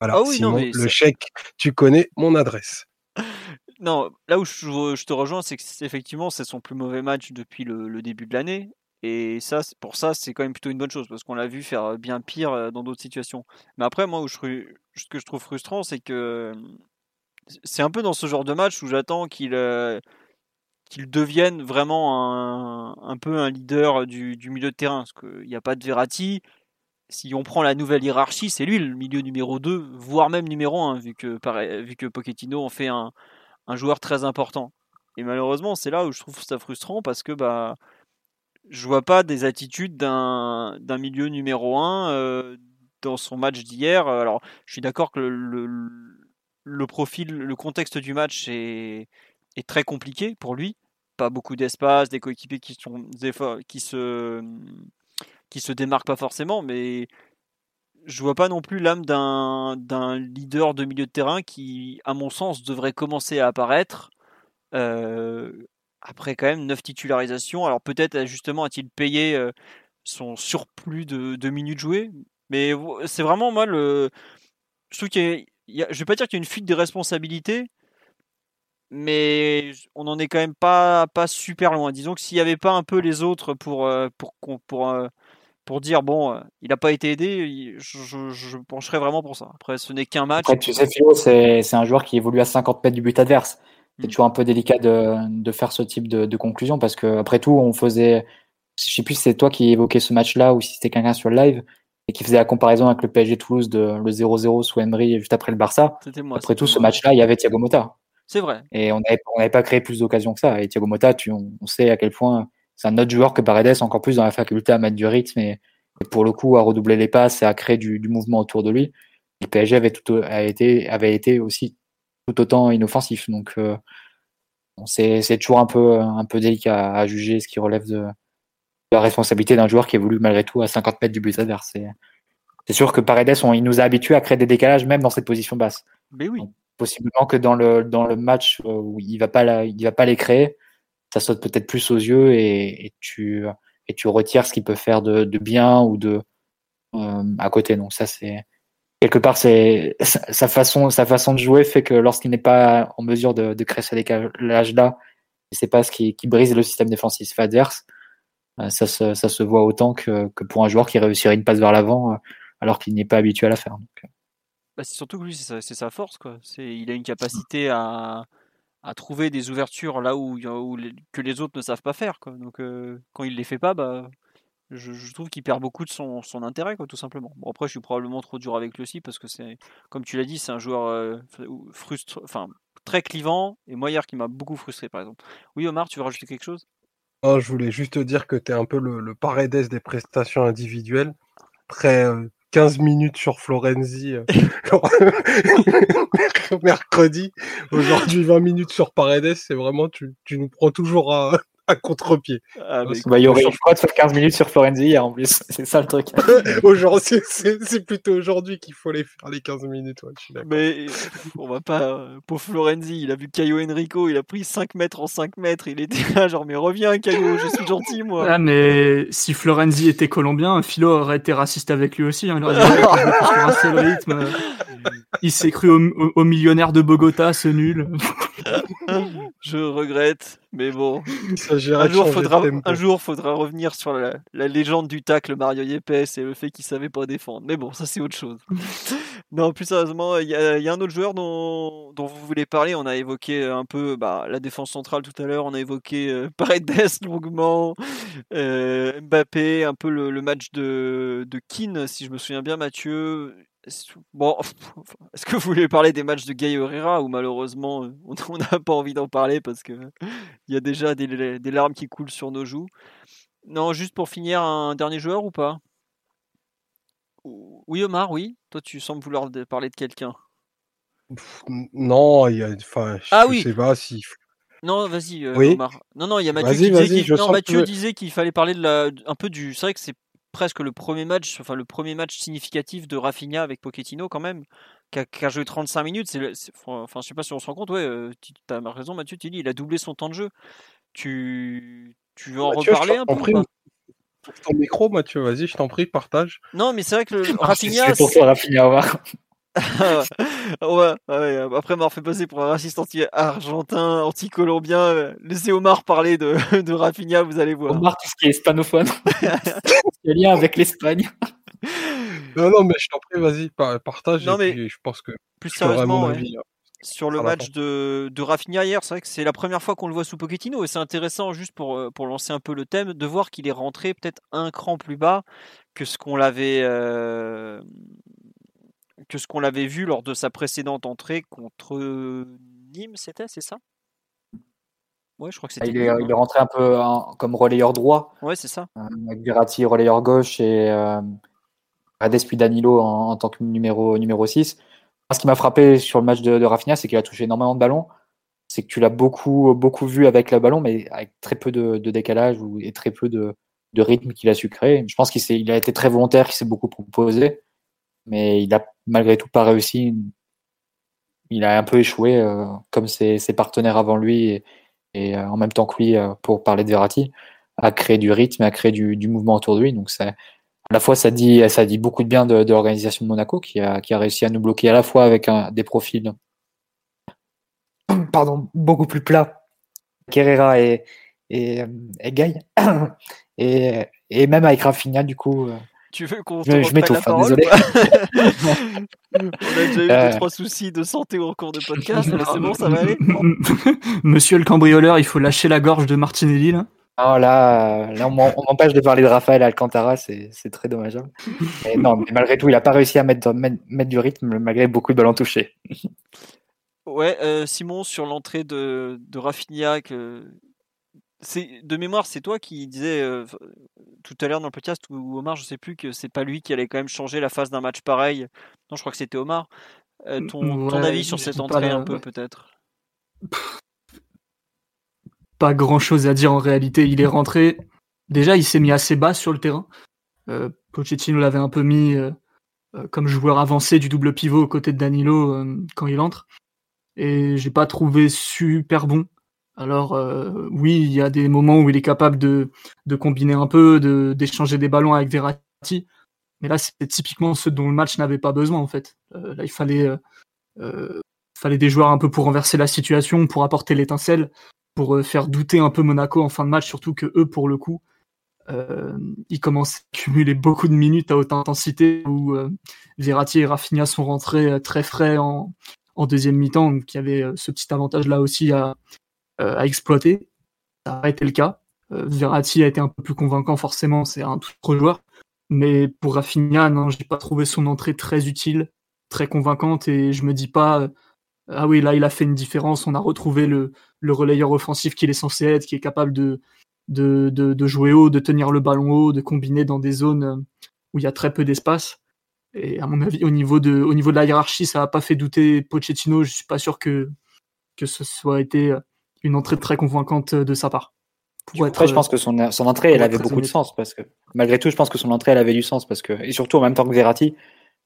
Voilà. Ah Sinon, le chèque, tu connais mon adresse. <laughs> Non, là où je, te rejoins, c'est que effectivement c'est son plus mauvais match depuis le, début de l'année. Et ça, pour ça, c'est quand même plutôt une bonne chose parce qu'on l'a vu faire bien pire dans d'autres situations. Mais après, moi, où je, ce que je trouve frustrant, c'est que c'est un peu dans ce genre de match où j'attends qu'il qu'il devienne vraiment un, un, peu un leader du, du milieu de terrain. Parce qu'il n'y a pas de Verratti, si on prend la nouvelle hiérarchie, c'est lui le milieu numéro 2, voire même numéro 1, vu que, vu que Pochettino en fait un, joueur très important. Et malheureusement, c'est là où je trouve ça frustrant parce que bah, je vois pas des attitudes d'un milieu numéro 1 euh, dans son match d'hier. Alors, je suis d'accord que le, le, profil, le contexte du match est, est très compliqué pour lui. Pas beaucoup d'espace, des coéquipiers qui, sont, qui se qui se démarque pas forcément, mais je vois pas non plus l'âme d'un leader de milieu de terrain qui, à mon sens, devrait commencer à apparaître euh, après quand même neuf titularisations. Alors peut-être justement a-t-il payé euh, son surplus de, minutes jouées, mais c'est vraiment moi le. Je trouve qu'il y, a, je vais pas dire qu'il y a une fuite de responsabilités, mais on n'en est quand même pas, pas super loin. Disons que s'il n'y avait pas un peu les autres pour, euh, pour, pour, pour dire bon, euh, il n'a pas été aidé, je, pencherais vraiment pour ça. Après, ce n'est qu'un match. Après, tu sais, Philo, c'est un joueur qui évolue à 50 mètres du but adverse. C'est mm. toujours un peu délicat de, faire ce type de, conclusion parce que après tout, on faisait. Je sais plus si c'est toi qui évoquais ce match-là ou si c'était quelqu'un sur le live et qui faisait la comparaison avec le PSG Toulouse de le 0-0 sous Emery juste après le Barça. Moi, après tout, ce match-là, il y avait Thiago Motta. C'est vrai. Et on n'avait pas créé plus d'occasions que ça. Et Thiago Motta, tu, on sait à quel point c'est un autre joueur que Paredes, encore plus dans la faculté à mettre du rythme et, pour le coup à redoubler les passes et à créer du, mouvement autour de lui. Le PSG avait, tout, a été, avait été aussi tout autant inoffensif. Donc euh, c'est toujours un peu, un peu délicat à, juger ce qui relève de, la responsabilité d'un joueur qui évolue malgré tout à 50 mètres du but adverse. C'est sûr que Paredes, on, il nous a habitués à créer des décalages même dans cette position basse. Mais oui. possiblement que dans le, dans le match où il ne va, pas il va pas les créer, ça saute peut-être plus aux yeux et, tu, et tu retires ce qu'il peut faire de, bien ou de euh, à côté. Donc ça c'est quelque part sa façon de jouer fait que lorsqu'il n'est pas en mesure de, créer ce décalage là, c'est pas ce qui, brise le système défensif adverse. Euh, ça se, voit autant que, pour un joueur qui réussirait une passe vers l'avant euh, alors qu'il n'est pas habitué à la faire. Bah, c'est surtout que lui, c'est sa, force. Il a une capacité à, trouver des ouvertures là où, où que les autres ne savent pas faire. Donc euh, quand il les fait pas, bah, je, trouve qu'il perd beaucoup de son, son, intérêt, quoi, tout simplement. Bon, après, je suis probablement trop dur avec lui aussi parce que c'est, comme tu l'as dit, c'est un joueur euh, frustre, enfin très clivant et Moyer qui m'a beaucoup frustré, par exemple. Oui, Omar, tu veux rajouter quelque chose? Oh, Je voulais juste te dire que tu es un peu le, le paredes des prestations individuelles. Après, euh, 15 minutes sur Florenzi euh, <laughs> <laughs> mercredi. Aujourd'hui, 20 minutes sur Paredes. C'est vraiment, tu, tu, nous prends toujours à, à contre-pied. Ah, bah, il y aurait, je crois, de faire 15 minutes sur Florenzi hier en plus. <laughs> C'est ça le truc. <laughs> aujourd'hui, c'est plutôt aujourd'hui qu'il faut les faire les 15 minutes. mais on va pas. Pour Florenzi, il a vu Caio Enrico, il a pris 5 mètres en 5 mètres. Il était là, genre, mais reviens, Caio, je suis gentil, moi. Ah, mais si Florenzi était colombien, Philo aurait été raciste avec lui aussi. Hein. Il, il s'est cru au, au millionnaire de Bogota, ce nul. <laughs> Je regrette, mais bon. Un jour, faudra, un jour, faudra revenir sur la, la légende du tacle Mario Yepes et le fait qu'il savait pas défendre. Mais bon, ça c'est autre chose. <laughs> non, plus sérieusement, il y, a il y a un autre joueur dont, dont vous voulez parler. On a évoqué un peu bah, la défense centrale tout à l'heure. On a évoqué euh, <laughs> Paredes longuement, euh, Mbappé, un peu le, le match de, de Keane, si je me souviens bien, Mathieu. Bon, <laughs> est-ce que vous voulez parler des matchs de Gay Herrera ou malheureusement euh, on n'a pas envie d'en parler parce que il y a déjà des, des larmes qui coulent sur nos joues. Non, juste pour finir, un dernier joueur ou pas? Ou- Oui, Omar, oui. Toi, tu sembles vouloir parler de quelqu'un. Non, il y a, enfin, je Ah oui. sais pas si. Non, vas-y, euh, Oui. Omar. Non, non, il y a Mathieu qui disait non, que disait qu'il fallait parler de la, un peu du. C'est vrai que c'est presque le premier match, enfin le premier match significatif de Rafinha avec Pochettino quand même, qui a, qui a joué 35 minutes. C'est, le- c'est- enfin, je sais pas si on se rend compte. Ouais, euh, tu as raison, Mathieu. Tu dis, il a doublé son temps de jeu. Tu, tu veux en Mathieu, reparler un peu ou Ton micro, Mathieu, vas-y, je t'en prie, partage. Non, mais c'est vrai que le, C'est Rafinha, pour toi, Rafinha, au revoir. <laughs> ouais, ouais, après m'avoir fait passer pour un raciste anti-argentin, anti-colombien, euh, laissez Omar parler de, <laughs> de Rafinha, vous allez voir. Omar, tout ce qui est hispanophone. <laughs> Il y a lien avec l'Espagne. Non, non, mais je t'en prie, vas-y, par- partage. Non, et mais puis je pense que Plus sérieusement, mon ouais, avis. hein. sur le match de, de Rafinha hier, c'est vrai que c'est la première fois qu'on le voit sous Pochettino et c'est intéressant juste pour, euh, pour lancer un peu le thème de voir qu'il est rentré peut-être un cran plus bas que ce qu'on l'avait euh, que ce qu'on l'avait vu lors de sa précédente entrée contre Nîmes, c'était, c'est ça? Ouais, je crois que c'était Il est, Nîmes, il hein. est rentré un peu comme relayeur droit, Ouais, c'est ça. euh, avec Verratti relayeur gauche et euh, Paredes puis Danilo en, en tant que numéro, numéro 6. Moi, Ce qui m'a frappé sur le match de, de Rafinha, c'est qu'il a touché énormément de ballons. C'est que tu l'as beaucoup, beaucoup vu avec le ballon, mais avec très peu de, de décalage ou, et très peu de, de rythme qu'il a su créer. Je pense qu'il il a été très volontaire, qu'il s'est beaucoup proposé, mais il a malgré tout pas réussi. Il a un peu échoué, euh, comme ses, partenaires avant lui et, euh, en même temps que lui, euh, pour parler de Verratti, à créer du rythme, à créer du, mouvement autour de lui. Donc c'est à la fois ça dit ça beaucoup de bien de, l'organisation de Monaco qui a, réussi à nous bloquer à la fois avec des profils <coughs> pardon beaucoup plus plats Herrera et et, <coughs> et et, même avec Rafinha du coup Tu veux qu'on Je- te la hein, parole On a déjà eu Euh. deux, trois soucis de santé au cours de podcast, mais c'est bon, ça va aller <laughs> Monsieur le cambrioleur, il faut lâcher la gorge de Martinelli là. non, là, euh, là on m'empêche de parler de Raphaël Alcantara, c'est c'est très dommageable. Et non, mais malgré tout, il n'a pas réussi à mettre, mettre, mettre du rythme malgré beaucoup de ballons touchés. Ouais, euh, Simon, sur l'entrée de, de Rafinha, que... c'est de mémoire, c'est toi qui disais euh, tout à l'heure dans le podcast, ou Omar, je sais plus, que c'est pas lui qui allait quand même changer la phase d'un match pareil. Non, je crois que c'était Omar. Euh, ton, avis sur cette entrée la- un peu, ouais. peut-être? Pas grand chose à dire en réalité. Il est rentré. Déjà, il s'est mis assez bas sur le terrain. Euh, Pochettino l'avait un peu mis comme joueur avancé du double pivot aux côtés de Danilo quand il entre. Et j'ai pas trouvé super bon. Alors euh, oui, il y a des moments où il est capable de, combiner un peu, d'échanger des ballons avec Verratti. Mais là, c'était typiquement ce dont le match n'avait pas besoin en fait. Euh, là, il fallait euh, fallait des joueurs un peu pour renverser la situation, pour apporter l'étincelle, pour faire douter un peu Monaco en fin de match, surtout que eux, pour le coup, ils commencent à cumuler beaucoup de minutes à haute intensité où Verratti et Rafinha sont rentrés très frais en, en deuxième mi-temps, donc il y avait ce petit avantage-là aussi à, à exploiter. Ça n'a pas été le cas. Euh, Verratti a été un peu plus convaincant, forcément, c'est un tout autre joueur. Mais pour Rafinha, non, j'ai pas trouvé son entrée très utile, très convaincante, et je me dis pas, euh, ah oui, là, il a fait une différence, on a retrouvé le, le relayeur offensif qu'il est censé être, qui est capable de, de, de, jouer haut, de tenir le ballon haut, de combiner dans des zones euh, où il y a très peu d'espace. Et à mon avis, au niveau de, au niveau de la hiérarchie, ça n'a pas fait douter Pochettino. Je suis pas sûr que, que ce soit été euh, une entrée très convaincante de sa part. Pour Après, je euh, pense que son, son entrée, elle avait beaucoup de sens parce que malgré tout, je pense que son entrée, elle avait du sens parce que et surtout en même temps que Verratti,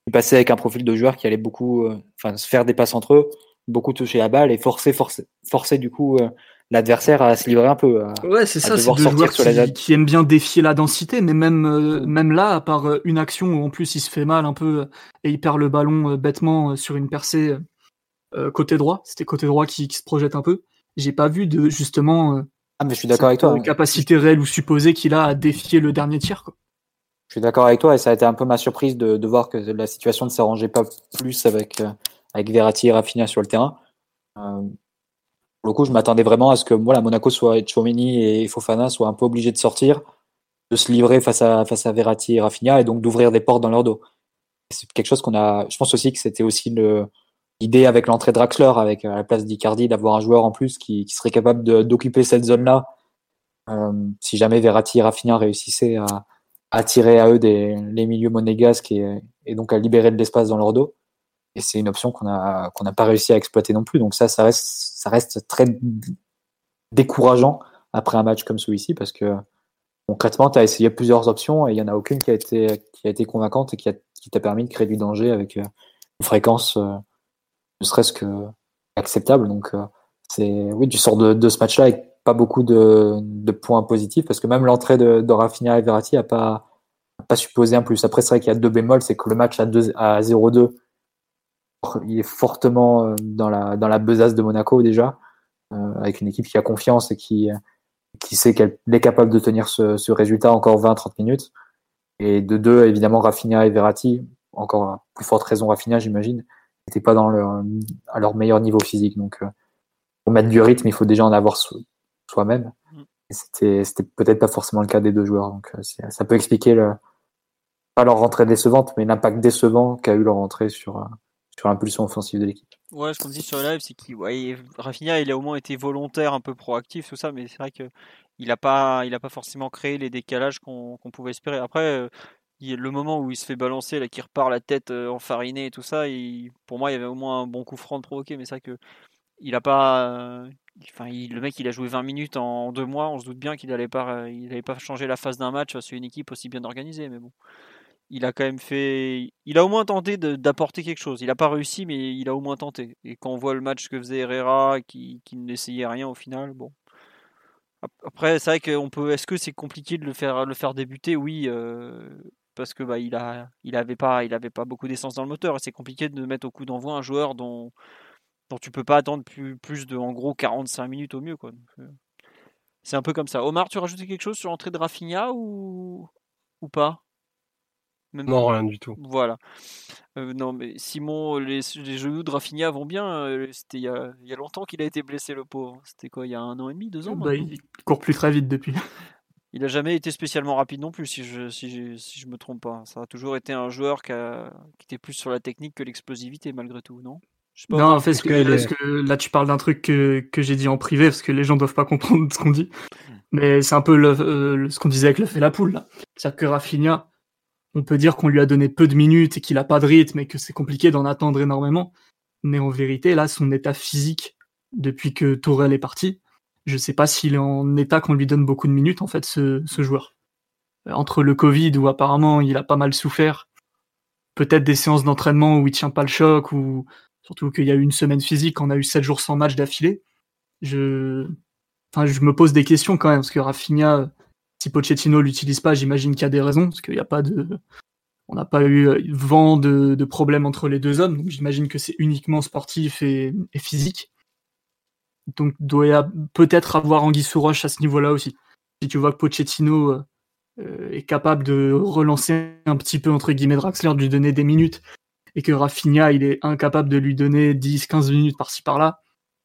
il passait avec un profil de joueur qui allait beaucoup, euh, enfin, se faire des passes entre eux, beaucoup toucher la balle et forcer, forcer, forcer du coup euh, l'adversaire à se livrer un peu. à- Ouais, c'est ça, c'est deux joueurs sur la qui, qui aiment bien défier la densité, mais même, euh, même là, à part euh, une action où en plus il se fait mal un peu euh, et il perd le ballon euh, bêtement euh, sur une percée euh, côté droit. C'était côté droit qui, se projette un peu. J'ai pas vu de justement. ah, mais je suis d'accord avec toi. Hein. Capacité réelle ou supposée qu'il a à défier le dernier tir. Quoi. Je suis d'accord avec toi et ça a été un peu ma surprise de, de voir que la situation ne s'arrangeait pas plus avec, avec Verratti et Rafinha sur le terrain. pour le coup, je m'attendais vraiment à ce que voilà, Monaco soit Chouameni et Fofana soient un peu obligés de sortir de se livrer face à, face à Verratti et Rafinha et donc d'ouvrir des portes dans leur dos. C'est quelque chose qu'on a. Je pense aussi que c'était aussi l'idée avec l'entrée de Draxler, avec à la place d'Icardi, d'avoir un joueur en plus qui, serait capable d'occuper cette zone-là. Euh, si jamais Verratti et Rafinha réussissaient à, à tirer à eux des, les milieux monégasques et, donc à libérer de l'espace dans leur dos. Et c'est une option qu'on n'a pas réussi à exploiter non plus. Donc ça, ça reste ça reste très décourageant après un match comme celui-ci parce que concrètement, tu as essayé plusieurs options et il n'y en a aucune qui a été, convaincante et qui, qui t'a permis de créer du danger avec euh, une fréquence euh, ne serait-ce que acceptable. Donc, euh, c'est oui, du sort de, de ce match-là avec pas beaucoup de, de, points positifs parce que même l'entrée de, de Rafinha et Verratti n'a pas, pas supposé un plus. Après, c'est vrai qu'il y a deux bémols, c'est que le match à, à 0-2, il est fortement dans la, dans la besace de Monaco déjà, avec une équipe qui a confiance et qui, qui sait qu'elle est capable de tenir ce, ce résultat encore 20-30 minutes. Et de deux, évidemment, Rafinha et Verratti, encore à plus forte raison Rafinha, j'imagine, n'étaient pas dans leur, à leur meilleur niveau physique. Donc, euh, pour mettre du rythme, il faut déjà en avoir soi-même. Mm. Et c'était, c'était peut-être pas forcément le cas des deux joueurs. Donc, euh, ça peut expliquer le, pas leur rentrée décevante, mais l'impact décevant qu'a eu leur rentrée sur, euh, sur l'impulsion offensive de l'équipe. Ouais, ce qu'on dit sur le live, c'est qu'il ouais, Rafinha, il a au moins été volontaire, un peu proactif, tout ça, mais c'est vrai que il n'a pas, il a pas forcément créé les décalages qu'on pouvait espérer. Après, euh, il, le moment où il se fait balancer, là, qui repart la tête euh, enfarinée et tout ça, il, pour moi, il y avait au moins un bon coup franc de provoquer, mais c'est vrai que il a pas, euh, enfin, le mec, il a joué 20 minutes en, deux mois, on se doute bien qu'il n'allait pas, il n'allait pas changer la phase d'un match sur une équipe aussi bien organisée, mais bon il a quand même fait. Il a au moins tenté d'apporter quelque chose. Il n'a pas réussi, mais il a au moins tenté. Et quand on voit le match que faisait Herrera, qui, qui n'essayait rien au final, bon. Après, c'est vrai qu'on peut. Est-ce que c'est compliqué de le faire, le faire débuter? Oui, euh, parce que bah, il a, il avait pas, il avait pas beaucoup d'essence dans le moteur. Et c'est compliqué de mettre au coup d'envoi un joueur dont, dont tu peux pas attendre plus, plus de, en gros, 45 minutes au mieux, quoi. Euh, c'est un peu comme ça. Omar, tu rajoutais quelque chose sur l'entrée de Rafinha ou, ou pas? Non, rien du tout. Voilà. Euh, non, mais Simon, les, les, genoux de Rafinha vont bien. Euh, c'était il y a, il y a longtemps qu'il a été blessé, le pauvre. C'était quoi, il y a un an et demi, deux ans bah, Il court plus très vite depuis. Il n'a jamais été spécialement rapide non plus, si je si je, si je me trompe pas. Ça a toujours été un joueur qui, qui était plus sur la technique que l'explosivité, malgré tout, non? Non, en fait, que, que, là, tu parles d'un truc que, que j'ai dit en privé, parce que les gens doivent pas comprendre ce qu'on dit. Mais c'est un peu le, euh, ce qu'on disait avec le fait la poule. C'est-à-dire que Rafinha, on peut dire qu'on lui a donné peu de minutes et qu'il a pas de rythme et que c'est compliqué d'en attendre énormément. Mais en vérité, là, son état physique, depuis que Tourelle est parti, je sais pas s'il est en état qu'on lui donne beaucoup de minutes, en fait, ce, joueur. Entre le Covid, où apparemment il a pas mal souffert, peut-être des séances d'entraînement où il tient pas le choc, ou surtout qu'il y a eu une semaine physique, on a eu 7 jours sans match d'affilée. Je me pose des questions quand même, parce que Rafinha, si Pochettino l'utilise pas, j'imagine qu'il y a des raisons, parce qu'il n'y a pas de, on n'a pas eu euh, vent de, de problème entre les deux hommes, donc j'imagine que c'est uniquement sportif et, physique. Donc doit peut-être avoir Anguille sous roche à ce niveau-là aussi. Si tu vois que Pochettino euh, euh, est capable de relancer un petit peu entre guillemets Draxler, de lui donner des minutes, et que Rafinha il est incapable de lui donner 10-15 minutes par-ci par-là,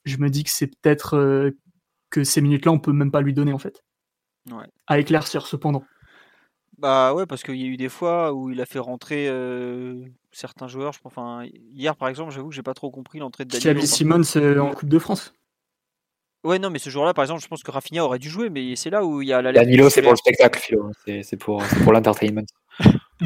je me dis que c'est peut-être que ces minutes-là on peut même pas lui donner en fait. À éclaircir cependant. Bah ouais, parce qu'il y a eu des fois où il a fait rentrer euh, certains joueurs. Je enfin, hier par exemple, j'avoue que j'ai pas trop compris l'entrée de Danilo. Simon c'est en Coupe de France. Ouais, non, mais ce jour-là, par exemple, je pense que Rafinha aurait dû jouer, mais c'est là où il y a la. Danilo, c'est pour le spectacle, Philo. C'est pour, pour l'entertainment. <laughs>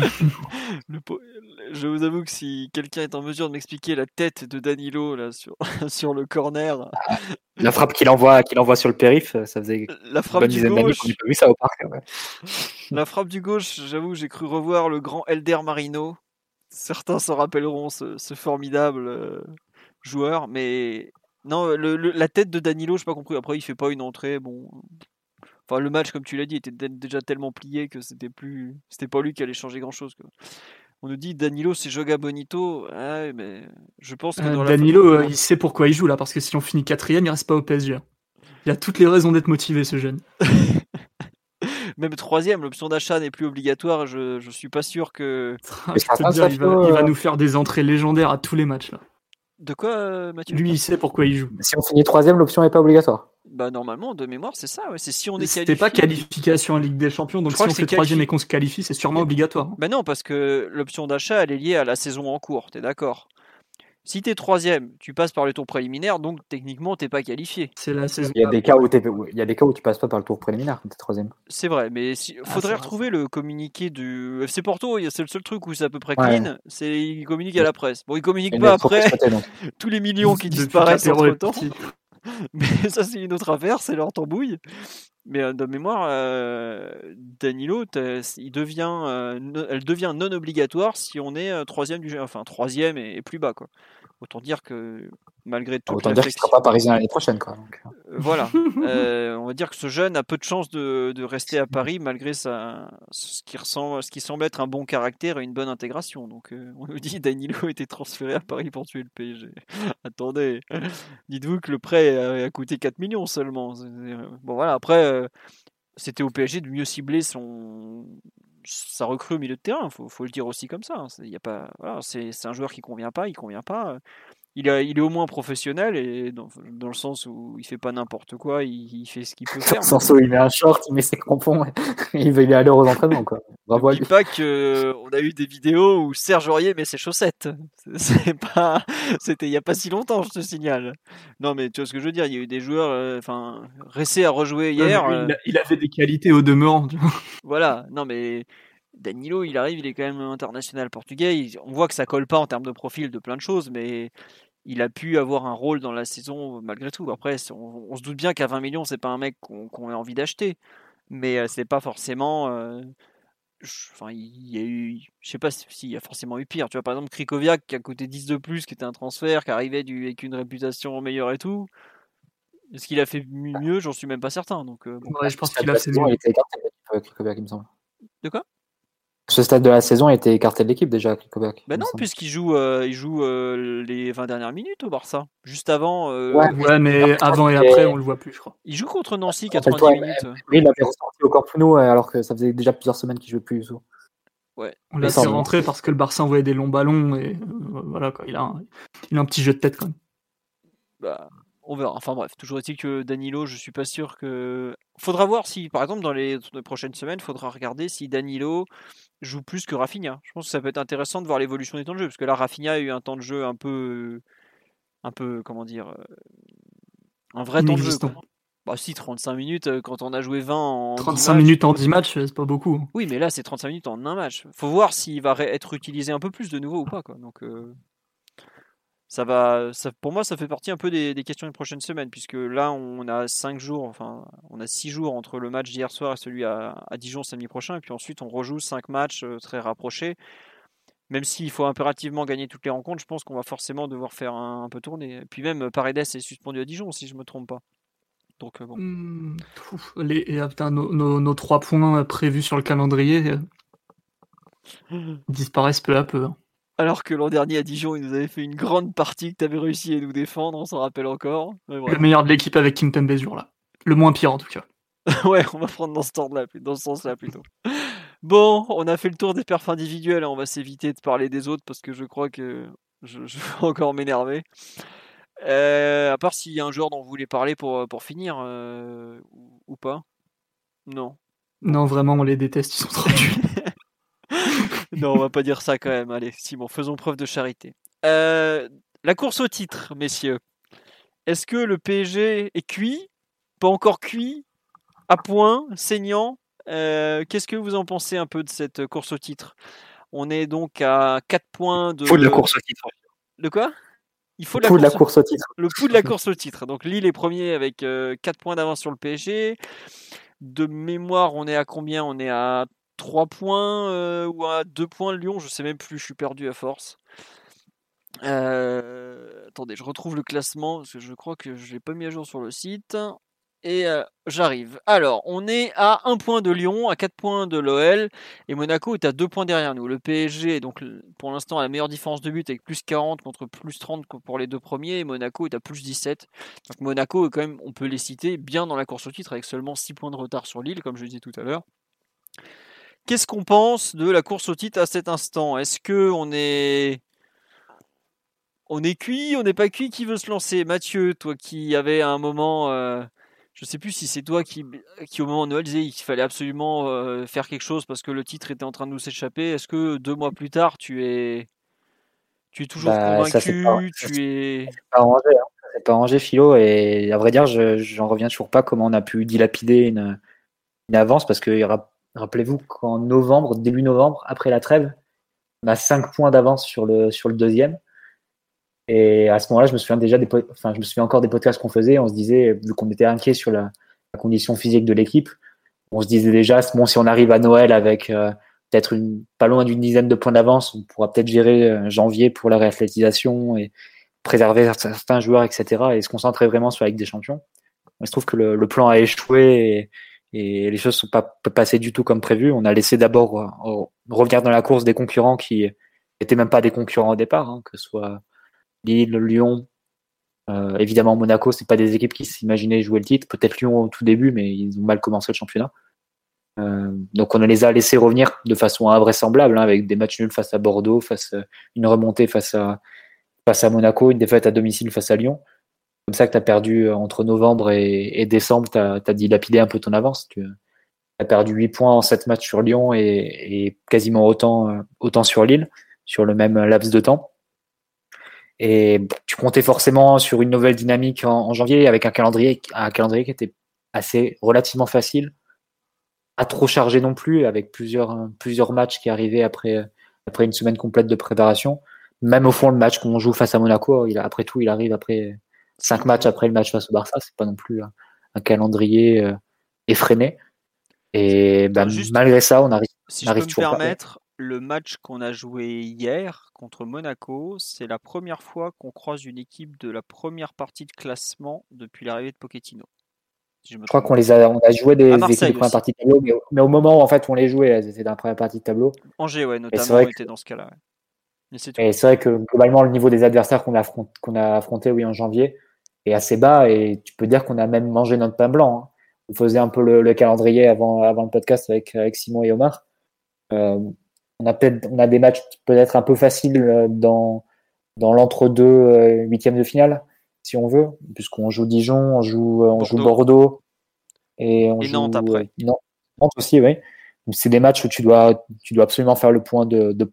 je vous avoue que si quelqu'un est en mesure de m'expliquer la tête de Danilo là sur, <laughs> sur le corner, la frappe qu'il envoie qu'il envoie sur le périph, ça faisait la frappe du gauche. Vu ça au parc. La frappe du gauche, j'avoue, j'ai cru revoir le grand Elder Marino. Certains s'en rappelleront ce, ce formidable euh, joueur, mais non, le, la tête de Danilo, j'ai pas compris. Après, il fait pas une entrée, bon. Enfin, le match, comme tu l'as dit, était déjà tellement plié que c'était plus, c'était pas lui qui allait changer grand chose. On nous dit Danilo, c'est Joga Bonito. Ouais, mais je pense que Euh, dans Danilo, euh, il sait pourquoi il joue là, parce que si on finit quatrième, il reste pas au PSG. Il a toutes les raisons d'être motivé, ce jeune. <laughs> Même troisième, l'option d'achat n'est plus obligatoire. Je, je suis pas sûr que. Ah, je te dire, il va, savent, il va euh, nous faire des entrées légendaires à tous les matchs. Là. De quoi, euh, Mathieu Lui, il sait pourquoi il joue. Si on finit troisième, l'option n'est pas obligatoire. Bah normalement, de mémoire, c'est ça. ouais. C'est si on est C'était qualifié. pas qualification en Ligue des Champions, donc Je si on fait troisième qualifi- et qu'on se qualifie, c'est sûrement obligatoire. hein. Bah non, parce que l'option d'achat, elle est liée à la saison en cours. T'es d'accord Si t'es troisième, tu passes par le tour préliminaire, donc techniquement, t'es pas qualifié. C'est la saison. Il y a des cas où, t'es- il y a des cas où tu passes pas par le tour préliminaire quand t'es troisième. C'est vrai, mais si... Ah, faudrait vrai, retrouver le communiqué du FC Porto. C'est le seul truc où c'est à peu près Ouais. clean. C'est il communique à la presse. Bon, il communique Et pas après <laughs> tous les millions qui disparaissent entre temps. <laughs> Mais ça, c'est une autre affaire, c'est leur tambouille. Mais euh, de mémoire, euh, Danilo, euh, elle devient non obligatoire si on est troisième du enfin troisième et, et plus bas, quoi. Autant dire que malgré toute Autant dire qu'il sera pas parisien l'année prochaine. Quoi. Donc, euh. Voilà. <laughs> Euh, on va dire que ce jeune a peu de chances de, de rester à Paris malgré sa, ce, qui ressemble, ce qui semble être un bon caractère et une bonne intégration. Donc euh, on nous dit Danilo a été transféré à Paris pour tuer le PSG. <laughs> Attendez, dites-vous que le prêt a, a coûté 4 millions seulement. Bon voilà, après c'était au PSG de mieux cibler son sa recrue au milieu de terrain, faut, faut le dire aussi comme ça. hein. C'est- un joueur qui convient pas, il convient pas il, a- il est au moins professionnel et dans, dans le sens où il fait pas n'importe quoi, il, il fait ce qu'il peut Dans faire. le sens où il met un short, il met ses crampons <laughs> il veut y aller aux entraînements. Quoi. Bravo à lui. pas que on a eu des vidéos où Serge Aurier met ses chaussettes. <laughs> C'est- pas, c'était il y a pas si longtemps, je te signale. Non mais tu vois ce que je veux dire, il y a eu des joueurs, euh, enfin, Ressé a rejoué hier. Lui, euh, il, a- il avait des qualités au demeurant. tu vois. Voilà, non mais Danilo, il arrive, il est quand même international portugais. on voit que ça colle pas en termes de profil de plein de choses, mais il a pu avoir un rôle dans la saison malgré tout. Après, on, on se doute bien qu'à 20 millions, c'est pas un mec qu'on qu'on a envie d'acheter, mais euh, c'est pas forcément. euh, je- Enfin, il y a eu, je sais pas si- s'il y a forcément eu pire. Tu vois, par exemple, Krikoviak qui a coûté 10 de plus, qui était un transfert, qui arrivait du, avec une réputation meilleure et tout. Est-ce qu'il a fait mieux? J'en suis même pas certain. Donc, euh, bon. Ouais, je pense qu'il a la fait saison, mieux. il était écarté euh, Krikoviak, il me semble. De quoi? Ce stade de la saison a été écarté de l'équipe déjà, il Ben non, puisqu'il joue, euh, il joue euh, les 20 dernières minutes au Barça. Juste avant, euh, Ouais. Ouais, mais avant et après, on le voit plus, je crois. il joue contre Nancy Rappelle-toi, 90 minutes. Lui, il avait ressorti au euh, alors que ça faisait déjà plusieurs semaines qu'il jouait plus du tout. Ouais. On l'a fait rentrer parce que le Barça envoyait des longs ballons et euh, voilà quoi. Il a, un, il a un petit jeu de tête quand même. Bah, on verra. Enfin bref, toujours est-il que Danilo, je suis pas sûr que. Faudra voir si, par exemple, dans les, dans les prochaines semaines, faudra regarder si Danilo joue plus que Rafinha. Je pense que ça peut être intéressant de voir l'évolution des temps de jeu, parce que là, Rafinha a eu un temps de jeu un peu, un peu, comment dire, euh, un vrai temps de jeu. Bah si, 35 minutes euh, quand on a joué 20 en 10 35 matchs. minutes en 10 matchs, c'est pas beaucoup. Oui, mais là, c'est 35 minutes en un match. Faut voir s'il va être utilisé un peu plus de nouveau ou pas. Quoi. Donc, euh, ça va, ça, pour moi, ça fait partie un peu des, des questions des prochaines semaines, puisque là, on a 5 jours, enfin, on a 6 jours entre le match d'hier soir et celui à, à Dijon samedi prochain, et puis ensuite, on rejoue 5 matchs euh, très rapprochés. Même s'il faut impérativement gagner toutes les rencontres, je pense qu'on va forcément devoir faire un, un peu tourner. Et puis même, euh, Paredes est suspendu à Dijon, si je me trompe pas. Donc, euh, bon. Ouf, les, et, putain, nos, nos, nos trois points prévus sur le calendrier euh, <laughs> disparaissent peu à peu. hein. Alors que l'an dernier à Dijon, il nous avait fait une grande partie que tu avais réussi à nous défendre, on s'en rappelle encore. Mais. Le meilleur de l'équipe avec Kimpembe ce jour-là. Le moins pire en tout cas. <laughs> ouais, on va prendre dans ce, temps-là, dans ce sens-là plutôt. Bon, on a fait le tour des perfs individuels, hein, on va s'éviter de parler des autres parce que je crois que je, je vais <laughs> encore m'énerver. Euh, à part s'il y a un joueur dont vous voulez parler pour, pour finir, euh, ou, ou pas Non. Non, vraiment, on les déteste, ils sont trop nuls. <laughs> <laughs> non, on va pas dire ça quand même. Allez, Simon, faisons preuve de charité. Euh, la course au titre, messieurs. Est-ce que le PSG est cuit? Pas encore cuit? À point? Saignant? Euh, Qu'est-ce que vous en pensez un peu de cette course au titre? On est donc à 4 points de. Faut de la course au titre. De quoi? Il faut Il faut de la course- course au titre. le pouls de la course au titre. Donc Lille est premier avec 4 points d'avance sur le PSG. De mémoire, on est à combien? On est à 3 points euh, ou à 2 points Lyon Je sais même plus, je suis perdu à force. Euh, attendez, je retrouve le classement parce que je crois que je l'ai pas mis à jour sur le site. et euh, j'arrive. Alors, on est à 1 point de Lyon, à 4 points de l'OL, et Monaco est à 2 points derrière nous. Le PSG, donc pour l'instant, a la meilleure différence de but avec plus 40 contre plus 30 pour les deux premiers, et Monaco est à plus 17. Donc Monaco, est quand même, on peut les citer, bien dans la course au titre, avec seulement 6 points de retard sur Lille, comme je disais tout à l'heure. Qu'est-ce qu'on pense de la course au titre à cet instant? Est-ce que on est on est cuit, on n'est pas cuit? Qui veut se lancer? Mathieu, toi qui avais à un moment, euh, je sais plus si c'est toi qui, qui au moment de Noël disait qu'il fallait absolument euh, faire quelque chose parce que le titre était en train de nous s'échapper. Est-ce que deux mois plus tard, tu es, tu es toujours bah, convaincu? pas, Tu es pas arrangé, hein. pas arrangé, Philo. Et à vrai dire, je j'en reviens toujours pas comment on a pu dilapider une, une avance parce que Rappelez-vous qu'en novembre, début novembre, après la trêve, on a 5 points d'avance sur le, sur le deuxième. Et à ce moment-là, je me souviens déjà des, enfin, je me souviens encore des podcasts qu'on faisait. On se disait, vu qu'on était inquiet sur la, condition physique de l'équipe, on se disait déjà, bon, si on arrive à Noël avec euh, peut-être pas loin d'une dizaine de points d'avance, on pourra peut-être gérer euh, janvier pour la réathlétisation et préserver certains joueurs, etc. et se concentrer vraiment sur la des Champions. Il se trouve que le plan a échoué et, les choses sont pas passées du tout comme prévu. On a laissé d'abord euh, revenir dans la course des concurrents qui n'étaient même pas des concurrents au départ, hein, que ce soit Lille, Lyon, euh, évidemment Monaco, c'est pas des équipes qui s'imaginaient jouer le titre. Peut-être Lyon au tout début, mais ils ont mal commencé le championnat. Euh, donc on les a laissés revenir de façon invraisemblable, hein, avec des matchs nuls face à Bordeaux, face à une remontée face à face à Monaco, une défaite à domicile face à Lyon comme ça que tu as perdu euh, entre novembre et, décembre, tu as, dilapidé un peu ton avance. Tu as perdu 8 points en 7 matchs sur Lyon et, quasiment autant, euh, autant sur Lille, sur le même laps de temps. Et tu comptais forcément sur une nouvelle dynamique en, janvier avec un calendrier, un calendrier qui était assez relativement facile, pas trop chargé non plus, avec plusieurs, plusieurs matchs qui arrivaient après, après une semaine complète de préparation. Même au fond, le match qu'on joue face à Monaco, il, après tout, il arrive après cinq matchs après le match face au Barça, c'est pas non plus un, calendrier euh, effréné. Et ben, malgré ça, on arrive. Si je peux me permettre, le match qu'on a joué hier contre Monaco, c'est la première fois qu'on croise une équipe de la première partie de classement depuis l'arrivée de Pochettino. je, crois qu'on les a, on a joué des, équipes de première partie de tableau, mais, au moment où en fait on les jouait, elles étaient dans la première partie de tableau. Angers, ouais, notamment, était dans ce cas-là. Et c'est vrai que globalement, le niveau des adversaires qu'on a, qu'on a affronté oui, en janvier, est assez bas et tu peux dire qu'on a même mangé notre pain blanc. Hein. On faisait un peu le, calendrier avant, avant le podcast avec, avec Simon et Omar. Euh, on a peut-être on a des matchs peut-être un peu faciles euh, dans, dans l'entre-deux euh, huitièmes de finale, si on veut, puisqu'on joue Dijon, on joue, on Bordeaux. joue Bordeaux et on joue Nantes après. Nantes aussi, oui. C'est des matchs où tu dois, tu dois absolument faire le point de, de,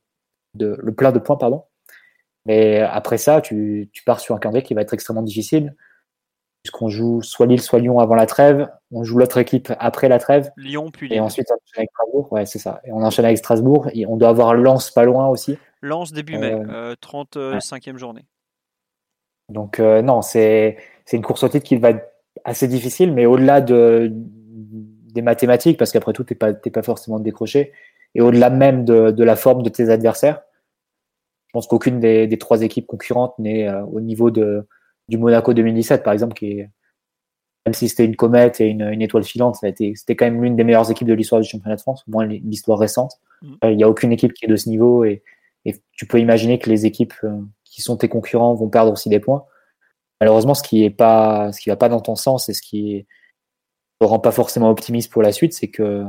de le plein de points, pardon. Mais après ça, tu, tu, pars sur un calendrier qui va être extrêmement difficile, puisqu'on joue soit Lille, soit Lyon avant la trêve, on joue l'autre équipe après la trêve. Lyon, puis Lille. Et ensuite, on enchaîne avec Strasbourg. Ouais, c'est ça. Et on enchaîne avec Strasbourg. Et on doit avoir Lens pas loin aussi. Lens début mai, euh, 35e euh, journée. Donc, euh, non, c'est une course au titre qui va être assez difficile, mais au-delà de, des mathématiques, parce qu'après tout, tu n'es pas, pas forcément décroché, et au-delà même de, de la forme de tes adversaires, je pense qu'aucune des, trois équipes concurrentes n'est euh, au niveau de, du Monaco 2017, par exemple, qui est, même si c'était une comète et une, étoile filante, c'était quand même l'une des meilleures équipes de l'histoire du championnat de France, au moins l'histoire récente. Mm. Euh, il n'y a aucune équipe qui est de ce niveau et, tu peux imaginer que les équipes euh, qui sont tes concurrents vont perdre aussi des points. Malheureusement, ce qui est pas, ce qui va pas dans ton sens et ce qui ne rend pas forcément optimiste pour la suite, c'est que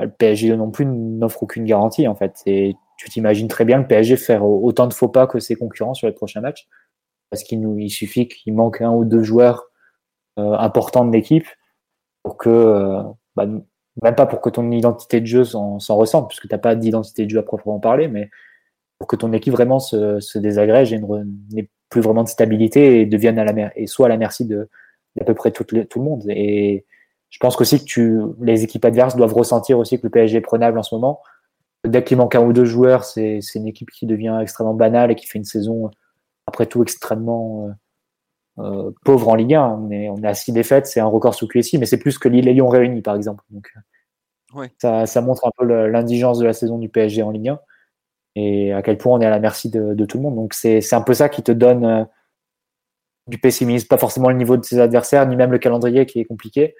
le PSG non plus n'offre aucune garantie en fait. Et tu t'imagines très bien le PSG faire autant de faux pas que ses concurrents sur les prochains matchs. Parce qu'il nous, suffit qu'il manque un ou deux joueurs euh, importants de l'équipe pour que, euh, bah, même pas pour que ton identité de jeu s'en, ressente, puisque tu n'as pas d'identité de jeu à proprement parler, mais pour que ton équipe vraiment se, se désagrège et n'ait plus vraiment de stabilité et devienne à la mer et soit à la merci de d'à peu près tout le, tout le monde. Et je pense aussi que tu, les équipes adverses doivent ressentir aussi que le PSG est prenable en ce moment dès qu'il manque un ou deux joueurs, c'est une équipe qui devient extrêmement banale et qui fait une saison, après tout, extrêmement euh, euh, pauvre en Ligue 1. On est, on est à six défaites, c'est un record sous QSI, mais c'est plus que Lille et Lyon réunis, par exemple. Donc, euh, ça, ça, montre un peu l'indigence de la saison du PSG en Ligue 1 et à quel point on est à la merci de, de tout le monde. Donc, c'est un peu ça qui te donne du pessimisme, pas forcément le niveau de ses adversaires, ni même le calendrier qui est compliqué.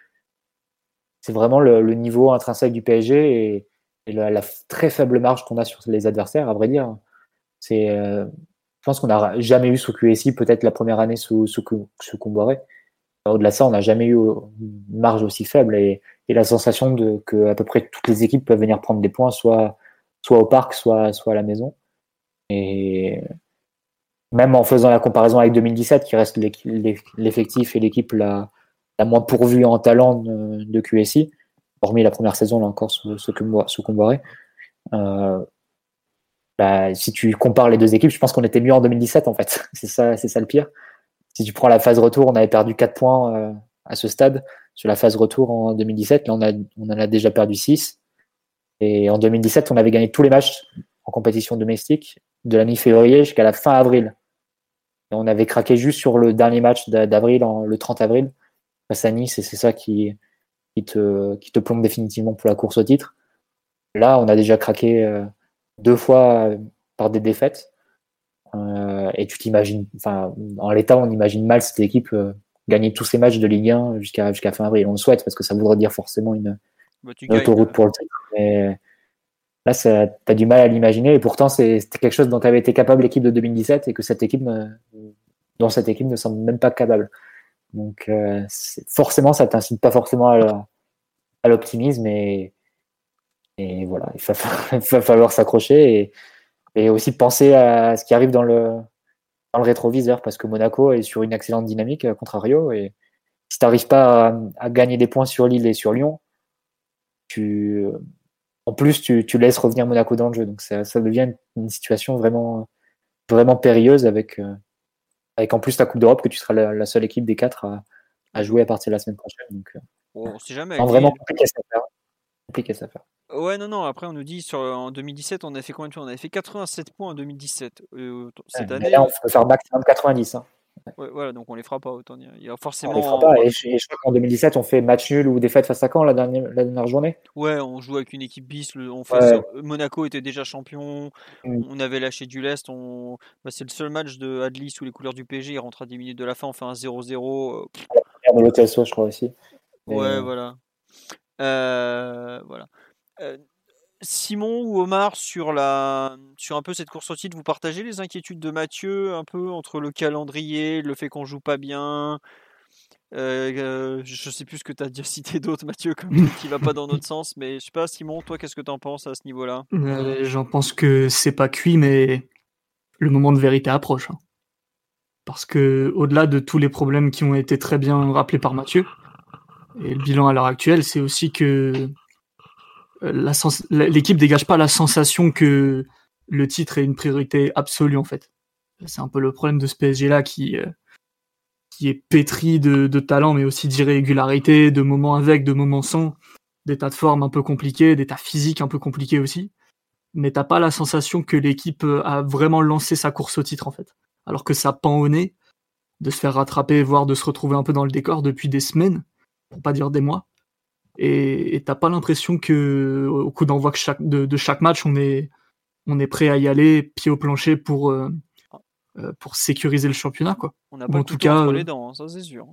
C'est vraiment le, niveau intrinsèque du PSG et, la, très faible marge qu'on a sur les adversaires, à vrai dire. C'est, euh, je pense qu'on n'a jamais eu sous QSI, peut-être la première année sous, sous, sous. Au-delà de ça, on n'a jamais eu une marge aussi faible et, la sensation de que à peu près toutes les équipes peuvent venir prendre des points, soit, soit au parc, soit, soit à la maison. Et même en faisant la comparaison avec 2017, qui reste l'effectif et l'équipe la, la, moins pourvue en talent de, QSI, hormis la première saison, là encore, sous, Comboiré. Euh, bah, si tu compares les deux équipes, je pense qu'on était mieux en 2017 en fait. <laughs> C'est ça, c'est ça le pire. Si tu prends la phase retour, on avait perdu 4 points euh, à ce stade. Sur la phase retour en 2017, là on, a, on en a déjà perdu 6. Et en 2017, on avait gagné tous les matchs en compétition domestique de la mi-février jusqu'à la fin avril. Et on avait craqué juste sur le dernier match d'avril, le 30 avril, face à Nice, et c'est ça qui, qui, te, qui te plombe définitivement pour la course au titre. Là, on a déjà craqué euh, deux fois par des défaites. Euh, et tu t'imagines, enfin, en l'état, on imagine mal cette équipe euh, gagner tous ces matchs de Ligue 1 jusqu'à jusqu'à fin avril. On le souhaite parce que ça voudrait dire forcément une, bah, autoroute pour le titre. Mais là, tu as du mal à l'imaginer. Et pourtant, c'était quelque chose dont avait été capable l'équipe de 2017 et que cette équipe, dont cette équipe ne semble même pas capable. Donc, euh, forcément, ça t'incite pas forcément à l'optimisme et, voilà, il va, falloir <laughs> s'accrocher et, aussi penser à ce qui arrive dans le, rétroviseur parce que Monaco est sur une excellente dynamique, à contrario. Et si tu n'arrives pas à, gagner des points sur Lille et sur Lyon, en plus, tu, laisses revenir Monaco dans le jeu. Donc ça, devient une, situation vraiment, vraiment périlleuse avec, euh, avec en plus la Coupe d'Europe que tu seras la, seule équipe des quatre à, jouer à partir de la semaine prochaine. Donc, euh, on sait jamais. Vraiment compliqué à faire. Compliqué à faire. Ouais, non, non. Après, on nous dit sur, en 2017, on a fait combien de points On avait fait 87 points en 2017. Euh, cette année. on peut faire maximum 90. Hein. Ouais, voilà, donc on les fera pas autant dire. Il y a forcément. On les fera pas. Et je, crois qu'en 2017, on fait match nul ou défaite face à quand la dernière, la dernière journée Ouais, on joue avec une équipe bis. On fait Monaco était déjà champion. Mm. On avait lâché du lest. On... Bah, c'est le seul match de Adli sous les couleurs du PSG. Il rentre à 10 minutes de la fin. On fait un 0-0. La de l'hôtel je crois aussi. Ouais, euh, voilà. Euh, voilà. Euh, Simon ou Omar, sur, la, sur un peu cette course au titre, vous partagez les inquiétudes de Mathieu un peu entre le calendrier, le fait qu'on joue pas bien? Euh, Je sais plus ce que tu as déjà <laughs> cité d'autres, Mathieu, comme qui va pas dans notre sens, mais je sais pas, Simon, toi, qu'est-ce que tu en penses à ce niveau-là? J'en pense que c'est pas cuit, mais le moment de vérité approche. Hein. Parce que au-delà de tous les problèmes qui ont été très bien rappelés par Mathieu, et le bilan à l'heure actuelle, c'est aussi que l'équipe dégage pas la sensation que le titre est une priorité absolue en fait. C'est un peu le problème de ce PSG là qui euh, qui est pétri de, talent mais aussi d'irrégularité, de moments avec, de moments sans, d'états de forme un peu compliqués, d'états physiques un peu compliqués aussi. Mais t'as pas la sensation que l'équipe euh, a vraiment lancé sa course au titre en fait. Alors que ça pend au nez de se faire rattraper, voire de se retrouver un peu dans le décor depuis des semaines, pour pas dire des mois et t'as pas l'impression que au coup d'envoi de, chaque match on est on est prêt à y aller pied au plancher pour euh, euh, pour sécuriser le championnat quoi. On n'a pas en tout cas entre les euh, dents, hein, ça c'est sûr.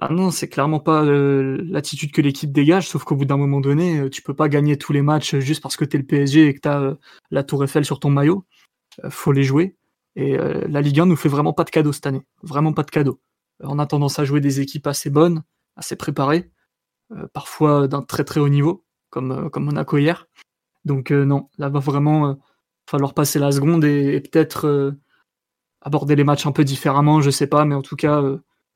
Ah non, c'est clairement pas l'attitude que l'équipe dégage, sauf qu'au bout d'un moment donné, tu peux pas gagner tous les matchs juste parce que t'es le PSG et que t'as la Tour Eiffel sur ton maillot. faut les jouer. Et la Ligue 1 nous fait vraiment pas de cadeau cette année, vraiment pas de cadeau. On a tendance à jouer des équipes assez bonnes, assez préparées, euh, parfois d'un très très haut niveau, comme, euh, comme Monaco hier. Donc euh, non, là va vraiment falloir passer la seconde et, peut-être aborder les matchs un peu différemment, je sais pas, mais en tout cas,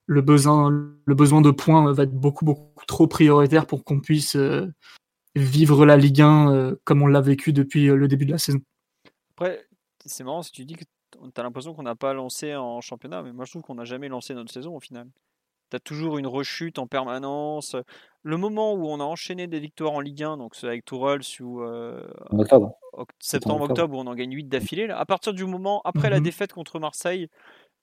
le, besoin, le besoin de points va être beaucoup, beaucoup trop prioritaire pour qu'on puisse vivre la Ligue 1 comme on l'a vécu depuis le début de la saison. Après, c'est marrant si tu dis que tu as l'impression qu'on n'a pas lancé en championnat, mais moi je trouve qu'on n'a jamais lancé notre saison au final. Tu as toujours une rechute en permanence. Le moment où on a enchaîné des victoires en Ligue 1, donc c'est avec Tourelle ou euh, septembre-octobre où on en gagne 8 d'affilée, à partir du moment, après la mmh défaite contre Marseille,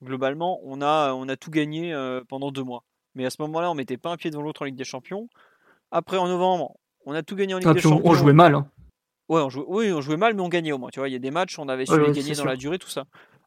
globalement, on a, on a tout gagné euh, pendant deux mois. Mais à ce moment-là, on mettait pas un pied devant l'autre en Ligue des Champions. Après, en novembre, on a tout gagné en Ligue ah, des Champions. On jouait mal. Hein. Ouais, on jouait, oui, on jouait mal, mais on gagnait au moins. Tu vois, il y a des matchs, on avait su les gagner dans la durée, tout ça.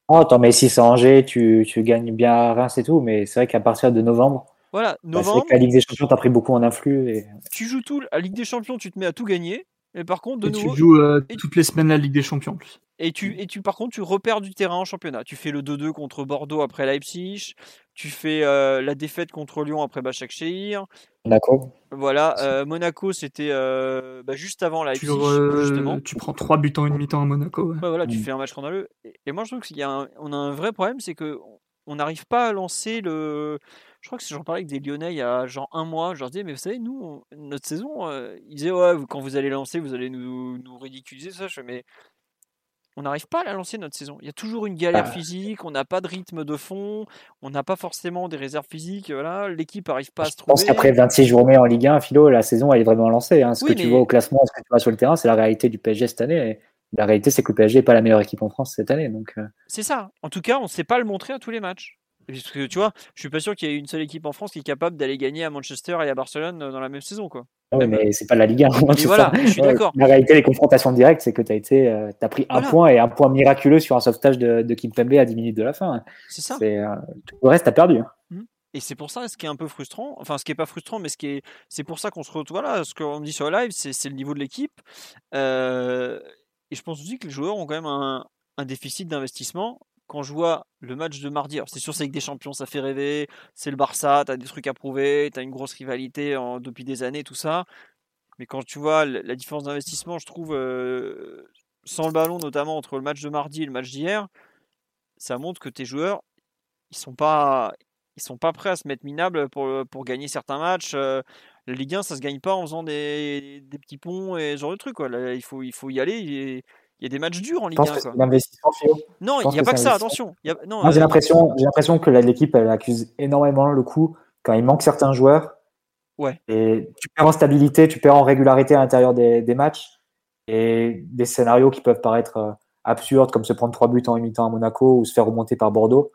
Oh, t'en mets 6 à Angers, tu, tu gagnes bien à Reims et tout, mais c'est vrai qu'à partir de novembre, Voilà, bah, c'est novembre, vrai que la Ligue des Champions t'a pris beaucoup en influx. Et... tu joues tout. À Ligue des Champions, tu te mets à tout gagner. Et par contre, de Et tu nouveau, joues euh, et- toutes les semaines la Ligue des Champions en plus. Et tu, et tu, par contre, tu repères du terrain en championnat. Tu fais le 2-2 contre Bordeaux après Leipzig. Tu fais euh, la défaite contre Lyon après Başakşehir. Monaco. Voilà. euh, Monaco, c'était euh, bah, juste avant Tu, Leipzig, re- justement. tu prends 3 buts en une mi-temps à Monaco. ouais. Ouais, voilà, tu Mm. fais un match scandaleux. Et, et moi, je trouve qu'il y a un, on a un vrai problème, c'est que on n'arrive pas à lancer le. Je crois que j'en parlais avec des Lyonnais il y a genre un mois. Je leur disais, mais vous savez, nous, on- notre saison, euh, ils disaient, ouais, quand vous allez lancer, vous allez nous, nous ridiculiser, ça. Je fais, mais on n'arrive pas à la lancer notre saison. Il y a toujours une galère Ah. physique, on n'a pas de rythme de fond, on n'a pas forcément des réserves physiques. Voilà, l'équipe n'arrive pas à Je se pense trouver. qu'après 26 journées en Ligue 1, Philo, la saison elle est vraiment lancée. hein. Ce Oui, que tu vois au classement, ce que tu vois sur le terrain, c'est la réalité du PSG cette année. Et la réalité, c'est que le PSG n'est pas la meilleure équipe en France cette année. Donc, euh, C'est ça. En tout cas, on ne sait pas le montrer à tous les matchs. Parce que tu vois, je suis pas sûr qu'il y ait une seule équipe en France qui est capable d'aller gagner à Manchester et à Barcelone euh, dans la même saison, quoi. Ouais, Même- mais c'est pas la Ligue 1. <laughs> Mais c'est voilà, ça. je suis d'accord. La réalité des confrontations directes, c'est que tu as, été, euh, t'as pris un point et un point miraculeux sur un sauvetage de, de Kimpembe à 10 minutes de la fin. C'est ça. Euh, tout le reste, tu as perdu. hein. Et c'est pour ça, ce qui est un peu frustrant, enfin, ce qui est pas frustrant, mais ce qui est, c'est pour ça qu'on se retrouve, voilà, ce qu'on dit sur le live, c'est c'est le niveau de l'équipe. Euh, et je pense aussi que les joueurs ont quand même un, un déficit d'investissement. Quand je vois le match de mardi, c'est sûr, c'est avec des champions, ça fait rêver, c'est le Barça, t'as des trucs à prouver, t'as une grosse rivalité en- depuis des années, tout ça. Mais quand tu vois la, différence d'investissement, je trouve, euh, sans le ballon, notamment entre le match de mardi et le match d'hier, ça montre que tes joueurs, ils sont pas, ils sont pas prêts à se mettre minables pour, pour gagner certains matchs. Euh, La Ligue 1, ça se gagne pas en faisant des, des petits ponts et ce genre de trucs. Il, faut, il faut y aller. Il y a des matchs durs en Ligue pense 1. que Quoi. c'est l'investissement, Philo. Non, il n'y a pas que ça, attention. Y a- non, euh, l'impression, j'ai l'impression que l'équipe, elle accuse énormément le coup quand il manque certains joueurs. Ouais. Et tu perds en stabilité, tu perds en régularité à l'intérieur des, des matchs. Et des scénarios qui peuvent paraître euh, absurdes, comme se prendre trois buts en mi-temps à Monaco ou se faire remonter par Bordeaux,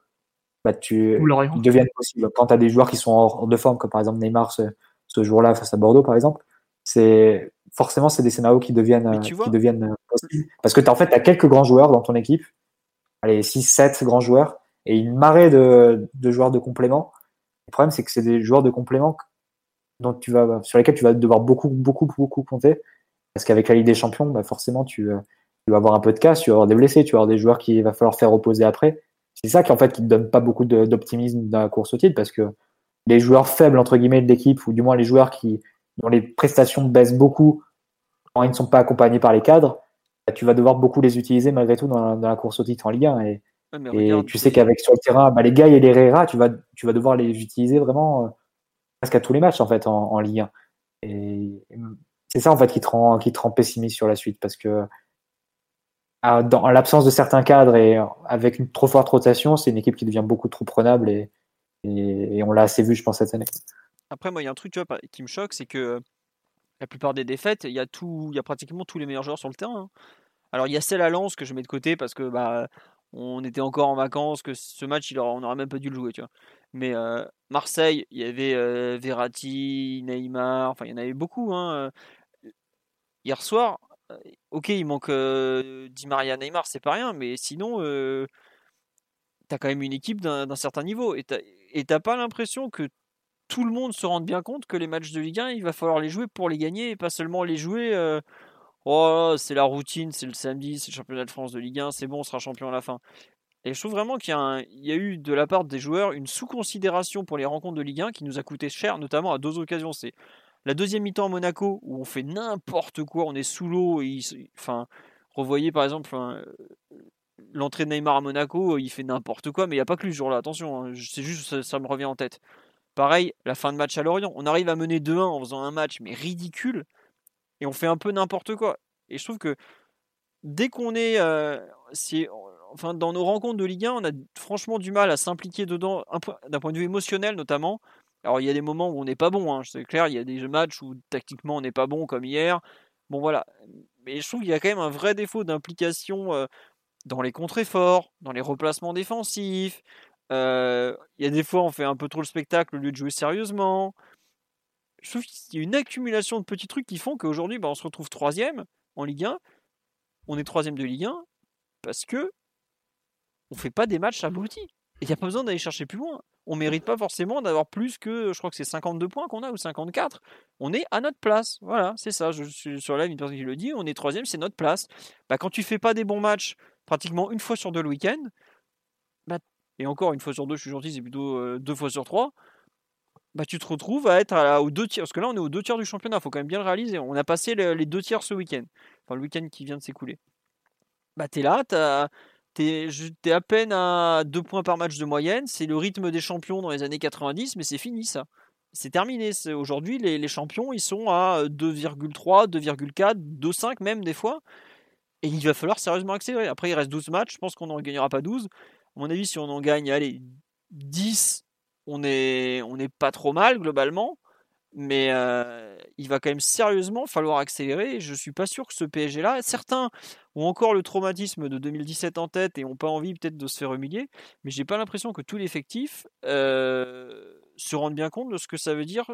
bah, tu, ils deviennent possibles. Quand tu as des joueurs qui sont hors, hors de forme, comme par exemple Neymar ce, ce jour-là face à Bordeaux, par exemple, c'est forcément c'est des scénarios qui deviennent, euh, tu qui deviennent euh, possibles. Parce que tu en fait, as quelques grands joueurs dans ton équipe, allez, 6, 7 grands joueurs, et une marée de, de joueurs de complément. Le problème, c'est que c'est des joueurs de complément dont tu vas, sur lesquels tu vas devoir beaucoup, beaucoup, beaucoup compter. Parce qu'avec la Ligue des Champions, bah forcément, tu, euh, tu vas avoir un peu de casse, tu vas avoir des blessés, tu vas avoir des joueurs qu'il va falloir faire reposer après. C'est ça qui, en fait, qui te donne pas beaucoup d'optimisme dans la course au titre, parce que les joueurs faibles, entre guillemets, de l'équipe, ou du moins les joueurs qui, dont les prestations baissent beaucoup quand ils ne sont pas accompagnés par les cadres, bah, tu vas devoir beaucoup les utiliser malgré tout dans la, dans la course au titre en Ligue 1. Et, ouais, mais et regarde, tu sais qu'avec sur le terrain, bah, les gars et les Herrera, tu vas, tu vas devoir les utiliser vraiment euh, presque à tous les matchs en fait en, en Ligue 1. Et c'est ça en fait qui te rend, qui te rend pessimiste sur la suite parce que à- dans en l'absence de certains cadres et avec une trop forte rotation, c'est une équipe qui devient beaucoup trop prenable et, et, et on l'a assez vu, je pense, cette année. Après, moi, il y a un truc tu vois, qui me choque, c'est que la plupart des défaites, il y a tout, y a pratiquement tous les meilleurs joueurs sur le terrain. hein. Alors, il y a celle à Lens que je mets de côté parce que bah, on était encore en vacances, que ce match, il aura- on n'aurait même pas dû le jouer, tu vois. Mais euh, Marseille, il y avait euh, Verratti, Neymar, enfin, il y en avait beaucoup. hein, euh. Hier soir, euh, ok, il manque euh, Di Maria, Neymar, c'est pas rien, mais sinon, euh, t'as quand même une équipe d'un certain niveau et et t'as pas l'impression que tout le monde se rende bien compte que les matchs de Ligue 1, il va falloir les jouer pour les gagner et pas seulement les jouer. euh, oh, c'est la routine, c'est le samedi, c'est le championnat de France de Ligue 1, c'est bon, on sera champion à la fin. Et je trouve vraiment qu'il y, a eu de la part des joueurs une sous-considération pour les rencontres de Ligue 1 qui nous a coûté cher, notamment à deux occasions. C'est la deuxième mi-temps à Monaco où on fait n'importe quoi, on est sous l'eau. Enfin, revoyez par exemple enfin, l'entrée de Neymar à Monaco, il fait n'importe quoi, mais il n'y a pas que lui ce jour-là, attention, hein, c'est juste ça me revient en tête. Pareil, la fin de match à Lorient, on arrive à mener 2-1 en faisant un match mais ridicule et on fait un peu n'importe quoi. Et je trouve que dès qu'on est, euh, enfin dans nos rencontres de Ligue 1, on a franchement du mal à s'impliquer dedans d'un point de vue émotionnel notamment. Alors il y a des moments où on n'est pas bon, hein, c'est clair, il y a des matchs où tactiquement on n'est pas bon comme hier. Bon voilà, mais je trouve qu'il y a quand même un vrai défaut d'implication euh, dans les contre-efforts, dans les replacements défensifs. Euh, Il y a des fois on fait un peu trop le spectacle au lieu de jouer sérieusement. Je trouve qu'il y a une accumulation de petits trucs qui font qu'aujourd'hui bah, on se retrouve troisième en Ligue 1. On est troisième de Ligue 1 parce que on fait pas des matchs aboutis. Il n'y a pas besoin d'aller chercher plus loin. On mérite pas forcément d'avoir plus que, je crois que c'est 52 points qu'on a ou 54. On est à notre place. Voilà, c'est ça. Je suis sur la une personne qui le dit. On est troisième, c'est notre place. Bah, quand tu fais pas des bons matchs, pratiquement une fois sur deux le week-end, et encore une fois sur deux, je suis gentil, c'est plutôt euh, deux fois sur trois. Bah, tu te retrouves à être à, aux deux tiers. Parce que là, on est aux deux tiers du championnat. Il faut quand même bien le réaliser. On a passé les deux tiers ce week-end. Enfin, le week-end qui vient de s'écouler. Bah, tu es là, T'es es à peine à 2 points par match de moyenne. C'est le rythme des champions dans les années 90, mais c'est fini ça. C'est terminé. Aujourd'hui, les, champions, ils sont à 2,3, 2,4, 2,5 même des fois. Et il va falloir sérieusement accélérer. Après, il reste 12 matchs. Je pense qu'on n'en gagnera pas 12. Mon avis, si on en gagne allez, 10, on n'est on est pas trop mal globalement. Mais euh, il va quand même sérieusement falloir accélérer. Je suis pas sûr que ce PSG-là, certains ont encore le traumatisme de 2017 en tête et ont pas envie peut-être de se faire humilier, mais j'ai pas l'impression que tout l'effectif euh, se rende bien compte de ce que ça veut dire,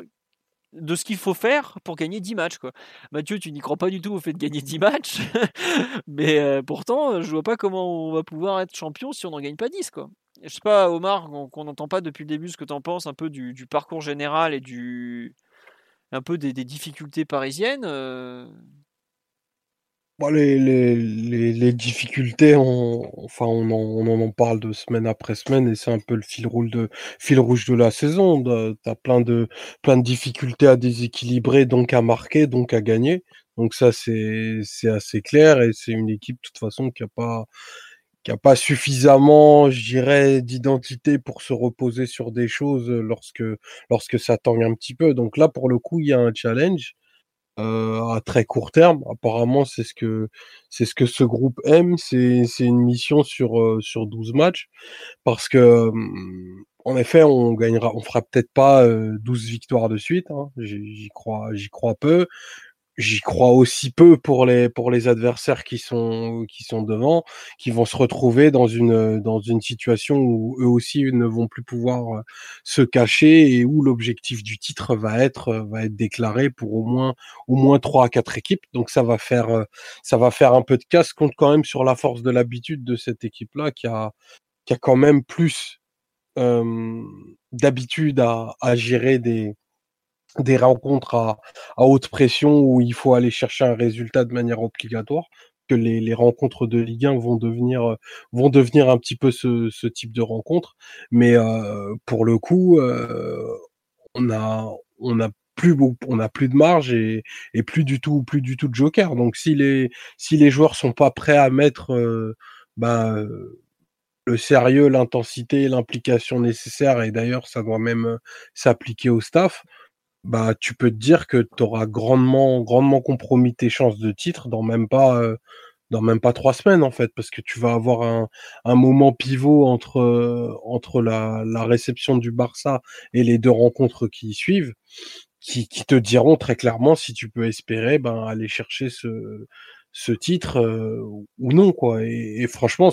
de ce qu'il faut faire pour gagner 10 matchs. Quoi. Mathieu, tu n'y crois pas du tout au fait de gagner 10 matchs, <laughs> mais euh, pourtant, je vois pas comment on va pouvoir être champion si on n'en gagne pas 10. Quoi. Je sais pas, Omar, qu'on n'entend pas depuis le début ce que tu en penses un peu du, du parcours général et du, un peu des, difficultés parisiennes euh. Les, les, les, difficultés, on, enfin, on en, on en parle de semaine après semaine et c'est un peu le fil rouge de, fil rouge de la saison. Tu as plein de, plein de difficultés à déséquilibrer, donc à marquer, donc à gagner. Donc ça, c'est assez clair et c'est une équipe, de toute façon, qui n'a pas, a pas suffisamment, je dirais, d'identité pour se reposer sur des choses lorsque lorsque ça tangue un petit peu. Donc là, pour le coup, il y a un challenge euh, à très court terme. Apparemment, c'est ce que c'est ce que ce groupe aime. C'est une mission sur euh, sur 12 matchs parce que en effet, on gagnera, on fera peut-être pas 12 euh, victoires de suite. Hein. J'y crois, j'y crois peu j'y crois aussi peu pour les pour les adversaires qui sont qui sont devant, qui vont se retrouver dans une dans une situation où eux aussi ne vont plus pouvoir euh, se cacher et où l'objectif du titre va être euh, va être déclaré pour au moins au moins trois à quatre équipes. Donc ça va faire euh, ça va faire un peu de casse compte quand même sur la force de l'habitude de cette équipe là qui a qui a quand même plus euh, d'habitude à, à gérer des des rencontres à, à, haute pression où il faut aller chercher un résultat de manière obligatoire, que les, les rencontres de Ligue 1 vont devenir, euh, vont devenir un petit peu ce, ce type de rencontre. Mais euh, pour le coup, euh, on a, on a plus on a plus de marge et, et, plus du tout plus du tout de joker donc si les si les joueurs sont pas prêts à mettre euh, bah, le sérieux l'intensité l'implication nécessaire et d'ailleurs ça doit même s'appliquer au staff bah, tu peux te dire que tu auras grandement, grandement compromis tes chances de titre dans même pas, euh, dans même pas trois semaines, en fait, parce que tu vas avoir un, un moment pivot entre, euh, entre la, la réception du Barça et les deux rencontres qui y suivent, qui, qui te diront très clairement si tu peux espérer, ben, aller chercher ce, ce titre euh, ou non, quoi. Et, et franchement,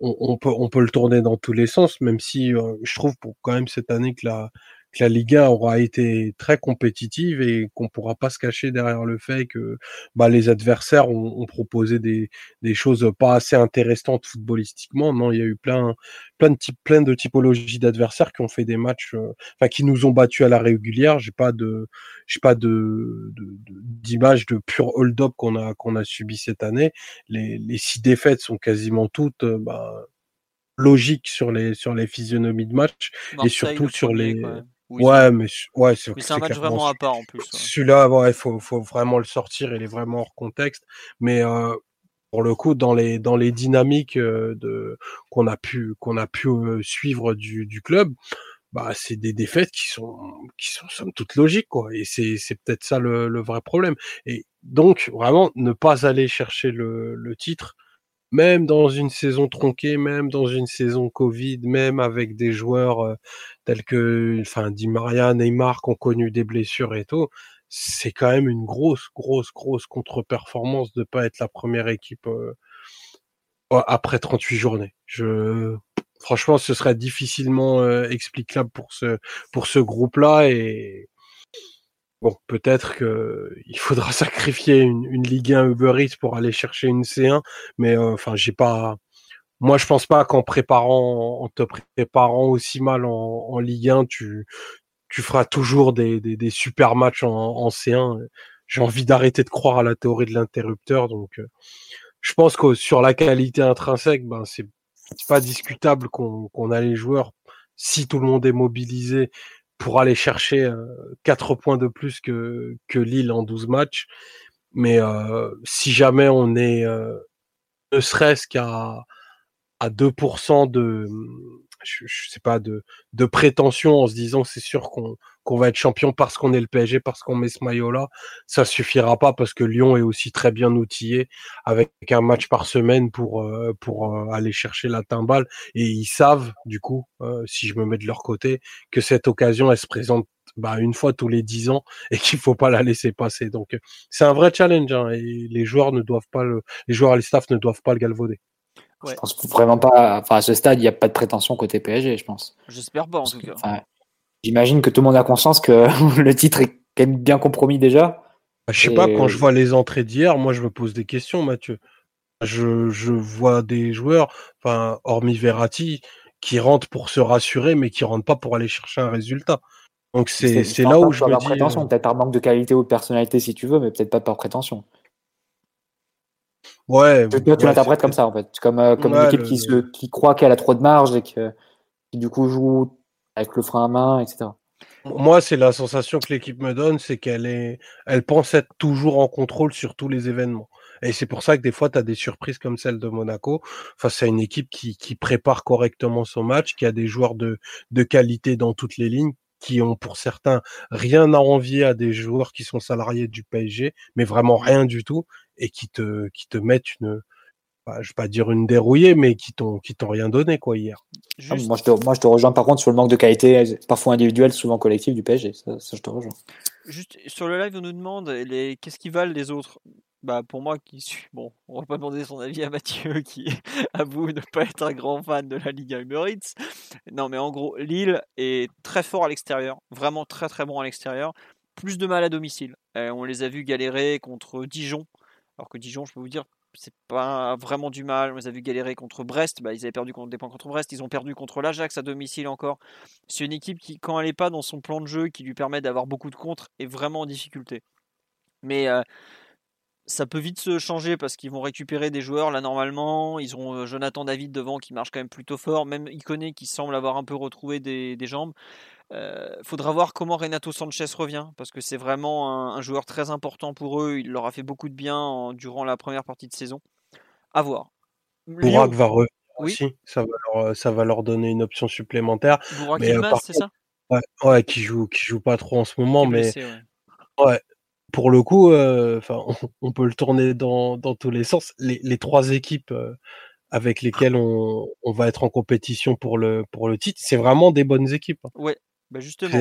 on, on, peut, on peut le tourner dans tous les sens, même si je trouve pour quand même cette année que la, que la Liga aura été très compétitive et qu'on pourra pas se cacher derrière le fait que bah, les adversaires ont, ont proposé des, des, choses pas assez intéressantes footballistiquement. Non, il y a eu plein, plein de types, plein de typologies d'adversaires qui ont fait des matchs, euh, enfin qui nous ont battus à la régulière. J'ai pas de, j'ai pas de, d'image de, de, pur hold-up qu'on a qu'on a subi cette année. Les, les six défaites sont quasiment toutes. Euh, bah, logiques sur les sur les physionomies de match et surtout sur les ouais, mais ouais, c'est un match vraiment à part en plus. Celui-là, il faut, faut vraiment le sortir. Il est vraiment hors contexte. Mais euh, pour le coup, dans les dans les dynamiques euh, de qu'on a pu qu'on a pu euh, suivre du, du club, bah c'est des défaites qui sont qui sont somme toute logiques quoi. Et c'est c'est peut-être ça le, le vrai problème. Et donc vraiment ne pas aller chercher le, le titre même dans une saison tronquée, même dans une saison Covid, même avec des joueurs euh, tels que, enfin, Di Maria, Neymar, qui ont connu des blessures et tout, c'est quand même une grosse, grosse, grosse contre-performance de pas être la première équipe euh, après 38 journées. Je, franchement, ce serait difficilement euh, explicable pour ce, pour ce groupe-là et Bon, peut-être qu'il faudra <laughs> sacrifier une, une, Ligue 1 Uber Eats pour aller chercher une C1, mais euh, enfin, j'ai pas, moi, je pense pas qu'en préparant, en te préparant aussi mal en, en Ligue 1, tu, tu feras toujours des, des, super matchs en, en C1. J'ai envie d'arrêter de croire à la théorie de l'interrupteur. Donc, euh, je pense que sur la qualité intrinsèque, ben, c'est pas discutable qu'on qu'on a les joueurs, si tout le monde est mobilisé, pour aller chercher euh, 4 points de plus que, que Lille en 12 matchs. Mais euh, si jamais on est euh, ne serait-ce qu'à à 2% de je, sais pas de, de prétention en se disant c'est sûr qu'on qu'on va être champion parce qu'on est le PSG, parce qu'on met ce maillot-là, ça suffira pas parce que Lyon est aussi très bien outillé avec un match par semaine pour euh, pour euh, aller chercher la timbale et ils savent du coup, euh, si je me mets de leur côté, que cette occasion elle se présente bah, une fois tous les dix ans <laughs> et qu'il faut pas la laisser passer. Donc c'est un vrai challenge hein, et les joueurs ne doivent pas le, les joueurs et les staff ne doivent pas le galvauder. Ouais. Je pense vraiment pas. Enfin, à ce stade, il n'y a pas de prétention côté PSG, je pense. J'espère pas, en tout cas. J'imagine que tout le monde a conscience que <laughs> le titre est quand même bien compromis déjà. Bah, je sais et... pas, quand je vois les entrées d'hier, moi je me pose des questions, Mathieu. Je, je vois des joueurs, enfin, hormis Verratti, qui rentrent pour se rassurer, mais qui rentrent pas pour aller chercher un résultat. Donc c'est là où je me dis. Prétention, euh... peut-être par manque de qualité ou de personnalité si tu veux, mais peut-être pas par prétention. Ouais. Toi, tu l'interprètes comme ça en fait, comme, euh, comme ouais, une équipe le... qui, se, qui croit qu'elle a trop de marge et que, qui du coup joue avec le frein à main, etc. Moi, c'est la sensation que l'équipe me donne, c'est qu'elle est, elle pense être toujours en contrôle sur tous les événements. Et c'est pour ça que des fois, tu des surprises comme celle de Monaco face à une équipe qui, qui prépare correctement son match, qui a des joueurs de, de qualité dans toutes les lignes, qui ont pour certains rien à envier à des joueurs qui sont salariés du PSG, mais vraiment rien du tout, et qui te, qui te mettent une, je vais pas dire une dérouillée, mais qui t'ont qui t'ont rien donné quoi hier. Juste... Ah, moi, je te, moi je te rejoins par contre sur le manque de qualité, parfois individuelle, souvent collective du PSG. Ça, ça, je te rejoins. Juste sur le live, on nous demande les qu'est-ce qui valent les autres? Bah pour moi qui suis bon, on va pas demander son avis à Mathieu <laughs> qui avoue ne pas être un grand fan de la Ligue Uber Eats. Non mais en gros, Lille est très fort à l'extérieur, vraiment très très bon à l'extérieur. Plus de mal à domicile. Euh, on les a vus galérer contre Dijon, alors que Dijon, je peux vous dire, c'est pas vraiment du mal. On les a vu galérer contre Brest. Bah, ils avaient perdu contre des points contre Brest. Ils ont perdu contre l'Ajax à domicile encore. C'est une équipe qui, quand elle n'est pas dans son plan de jeu, qui lui permet d'avoir beaucoup de contres, est vraiment en difficulté. Mais euh, ça peut vite se changer parce qu'ils vont récupérer des joueurs là normalement. Ils ont Jonathan David devant qui marche quand même plutôt fort. Même Iconé qui semble avoir un peu retrouvé des jambes. Euh, faudra voir comment Renato Sanchez revient parce que c'est vraiment un, un, joueur très important pour eux. Il leur a fait beaucoup de bien en, durant la première partie de saison. À voir. Bourak va revenir oui. aussi. Ça va, leur, ça va leur donner une option supplémentaire. Bourak Ilmaz, c'est ça? ouais, ouais, qui joue, qui joue pas trop en ce moment, mais blessé, ouais. ouais. Pour le coup, euh, <laughs> on, on, peut le tourner dans, dans tous les sens. Les, les trois équipes euh, avec lesquelles on, on, va être en compétition pour le, pour le titre, c'est vraiment des bonnes équipes. hein. Ouais, bah justement.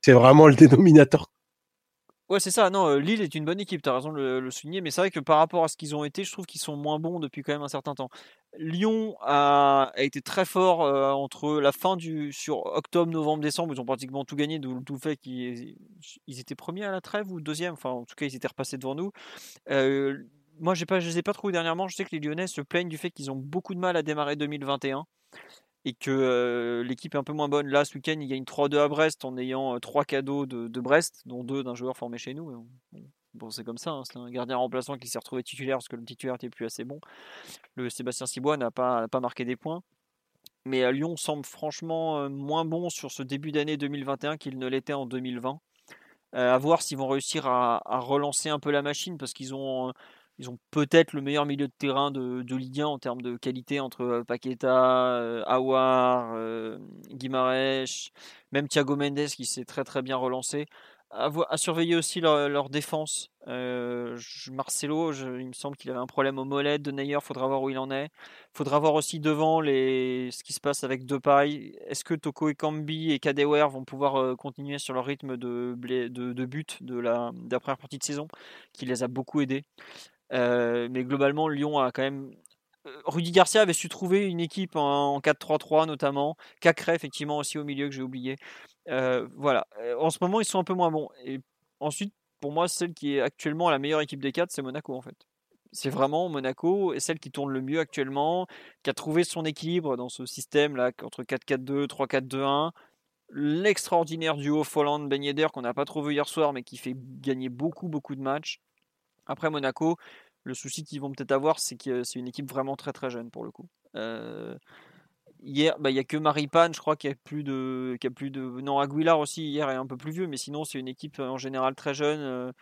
C'est vraiment le dénominateur. Ouais, c'est ça. Non, euh, Lille est une bonne équipe, tu as raison de le, le, souligner. Mais c'est vrai que par rapport à ce qu'ils ont été, je trouve qu'ils sont moins bons depuis quand même un certain temps. Lyon a, a été très fort euh, entre la fin du. sur octobre, novembre, décembre. Ils ont pratiquement tout gagné, d'où tout le fait qu'ils ils étaient premiers à la trêve ou deuxième. Enfin, en tout cas, ils étaient repassés devant nous. Euh, moi, pas, je ne les ai pas trouvés dernièrement. Je sais que les Lyonnais se plaignent du fait qu'ils ont beaucoup de mal à démarrer 2021 et que l'équipe est un peu moins bonne. Là, ce week-end, ils gagnent 3-2 à Brest en ayant trois cadeaux de, Brest, dont deux d'un joueur formé chez nous. Bon, c'est comme ça, hein. c'est un gardien remplaçant qui s'est retrouvé titulaire parce que le titulaire n'était plus assez bon. Le Sébastien Cibois n'a pas, marqué des points. Mais à Lyon semble franchement moins bon sur ce début d'année 2021 qu'il ne l'était en 2020. Euh, à voir s'ils vont réussir à, à, relancer un peu la machine parce qu'ils ont ils ont peut-être le meilleur milieu de terrain de, de, Ligue 1 en termes de qualité entre Paqueta, euh, Awar, euh, Guimarães, même Thiago Mendes qui s'est très très bien relancé. À, surveiller aussi leur, défense. Euh, Marcelo, il me semble qu'il avait un problème au mollet. De Neyer, faudra voir où il en est. Faudra voir aussi devant les, ce qui se passe avec Depay. Est-ce que Toko et Kambi et Kadewer vont pouvoir euh, continuer sur leur rythme de but de la, de la première partie de saison qui les a beaucoup aidés? Euh, mais globalement, Lyon a quand même. Rudy Garcia avait su trouver une équipe en 4-3-3 notamment. Cacré, effectivement, aussi au milieu que j'ai oublié. Euh, voilà. En ce moment, ils sont un peu moins bons. Et ensuite, pour moi, celle qui est actuellement la meilleure équipe des quatre, c'est Monaco en fait. c'est vraiment Monaco est celle qui tourne le mieux actuellement, qui a trouvé son équilibre dans ce système là entre 4-4-2, 3-4-2-1. L'extraordinaire duo Folland Ben qu'on n'a pas trop vu hier soir, mais qui fait gagner beaucoup beaucoup de matchs. Après Monaco, le souci qu'ils vont peut-être avoir, c'est que c'est une équipe vraiment très très jeune pour le coup. Euh, hier, bah, il n'y a que Maripane, je crois, qui a plus de, qui a plus de. Non, Aguilar aussi hier est un peu plus vieux, mais sinon c'est une équipe en général très jeune. Euh,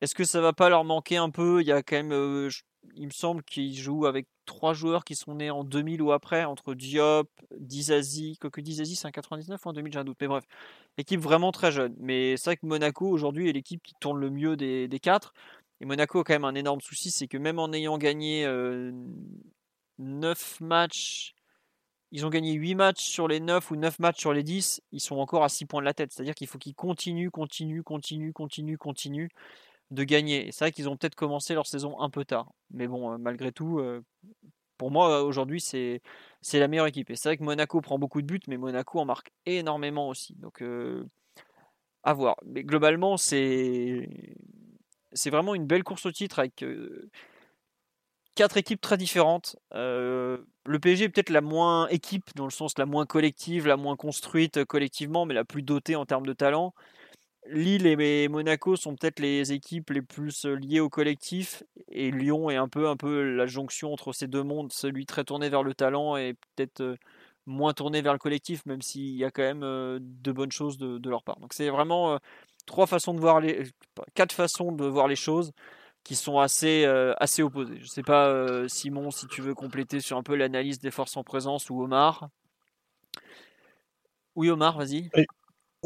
est-ce que ça va pas leur manquer un peu? Il y a quand même, euh, il me semble qu'ils jouent avec trois joueurs qui sont nés en 2000 ou après, entre Diop, Dizazi, quoique Dizazi c'est en 99 ou en 2000, j'ai un doute. Mais bref, équipe vraiment très jeune. Mais c'est vrai que Monaco aujourd'hui est l'équipe qui tourne le mieux des, quatre. Et Monaco a quand même un énorme souci, c'est que même en ayant gagné 9 euh, matchs, ils ont gagné 8 matchs sur les 9 ou 9 matchs sur les 10, ils sont encore à 6 points de la tête. C'est-à-dire qu'il faut qu'ils continuent, continuent, continuent, continuent, continuent de gagner. C'est vrai qu'ils ont peut-être commencé leur saison un peu tard. Mais bon, euh, malgré tout, euh, pour moi, aujourd'hui, c'est, la meilleure équipe. Et c'est vrai que Monaco prend beaucoup de buts, mais Monaco en marque énormément aussi. Donc, à voir. Mais globalement, c'est, c'est vraiment une belle course au titre avec quatre équipes très différentes. le PSG est peut-être la moins équipe, dans le sens la moins collective, la moins construite collectivement, mais la plus dotée en termes de talent. Lille et Monaco sont peut-être les équipes les plus liées au collectif et Lyon est un peu, un peu la jonction entre ces deux mondes, celui très tourné vers le talent et peut-être moins tourné vers le collectif, même s'il y a quand même de bonnes choses de, leur part. Donc c'est vraiment trois façons de voir les, quatre façons de voir les choses qui sont assez, assez opposées. Je ne sais pas Simon si tu veux compléter sur un peu l'analyse des forces en présence ou Omar. Oui Omar, vas-y.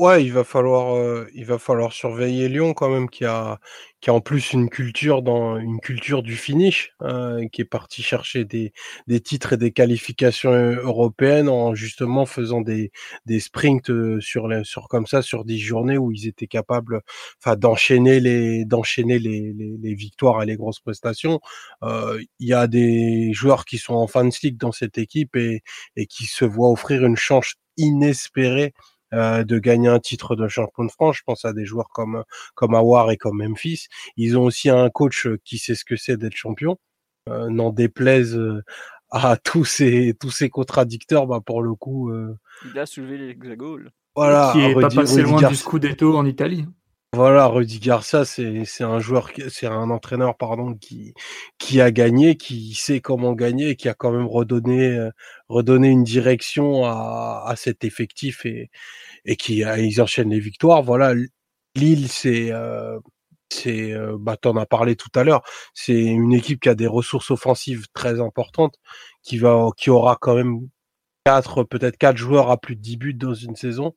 Ouais, il va falloir, euh, il va falloir surveiller Lyon quand même, qui a, qui a en plus une culture dans une culture du finish, hein, qui est parti chercher des, des titres et des qualifications euh, européennes en justement faisant des, des sprints euh, sur les, sur comme ça sur dix journées où ils étaient capables, enfin d'enchaîner les, d'enchaîner les, les, victoires et les grosses prestations. Il y a des joueurs qui sont en Fans League dans cette équipe et, et qui se voient offrir une chance inespérée euh, de gagner un titre de champion de France. Je pense à des joueurs comme comme Awar et comme Memphis. Ils ont aussi un coach qui sait ce que c'est d'être champion. Euh, N'en déplaise euh, à tous ces tous ces contradicteurs, bah pour le coup. Euh, Il a soulevé l'hexagone. Voilà, qui est pas passé loin du Scudetto en Italie. Voilà, Rudy Garcia, c'est un joueur, c'est un entraîneur pardon qui a gagné, qui sait comment gagner, qui a quand même redonné euh, redonné une direction à, cet effectif et et qui euh, ils enchaînent les victoires. Voilà, Lille, c'est euh, c'est euh, bah t'en as parlé tout à l'heure, c'est une équipe qui a des ressources offensives très importantes, qui va qui aura quand même quatre peut-être quatre joueurs à plus de 10 buts dans une saison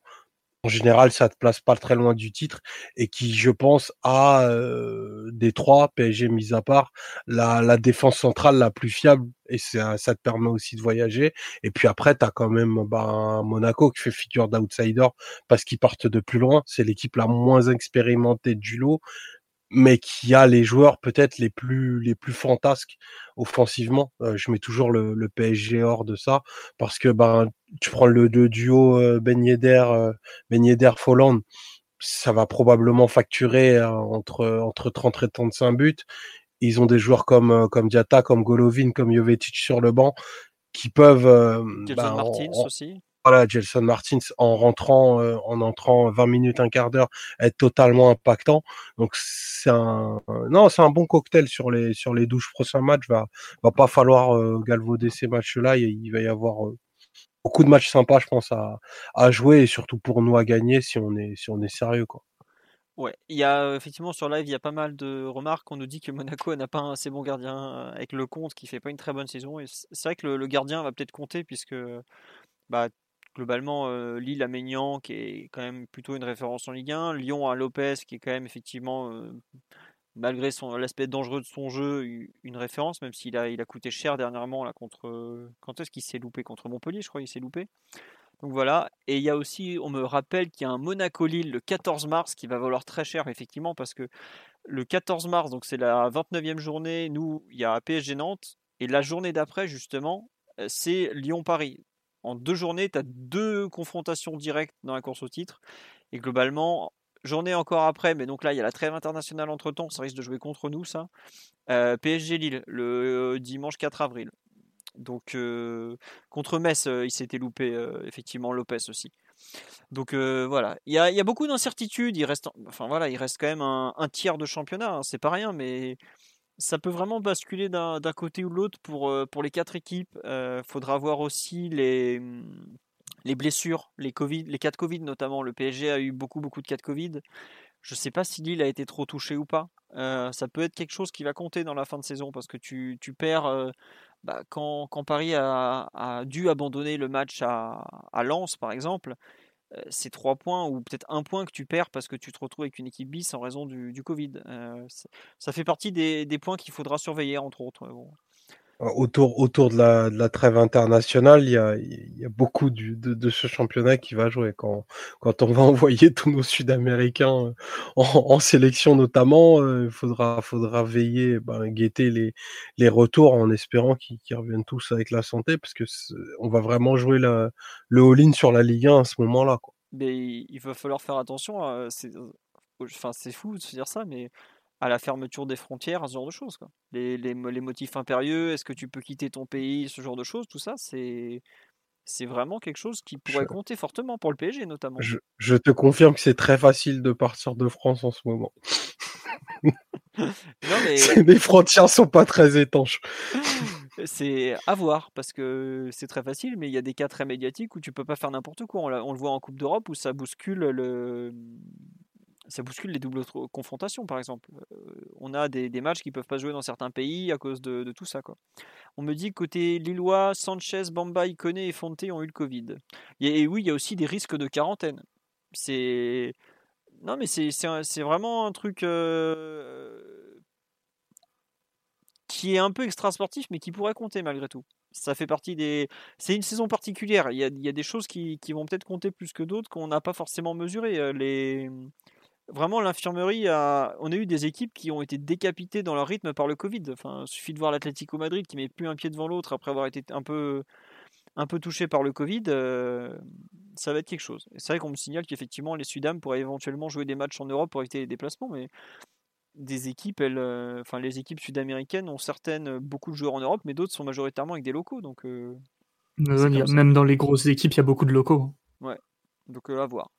en général, ça te place pas très loin du titre et qui, je pense, a euh, des trois PSG mis à part la, défense centrale la plus fiable et ça, ça te permet aussi de voyager. Et puis après, tu as quand même bah, Monaco qui fait figure d'outsider parce qu'ils partent de plus loin. C'est l'équipe la moins expérimentée du lot, mais qui a les joueurs peut-être les plus les plus fantasques offensivement. Euh, je mets toujours le, le, PSG hors de ça parce que ben tu prends le, duo euh, Ben Yedder euh, Ben Yedder Folland, ça va probablement facturer euh, entre entre 30 et 35 buts. Ils ont des joueurs comme comme Diata, comme Golovin, comme Jovetic sur le banc qui peuvent ben, Martins aussi voilà, Gelson Martins en rentrant, euh, en entrant 20 minutes, un quart d'heure, être totalement impactant. Donc c'est un, non, c'est un bon cocktail sur les sur les 12 prochains matchs. Va va pas falloir euh, galvauder ces matchs-là. Il, va y avoir euh, beaucoup de matchs sympas, je pense, à, à jouer et surtout pour nous à gagner si on est si on est sérieux, quoi. Ouais, il y a effectivement sur live, il y a pas mal de remarques. On nous dit que Monaco n'a pas un assez bon gardien avec le compte qui fait pas une très bonne saison. Et c'est vrai que le, le gardien va peut-être compter puisque bah, globalement, euh, Lille a Maignan, qui est quand même plutôt une référence en Ligue 1. Lyon a Lopez, qui est quand même effectivement, euh, malgré l'aspect dangereux de son jeu, une référence, même s'il a, il a coûté cher dernièrement là, contre. Quand est-ce qu'il s'est loupé? Contre Montpellier, je crois qu'il s'est loupé. Donc voilà. Et il y a aussi, on me rappelle qu'il y a un Monaco-Lille le 14 mars qui va valoir très cher, effectivement, parce que le 14 mars, donc c'est la 29e journée, nous, il y a PSG Nantes. Et la journée d'après, justement, euh, c'est Lyon-Paris en deux journées, tu as deux confrontations directes dans la course au titre. Et globalement, journée encore après, mais donc là, il y a la trêve internationale entre temps, ça risque de jouer contre nous, ça. Euh, PSG Lille, le dimanche 4 avril. Donc, contre Metz, il s'était loupé, effectivement, Lopez aussi. Donc voilà, il y a, y a, beaucoup d'incertitudes. Il reste, enfin voilà, il reste quand même un, tiers de championnat, hein, c'est pas rien, mais ça peut vraiment basculer d'un côté ou l'autre pour, pour les quatre équipes. Il faudra voir aussi les, les blessures, les Covid, les cas de Covid notamment. Le PSG a eu beaucoup beaucoup de cas de Covid. Je ne sais pas si Lille a été trop touché ou pas. ça peut être quelque chose qui va compter dans la fin de saison parce que tu, tu perds bah, quand, quand, Paris a, a, dû abandonner le match à, à Lens par exemple. C'est trois points ou peut-être un point que tu perds parce que tu te retrouves avec une équipe bis en raison du, Covid. ça fait partie des, points qu'il faudra surveiller entre autres. Bon autour, autour de, la, trêve internationale, il y a, il beaucoup de, ce championnat qui va jouer. Quand, quand on va <laughs> envoyer tous nos Sud-Américains euh, en, sélection notamment, il euh, faudra, faudra veiller, ben, guetter les, les retours en espérant qu'ils reviennent tous avec la santé, parce que on va vraiment jouer le all-in sur la Ligue 1 à ce moment-là. Mais il va falloir faire attention. C'est enfin, fou de se dire ça, mais à la fermeture des frontières, ce genre de choses. Quoi. Les, les, les motifs impérieux, est-ce que tu peux quitter ton pays, ce genre de choses, tout ça, c'est c'est vraiment quelque chose qui pourrait compter fortement pour le PSG notamment. Je, je te confirme que c'est très facile de partir de France en ce moment. <laughs> non, <laughs> mais... Les frontières sont pas très étanches. <laughs> c'est à voir parce que c'est très facile, mais il y a des cas très médiatiques où tu peux pas faire n'importe quoi. On, on, le voit en Coupe d'Europe où ça bouscule le, ça bouscule les doubles confrontations, par exemple. on a des, matchs qui peuvent pas jouer dans certains pays à cause de, tout ça. Quoi. On me dit côté Lillois, Sanchez, Bamba, Ikoné et Fonte ont eu le Covid. Et, oui, il y a aussi des risques de quarantaine. C'est. Non, mais c'est vraiment un truc qui est un peu extra sportif, mais qui pourrait compter malgré tout. Ça fait partie des. C'est une saison particulière. Il y a, il y a des choses qui, qui vont peut-être compter plus que d'autres qu'on n'a pas forcément mesurées. Les vraiment l'infirmerie a on a eu des équipes qui ont été décapitées dans leur rythme par le Covid. Enfin, il suffit de voir l'Atlético Madrid qui met plus un pied devant l'autre après avoir été un peu un peu touché par le Covid, euh, ça va être quelque chose. C'est vrai qu'on me signale qu'effectivement les Sudam pourraient éventuellement jouer des matchs en Europe pour éviter les déplacements, mais des équipes, elles, euh, enfin les équipes sud-américaines ont certaines beaucoup de joueurs en Europe, mais d'autres sont majoritairement avec des locaux. Donc, euh, même dans les grosses équipes, il y a beaucoup de locaux. Ouais, donc à voir.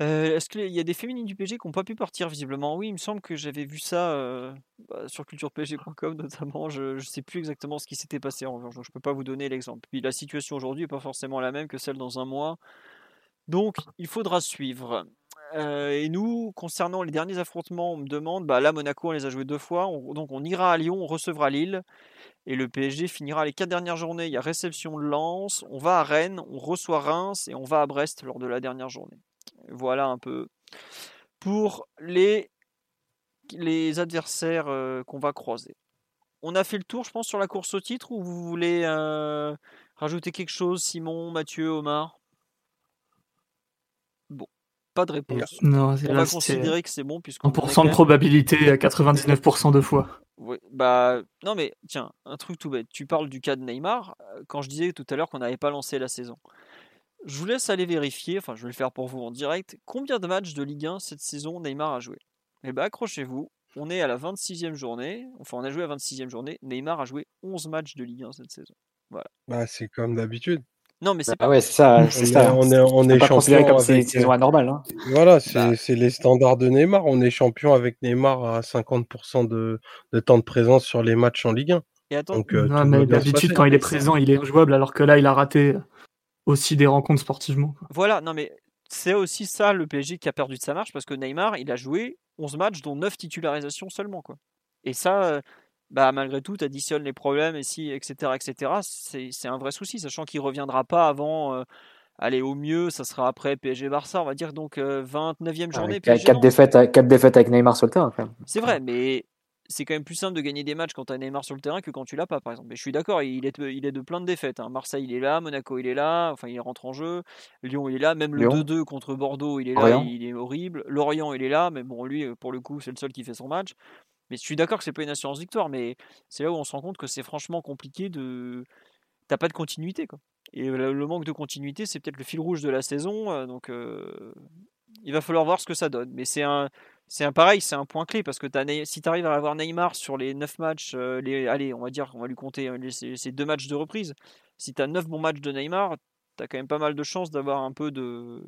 Est-ce qu'il y a des féminines du PSG qui n'ont pas pu partir visiblement? Oui, il me semble que j'avais vu ça bah, sur culturepsg.com <laughs> notamment. Je ne sais plus exactement ce qui s'était passé en revanche, donc je ne peux pas vous donner l'exemple. Puis la situation aujourd'hui n'est pas forcément la même que celle dans un mois. Donc il faudra suivre. Et nous, concernant les derniers affrontements, on me demande, bah là Monaco on les a joués deux fois, donc on ira à Lyon, on recevra Lille, et le PSG finira les quatre dernières journées. Il y a réception de Lens, on va à Rennes, on reçoit Reims et on va à Brest lors de la dernière journée. Voilà un peu pour les, les adversaires euh, qu'on va croiser. On a fait le tour, je pense, sur la course au titre ou vous voulez euh, rajouter quelque chose, Simon, Mathieu, Omar? Bon, pas de réponse. Non, on va considérer que c'est bon puisqu'on 1% de probabilité à 99% de fois. Oui, bah non mais tiens, un truc tout bête. Tu parles du cas de Neymar euh, quand je disais tout à l'heure qu'on n'avait pas lancé la saison. Je vous laisse aller vérifier, enfin je vais le faire pour vous en direct, combien de matchs de Ligue 1 cette saison Neymar a joué. Eh bien accrochez-vous, on est à la 26e journée, enfin on a joué à la 26e journée, Neymar a joué 11 matchs de Ligue 1 cette saison. Voilà. Bah c'est comme d'habitude. Non mais c'est bah, pas... ouais, c'est ça, c'est ça. On est, on est, champion comme avec... saison anormale. Hein. Voilà, bah. c'est les standards de Neymar. On est champion avec Neymar à 50% de, de temps de présence sur les matchs en Ligue 1. Et attends, euh, non, mais d'habitude, quand il est présent, il est injouable, alors que là, il a raté aussi des rencontres sportivement. Voilà, non mais c'est aussi ça le PSG qui a perdu de sa marche parce que Neymar, il a joué 11 matchs dont 9 titularisations seulement quoi. Et ça euh, bah malgré tout, tu additionnes les problèmes et si etc etc, c'est un vrai souci sachant qu'il reviendra pas avant euh, allez au mieux, ça sera après PSG Barça, on va dire donc 29e euh, journée 4 défaites quatre défaites avec Neymar sur le terrain C'est vrai, mais c'est quand même plus simple de gagner des matchs quand tu as Neymar sur le terrain que quand tu l'as pas, par exemple. Mais je suis d'accord, il est, il est de plein de défaites. Hein. Marseille, il est là, Monaco, il est là, enfin, il rentre en jeu. Lyon, il est là, même le 2-2 contre Bordeaux, il est là, il est horrible. Lorient, il est là, mais bon, lui, pour le coup, c'est le seul qui fait son match. Mais je suis d'accord que c'est pas une assurance victoire, mais c'est là où on se rend compte que c'est franchement compliqué de. T'as pas de continuité, quoi. Et le manque de continuité, c'est peut-être le fil rouge de la saison. Euh, donc, euh, il va falloir voir ce que ça donne. Mais c'est un, c'est un pareil, c'est un point clé parce que si tu arrives à avoir Neymar sur les 9 matchs, les, allez, on va dire, on va lui compter ces deux matchs de reprise. Si tu as 9 bons matchs de Neymar, tu as quand même pas mal de chances d'avoir un peu de,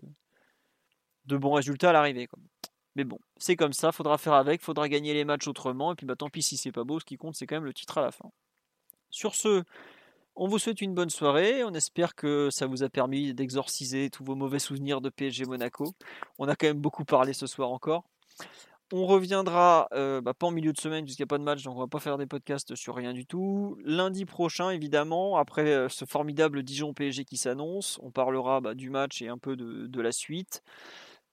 de bons résultats à l'arrivée. Mais bon, c'est comme ça, faudra faire avec, faudra gagner les matchs autrement, et puis bah tant pis si c'est pas beau, ce qui compte c'est quand même le titre à la fin. Sur ce, on vous souhaite une bonne soirée, on espère que ça vous a permis d'exorciser tous vos mauvais souvenirs de PSG Monaco. On a quand même beaucoup parlé ce soir encore. On reviendra euh, bah, pas en milieu de semaine puisqu'il n'y a pas de match, donc on va pas faire des podcasts sur rien du tout. Lundi prochain, évidemment, après euh, ce formidable Dijon PSG qui s'annonce, on parlera bah, du match et un peu de la suite.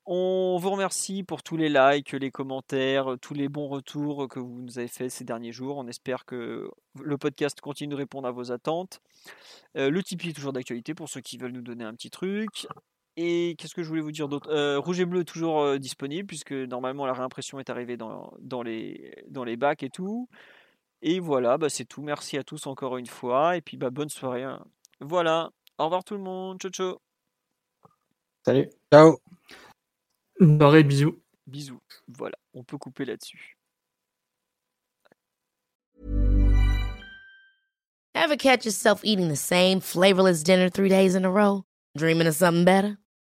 On vous remercie pour tous les likes, les commentaires, tous les bons retours que vous nous avez fait ces derniers jours. On espère que le podcast continue de répondre à vos attentes. Euh, le Tipeee est toujours d'actualité pour ceux qui veulent nous donner un petit truc. Et qu'est-ce que je voulais vous dire d'autre? Euh, Rouge et bleu toujours euh, disponible puisque normalement la réimpression est arrivée dans, les, dans les bacs et tout. Et voilà, bah, c'est tout. Merci à tous encore une fois. Et puis bah, bonne soirée. Hein. Voilà. Au revoir tout le monde. Ciao ciao. Salut. Ciao. Barré, bisous. Bisous. Voilà, on peut couper là-dessus. Ever catch yourself eating the same flavorless dinner three days in a row? Dreaming of something better?